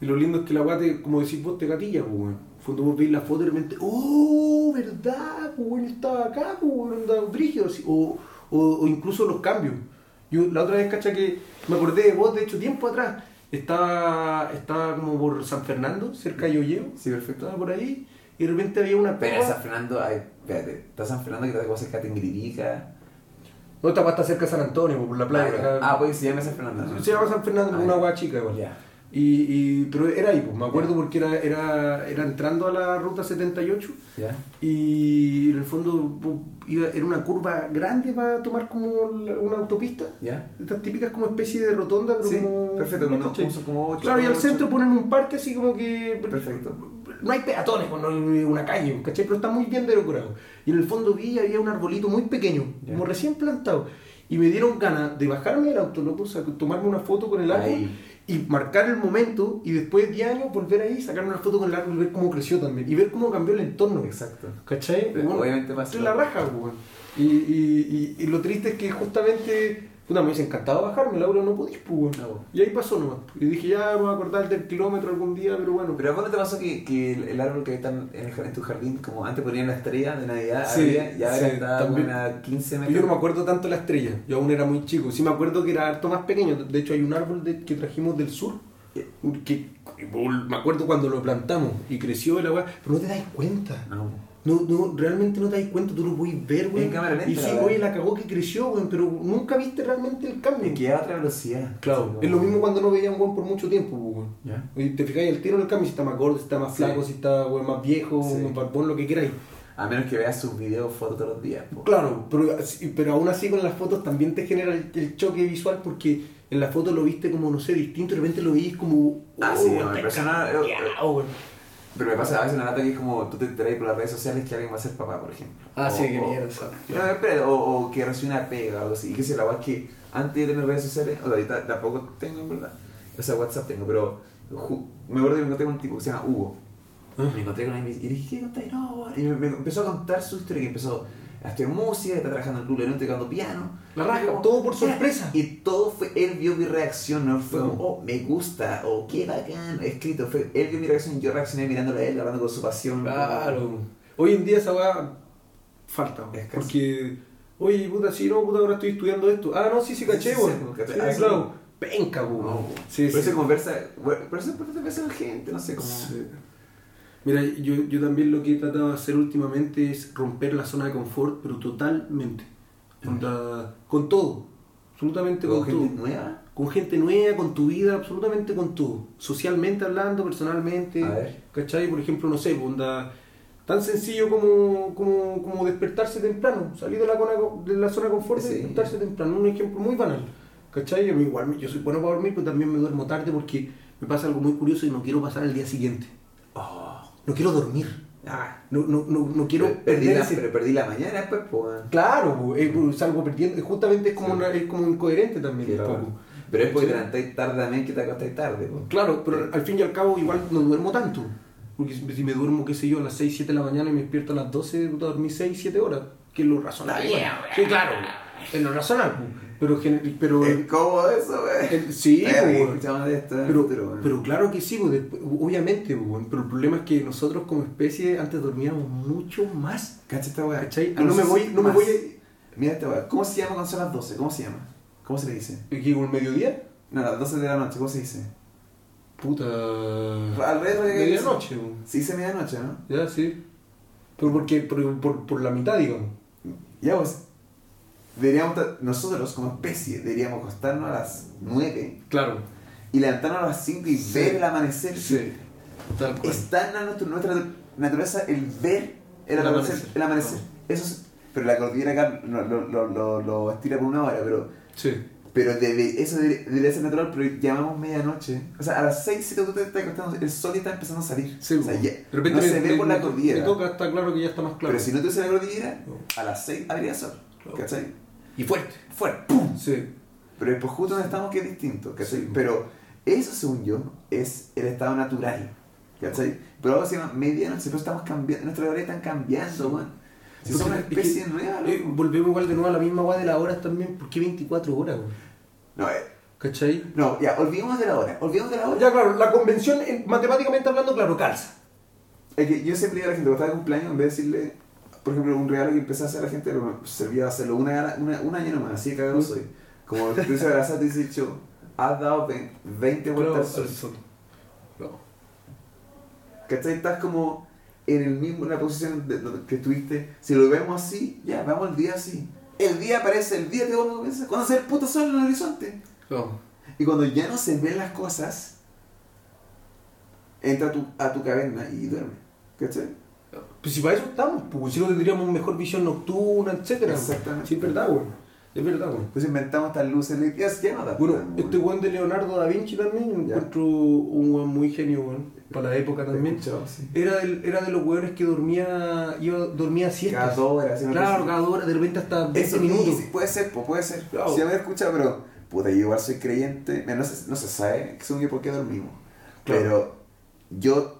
Y lo lindo es que la weá, como decís vos, te gatilla, pues, weón. Cuando vos veis la foto y de repente, ¡oh, verdad! Pues, weón, estaba acá, pues, weón, andaba brígido, así. O, o, o incluso los cambios. Yo la otra vez, cacha, que me acordé de vos, de hecho, tiempo atrás. Estaba, estaba como por San Fernando, cerca de Yoyeo. Sí, perfecto. Estaba por ahí. Y de repente había una Pero San Fernando, ay, espérate, está San Fernando que te vas a hacer Catingridica. No, está cerca de San Antonio, por la playa. Ah, acá. ah, pues se llama San Fernando. Se llama San Fernando, Ah, una weá chica igual. Ya. Y, y, pero era ahí, pues, me acuerdo porque era, era, era entrando a la ruta 78 ¿Ya? y en el fondo pues, iba, era una curva grande para tomar como una autopista. ¿Ya? Estas típicas como especie de rotonda, pero Sí, como... perfecto, ¿me como, ocho, Claro, y al centro ponen un parque así como que... Perfecto. No hay peatones, pues, no hay una calle, ¿cachai? Pero está muy bien decorado. Y en el fondo vi había un arbolito muy pequeño, como recién plantado. Y me dieron ganas de bajarme del auto, loco, o sea, tomarme una foto con el árbol Ahí. Y marcar el momento y después de 10 años volver ahí, sacarme una foto con el árbol y ver cómo creció también. Y ver cómo cambió el entorno. Exacto. ¿Cachai? Bueno, obviamente pasa. es la raja, weón. Y, y, y, y lo triste es que justamente, puta, me hubiese encantado bajarme, Laura, no podís, pues, weón. No. Y ahí pasó nomás. Y dije, ya me voy a acordar del kilómetro algún día, pero bueno. Pero ¿a cuándo te pasó que, que el, el árbol que está en, el en tu jardín, como antes ponían la estrella de Navidad, Sí, había, y ahora sí, está como también. a 15 Yo metros? no me acuerdo tanto la estrella, yo aún era muy chico. Sí me acuerdo que era harto más pequeño. De hecho, hay un árbol de- que trajimos del sur, que me acuerdo cuando lo plantamos y creció la weá, pero no te das cuenta. No. No, no, realmente no te das cuenta, tú lo puedes ver, güey. Y sí, la oye, la cagó que creció, güey, pero nunca viste realmente el cambio. Que a otra velocidad. Claro, Sí, es lo mismo cuando no veía un güey por mucho tiempo, güey. ¿Ya? Y te fijáis el tiro en el cambio, si está más gordo, si está más Sí. flaco, si está güey, más viejo, Sí. más barbón, lo que queráis. A menos que veas sus videos, fotos todos los días. po. Claro, pero, pero aún así con las fotos también te genera el, el choque visual porque en la foto lo viste como, no sé, distinto, de repente lo veís como... Ah, oh, sí, no, me impresiona, cambiado, güey. Pero me pasa a veces una lata que es como tú te enteras por las redes sociales que alguien va a ser papá, por ejemplo. Ah, O- sí, qué o- mierda. esa. No, espera, o, o que recibe una pega o algo así. Y que se la es que antes de tener redes sociales, o ahorita tampoco tengo en verdad. O sea, WhatsApp tengo, pero me acuerdo que me encontré con un tipo que se llama Hugo. Ah. Me encontré con él y me dije, ¿qué contáis? No, y me, me empezó a contar su historia, que empezó a estudiar música, está trabajando en Club León, tocando piano. La raja, todo por sorpresa. Y todo fue, él vio mi reacción, no fue como, oh, me gusta, o qué bacán, escrito. Fue, él vio mi reacción y yo reaccioné mirándolo a él, hablando con su pasión. Claro. Hoy en día esa weá falta, Es porque, oye, puta, sí, no, puta, ahora estoy estudiando esto. Ah, no, sí, sí, caché, Sí, sí, Sí, ah, sí. claro. Penca, weón. No, Sí, por eso conversa, por eso por eso conversa con gente, no sé cómo. Mira, yo, yo también lo que he tratado de hacer últimamente es romper la zona de confort, pero totalmente. Onda, con todo. Absolutamente Con con, gente todo. nueva. Con gente nueva, con tu vida, absolutamente con todo. Socialmente hablando, personalmente. A ver. ¿Cachai? Por ejemplo, no sé, pues, onda, tan sencillo como, como, como despertarse temprano. Salir de la, de la zona de confort y Sí. despertarse temprano. Un ejemplo muy banal. ¿Cachai? Mí igual, yo soy bueno para dormir, pero también me duermo tarde porque me pasa algo muy curioso y no quiero pasar al día siguiente. Oh, No quiero dormir. ah, No, no, no, no quiero pero, perdí la, ese- pero perdí la mañana después, pues. Claro, pues, salgo perdiendo. Justamente es como, Sí. una- es como incoherente también. un Claro. poco. Pero es porque Sí. te levantáis tarde también que te acostáis tarde, pues. Claro, pero al fin y al cabo igual no duermo tanto. Porque si me duermo, qué sé yo, a las 6, 7 de la mañana y me despierto a las 12, puta, dormí 6, 7 horas. Que es lo razonable. Sí, claro. en lo racional, pues. Pero, pero Es eso, güey. sí, pero, claro que sí, pues, obviamente, pues, pero el problema es que nosotros como especie antes dormíamos mucho más, Cacha esta weá. ¿cachai? Ah, no me voy, no me voy a... Mira esta weá. ¿Cómo se llama cuando son las 12? ¿Cómo se llama? ¿Cómo se le dice? ¿Aquí el mediodía? No, las 12 de la noche, ¿cómo se dice? Puta... Alrededor de Medianoche, pues. Se dice medianoche, ¿no? Ya, sí. Pero porque, por, por, por la mitad, digamos. Ya pues. Deberíamos, nosotros como especie, deberíamos acostarnos a las 9 Claro. y levantarnos a las 5 y Sí. ver el amanecer. Sí. Tal cual. Está en nuestra, nuestra naturaleza el ver el, El amanecer. amanecer. El amanecer. Eso es- pero la cordillera acá lo, lo, lo, lo, estira por una hora, pero, Sí. pero debe, eso debe- debería ser natural, pero llamamos medianoche. O sea, a las 6, 7 tú te estás acostando, el sol ya está empezando a salir. Sí, o sea, ya, de repente no me, se ve me- por la cordillera. Me toca, está claro que ya está más claro. Pero si no tuviese la cordillera, No. a las 6 habría sol. Claro. ¿Cachai? Y fuerte. Fuera, ¡pum! Sí. Pero después justo donde estamos que es distinto, ¿cachai? Sí. Pero eso, según yo, es el estado natural, ¿cachai? Pero algo se llama medianoche, pero estamos cambiando, nuestras horas están cambiando, weón. Si Porque una es que- especie nueva, Eh, volvemos igual de nuevo a la misma weá de las horas también. ¿Por qué 24 horas, güey? No, eh, ¿Cachai? no, ya, olvidemos de la hora, olvidemos de la hora. Ya, claro, la convención, eh, matemáticamente hablando, claro, calza. Es que yo siempre digo a la gente, cuando estaba de cumpleaños, en vez de decirle, por ejemplo, un regalo que empecé a hacer a la gente, lo- servía a hacerlo una, una, un año nomás, así de cagado soy. Como tú dices abrazado, te dice, dicho, has dado ve- 20 vueltas al sol. No. ¿Cachai? Estás como en el mismo, en la posición de, donde- que estuviste. Si lo vemos así, ya, vamos el día así. El día aparece, el día te comienza, cuando se ve el puto sol en el horizonte. No. Y cuando ya no se ven las cosas, entra a tu, a tu caverna y duerme. ¿Cachai? Pues si para eso estamos, pues si no tendríamos mejor visión nocturna, etcétera. Exactamente. Sí, es verdad, güey. Es verdad, güey. Entonces inventamos estas luces eléctricas, ya no da Bueno, este weón de Leonardo da Vinci también, encuentro un weón muy genio, weón, para la época también. escuchado, sí. Era, del, era de los weones que dormía, iba, dormía siestas. Cada. ¿sí? Claro, cada hora, de repente hasta 20 Eso minutos. sí, sí, puede ser, pues puede ser. Claro. Si me escucha, pero puta, yo igual soy creyente. Mira, No se, no se sabe según yo por qué dormimos. Claro. Pero yo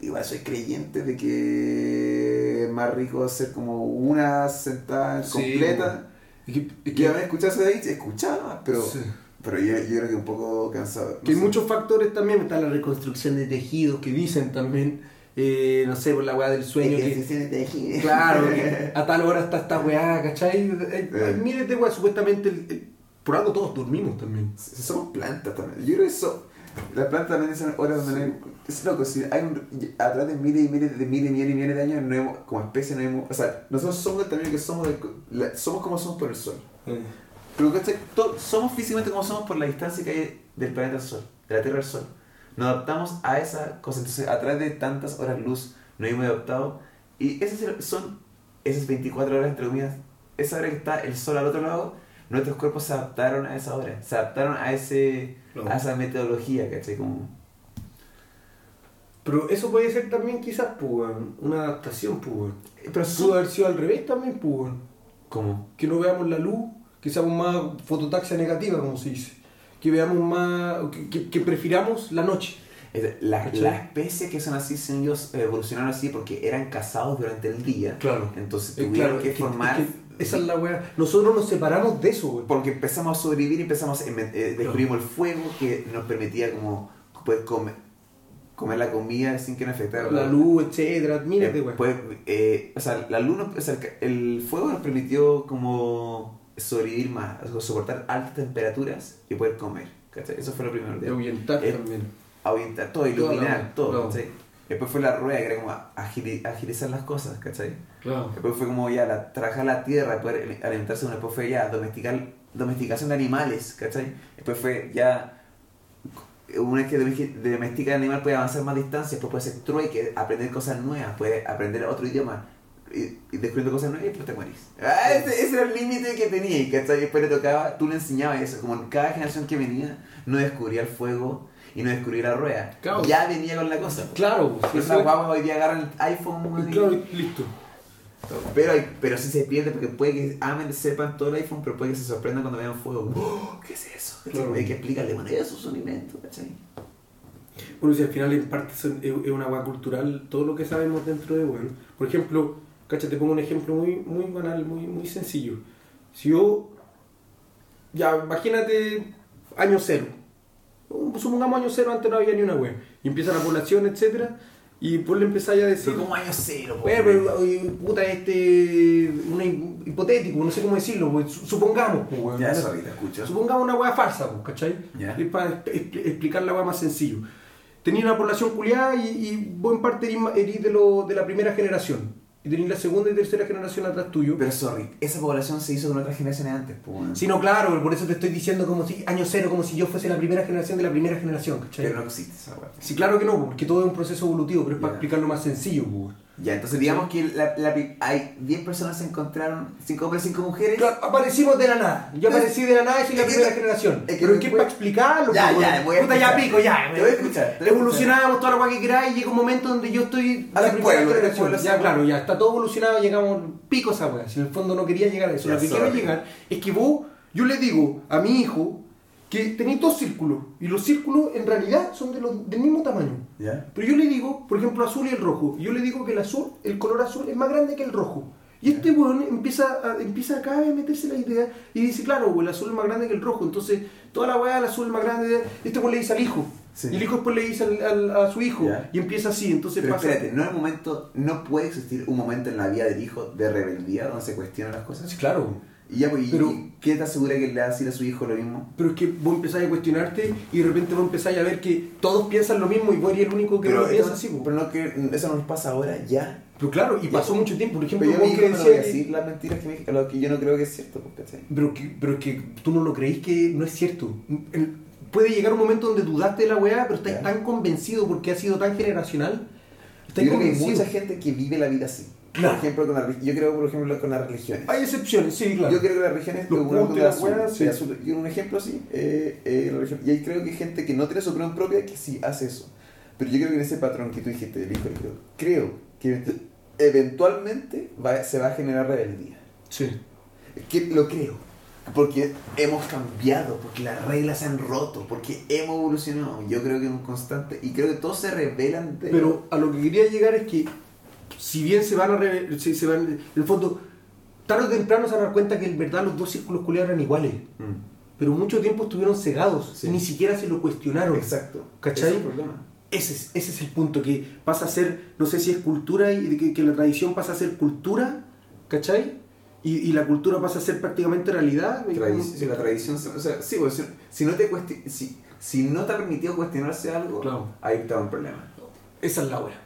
igual soy creyente de que es más rico hacer como una sentada Sí, completa. Es que, Y que- haber escuchado eso de ahí, escuchado nomás, pero, sí. pero yo, yo creo que un poco cansado. Que hay sé. muchos factores también, está la reconstrucción de tejidos que dicen también, eh, no sé, por la weá del sueño que... De tejido. Claro, que a tal hora está esta weá, ¿cachai? Eh. miles de weá, supuestamente el- el- por algo todos dormimos también. Somos plantas también. Yo creo que so- las plantas también dicen horas donde no hay. Es loco, si hay un, atrás de miles y miles de miles y miles y miles de años, no hemos, como especie, no hemos. O sea, nosotros somos también que somos, del- la- somos como somos por el sol. Pero ¿cachai? Somos físicamente como somos por la distancia que hay del planeta al sol, de la Tierra al sol. Nos adaptamos a esa cosa. Entonces, a través de tantas horas luz, nos hemos adaptado. Y esas son esas 24 horas, entre comillas, esa hora que está el sol al otro lado, nuestros cuerpos se adaptaron a esa hora. Se adaptaron a, ese, a esa metodología, ¿cachai? Como, Pero eso puede ser también quizás, pues, una adaptación, pues, weón. pero Pudo haber sido al revés también, pues, como Que no veamos la luz, que seamos más fototaxia negativa, como se dice. Que veamos más, que, que- que prefiramos la noche. Es- la, ¿Cachai? la especie que son así, ellos evolucionaron así porque eran cazados durante el día. Claro. Entonces Eh, tuvieron claro, que formar. es que esa es la weá. Nosotros nos separamos de eso, weón. Porque empezamos a sobrevivir y empezamos, inven- eh, descubrimos el fuego que nos permitía como poder comer, comer la comida sin que nos afectara La luz, etcétera, Eh, weá. pues, eh, o sea, la luz, nos- o sea, el, fuego nos permitió como sobrevivir más, soportar altas temperaturas y poder comer. ¿cachai? Eso fue lo primero. Eh, también. Ahuyentar todo, iluminar todo. claro. ¿cachai? Después fue la rueda, que era como agili- agilizar las cosas, ¿cachai? Claro. Después fue como ya la, trabajar la tierra, poder alimentarse uno. Después fue ya domesticar, domesticación de animales, ¿cachai? Después fue ya, una vez que domesti- domestica el animal puede avanzar más distancia, después puede ser trueque, aprender cosas nuevas, puede aprender otro idioma. Y, y descubriendo cosas nuevas y después te morís. Ah, ese, ese era el límite que tenía, ¿cachai? Después le tocaba, tú le enseñabas eso. Como cada generación que venía, no descubría el fuego y no descubría la rueda. Claro. Ya venía con la cosa. Claro, sí. las guaguas hoy día agarran el iPhone, y- Claro, listo. pero, hay- pero sí se pierde porque puede que amen, sepan todo el iPhone, pero puede que se sorprendan cuando vean fuego. ¡Oh! ¿Qué es eso? Claro. Hay que explicarle, bueno, eso es un invento, ¿cachai? Bueno, si al final en parte es una agua cultural todo lo que sabemos dentro de bueno. Por ejemplo, cacha, te pongo un ejemplo muy, muy banal, muy, muy sencillo. Si yo, ya, imagínate año cero. Supongamos año cero, antes no había ni una web. Y empieza la población, etcétera Y pues le empezáis a decir. Pero como año cero, Bueno, pero, puta, este. Hi- hipotético, no sé cómo decirlo, pues, su- supongamos, pues, weón. Ya, sorry, te escucho. Supongamos una weá falsa, pues, ¿cachai? Ya. Es para expl- explicar la weá más sencillo. Tenía una población culiada y, y vos en parte erís de, lo, de la primera generación. Y tenés la segunda y tercera generación atrás tuyo. Pero sorry, esa población se hizo con otras generaciones antes, pues. weón. Sí, no, claro, por eso te estoy diciendo como si año cero, como si yo fuese la primera generación de la primera generación, ¿cachai? Pero no existe esa weá. Sí, claro que no, porque todo es un proceso evolutivo, pero es para explicarlo más sencillo, pues. Ya, entonces digamos que la, la pri- hay 10 personas se encontraron, 5 hombres, 5 mujeres. Claro, aparecimos de la nada. Yo aparecí de la nada y soy la Es que- primera generación. es que Pero es que para explicarlo. Ya, ya, weón. voy a Puta, ya pico, ya. Te voy a escuchar, Evolucionamos toda la guay que queráis y llega un momento donde yo estoy A la primera pueblo, generación. pueblo, Ya, claro, ya está todo evolucionado, llegamos pico esa. Si en el fondo no quería llegar a eso. Ya, Lo que quiero llegar es que vos, yo le digo a mi hijo que tenéis dos círculos. Y los círculos en realidad son de los- del mismo tamaño. Pero yo le digo, por ejemplo, azul y el rojo. y Yo le digo que el azul, el color azul es más grande que el rojo. Y este weón empieza, a, empieza acá a meterse la idea y dice, claro, weón, el azul es más grande que el rojo. Entonces, toda la weá, el azul es más grande. Este weón le dice al hijo. Sí. Y el hijo después le dice al- al- a su hijo. Y empieza así. Entonces Pero pasa. espérate, no hay momento, no puede existir un momento en la vida del hijo de rebeldía donde se cuestionan las cosas. Sí, claro. Y ya, pues, ¿y- Pero- y ¿qué te asegura que le va a decir a su hijo lo mismo? Pero es que vos empezáis a cuestionarte y de repente vos empezáis a ver que todos piensan lo mismo y vos eres el único que no lo esto- piensa así. po. pero no que eso no nos pasa ahora, ya. Pero claro, y Ya. pasó mucho tiempo. Por ejemplo, Pero yo vos que no voy a decir las mentiras que, me, lo que yo no creo que es cierto, pues, ¿cachai? Pero que, pero que tú no lo creís que no es cierto. El- puede llegar un momento donde dudaste de la weá, pero estás Ya. tan convencido porque ha sido tan generacional. Estás Yo creo que hay mucha gente que vive la vida así. Claro. Por ejemplo, con la, yo creo, por ejemplo, con las religiones. Hay excepciones, sí, claro. Yo creo que las religiones Los cosa las weas, sí. Y un ejemplo así, eh, eh, la religión- y ahí creo que hay gente que no tiene su opinión propia que sí hace eso. Pero yo creo que en ese patrón que tú dijiste del hijo, creo que eventualmente va- se va a generar rebeldía. Sí. Que lo creo. Porque hemos cambiado, porque las reglas se han roto, porque hemos evolucionado. Yo creo que es un constante. Y creo que todos se rebelan de. Pero a lo que quería llegar es que, si bien se van a. re- si se van, en el fondo, tarde o temprano se van a dar cuenta que en verdad los dos círculos culiados eran iguales. Mm, Pero mucho tiempo estuvieron cegados. Sí. y Ni siquiera se lo cuestionaron. Exacto. ¿Cachai? Ese es el problema. Ese es, ese es el punto, que pasa a ser, no sé si es cultura, y que, que la tradición pasa a ser cultura, ¿cachai? Y, y la cultura pasa a ser prácticamente realidad. si la tradición, se- o sea, sí, pues, si, si no te si, si no te ha permitido cuestionarse algo, Claro. ahí está un problema. Esa es la hora,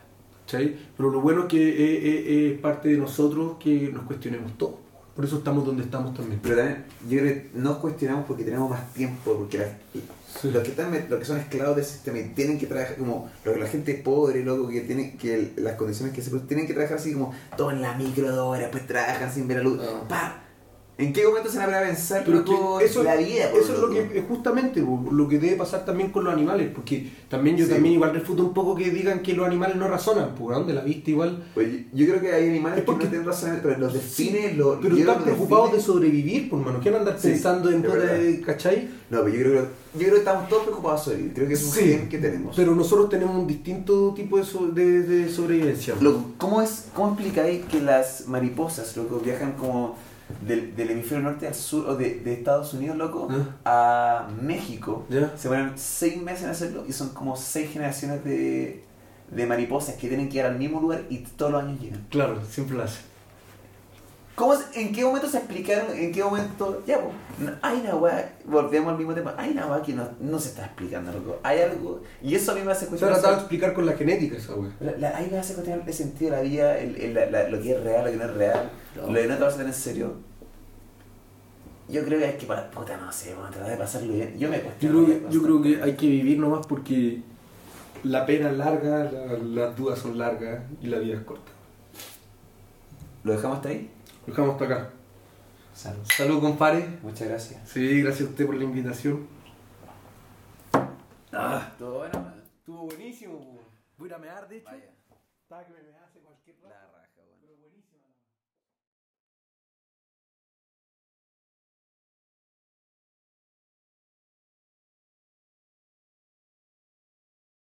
Pero lo bueno es que es, es- es parte de nosotros que nos cuestionemos todo. Por eso estamos donde estamos también. Pero también, yo creo que nos cuestionamos porque tenemos más tiempo, porque la- Sí. los, que están, los que son esclavos del sistema y tienen que trabajar como lo que la gente pobre, loco, que tiene que el- las condiciones que se tienen que trabajar así como todo en la micro pues trabajan sin ver la luz. Ah. Pa, ¿En qué momento se van a pensar Pero que eso, la vida? por eso es lo que es justamente lo que debe pasar también con los animales, porque también yo Sí. también igual refuto un poco que digan que los animales no razonan, ¿por dónde la viste igual? Yo creo que hay animales Es porque- que no tienen razón, pero los delfines, los, Pero están preocupados de sobrevivir, por mano, ¿qué van a andar Sí, pensando en puta de, ¿cachai? No, pero yo creo, que- yo creo que estamos todos preocupados de sobrevivir. Creo que es un Sí, gen que tenemos. Pero nosotros tenemos un distinto tipo de, so- de, de sobrevivencia. Loco, ¿cómo, es, ¿cómo explicáis que las mariposas, loco, viajan como del, del hemisferio norte al sur, o de, de Estados Unidos, loco, a México? Se ponen seis meses en hacerlo y son como seis generaciones de, de mariposas que tienen que ir al mismo lugar y todos los años llegan. Claro, siempre lo hace. ¿Cómo, se- ¿En qué momento se explicaron? ¿En qué momento? Ya, pues, hay una weá, volvemos al mismo tema, hay una weá que no, no se está explicando, loco. Hay algo, y eso a mí me hace Se ha cuestionar. tratado de explicar con la genética esa la- ahí me hace cuestionar el sentido de la vida, el, el- la- la- lo que es real, lo que no es real, No. lo que no te vas a tener en serio. Yo creo que hay que, puta, no sé, vamos a tratar de pasarlo bien. Yo me Yo cuestiono. creo, que, yo creo que hay que vivir nomás porque la pena es larga, la- las dudas son largas y la vida es corta. ¿Lo dejamos hasta ahí? Lo dejamos hasta acá. Salud. Salud, compadre. Muchas gracias. Sí, gracias a usted por la invitación. Ah, Todo bueno. estuvo buenísimo. Voy a mear, de hecho. Vaya.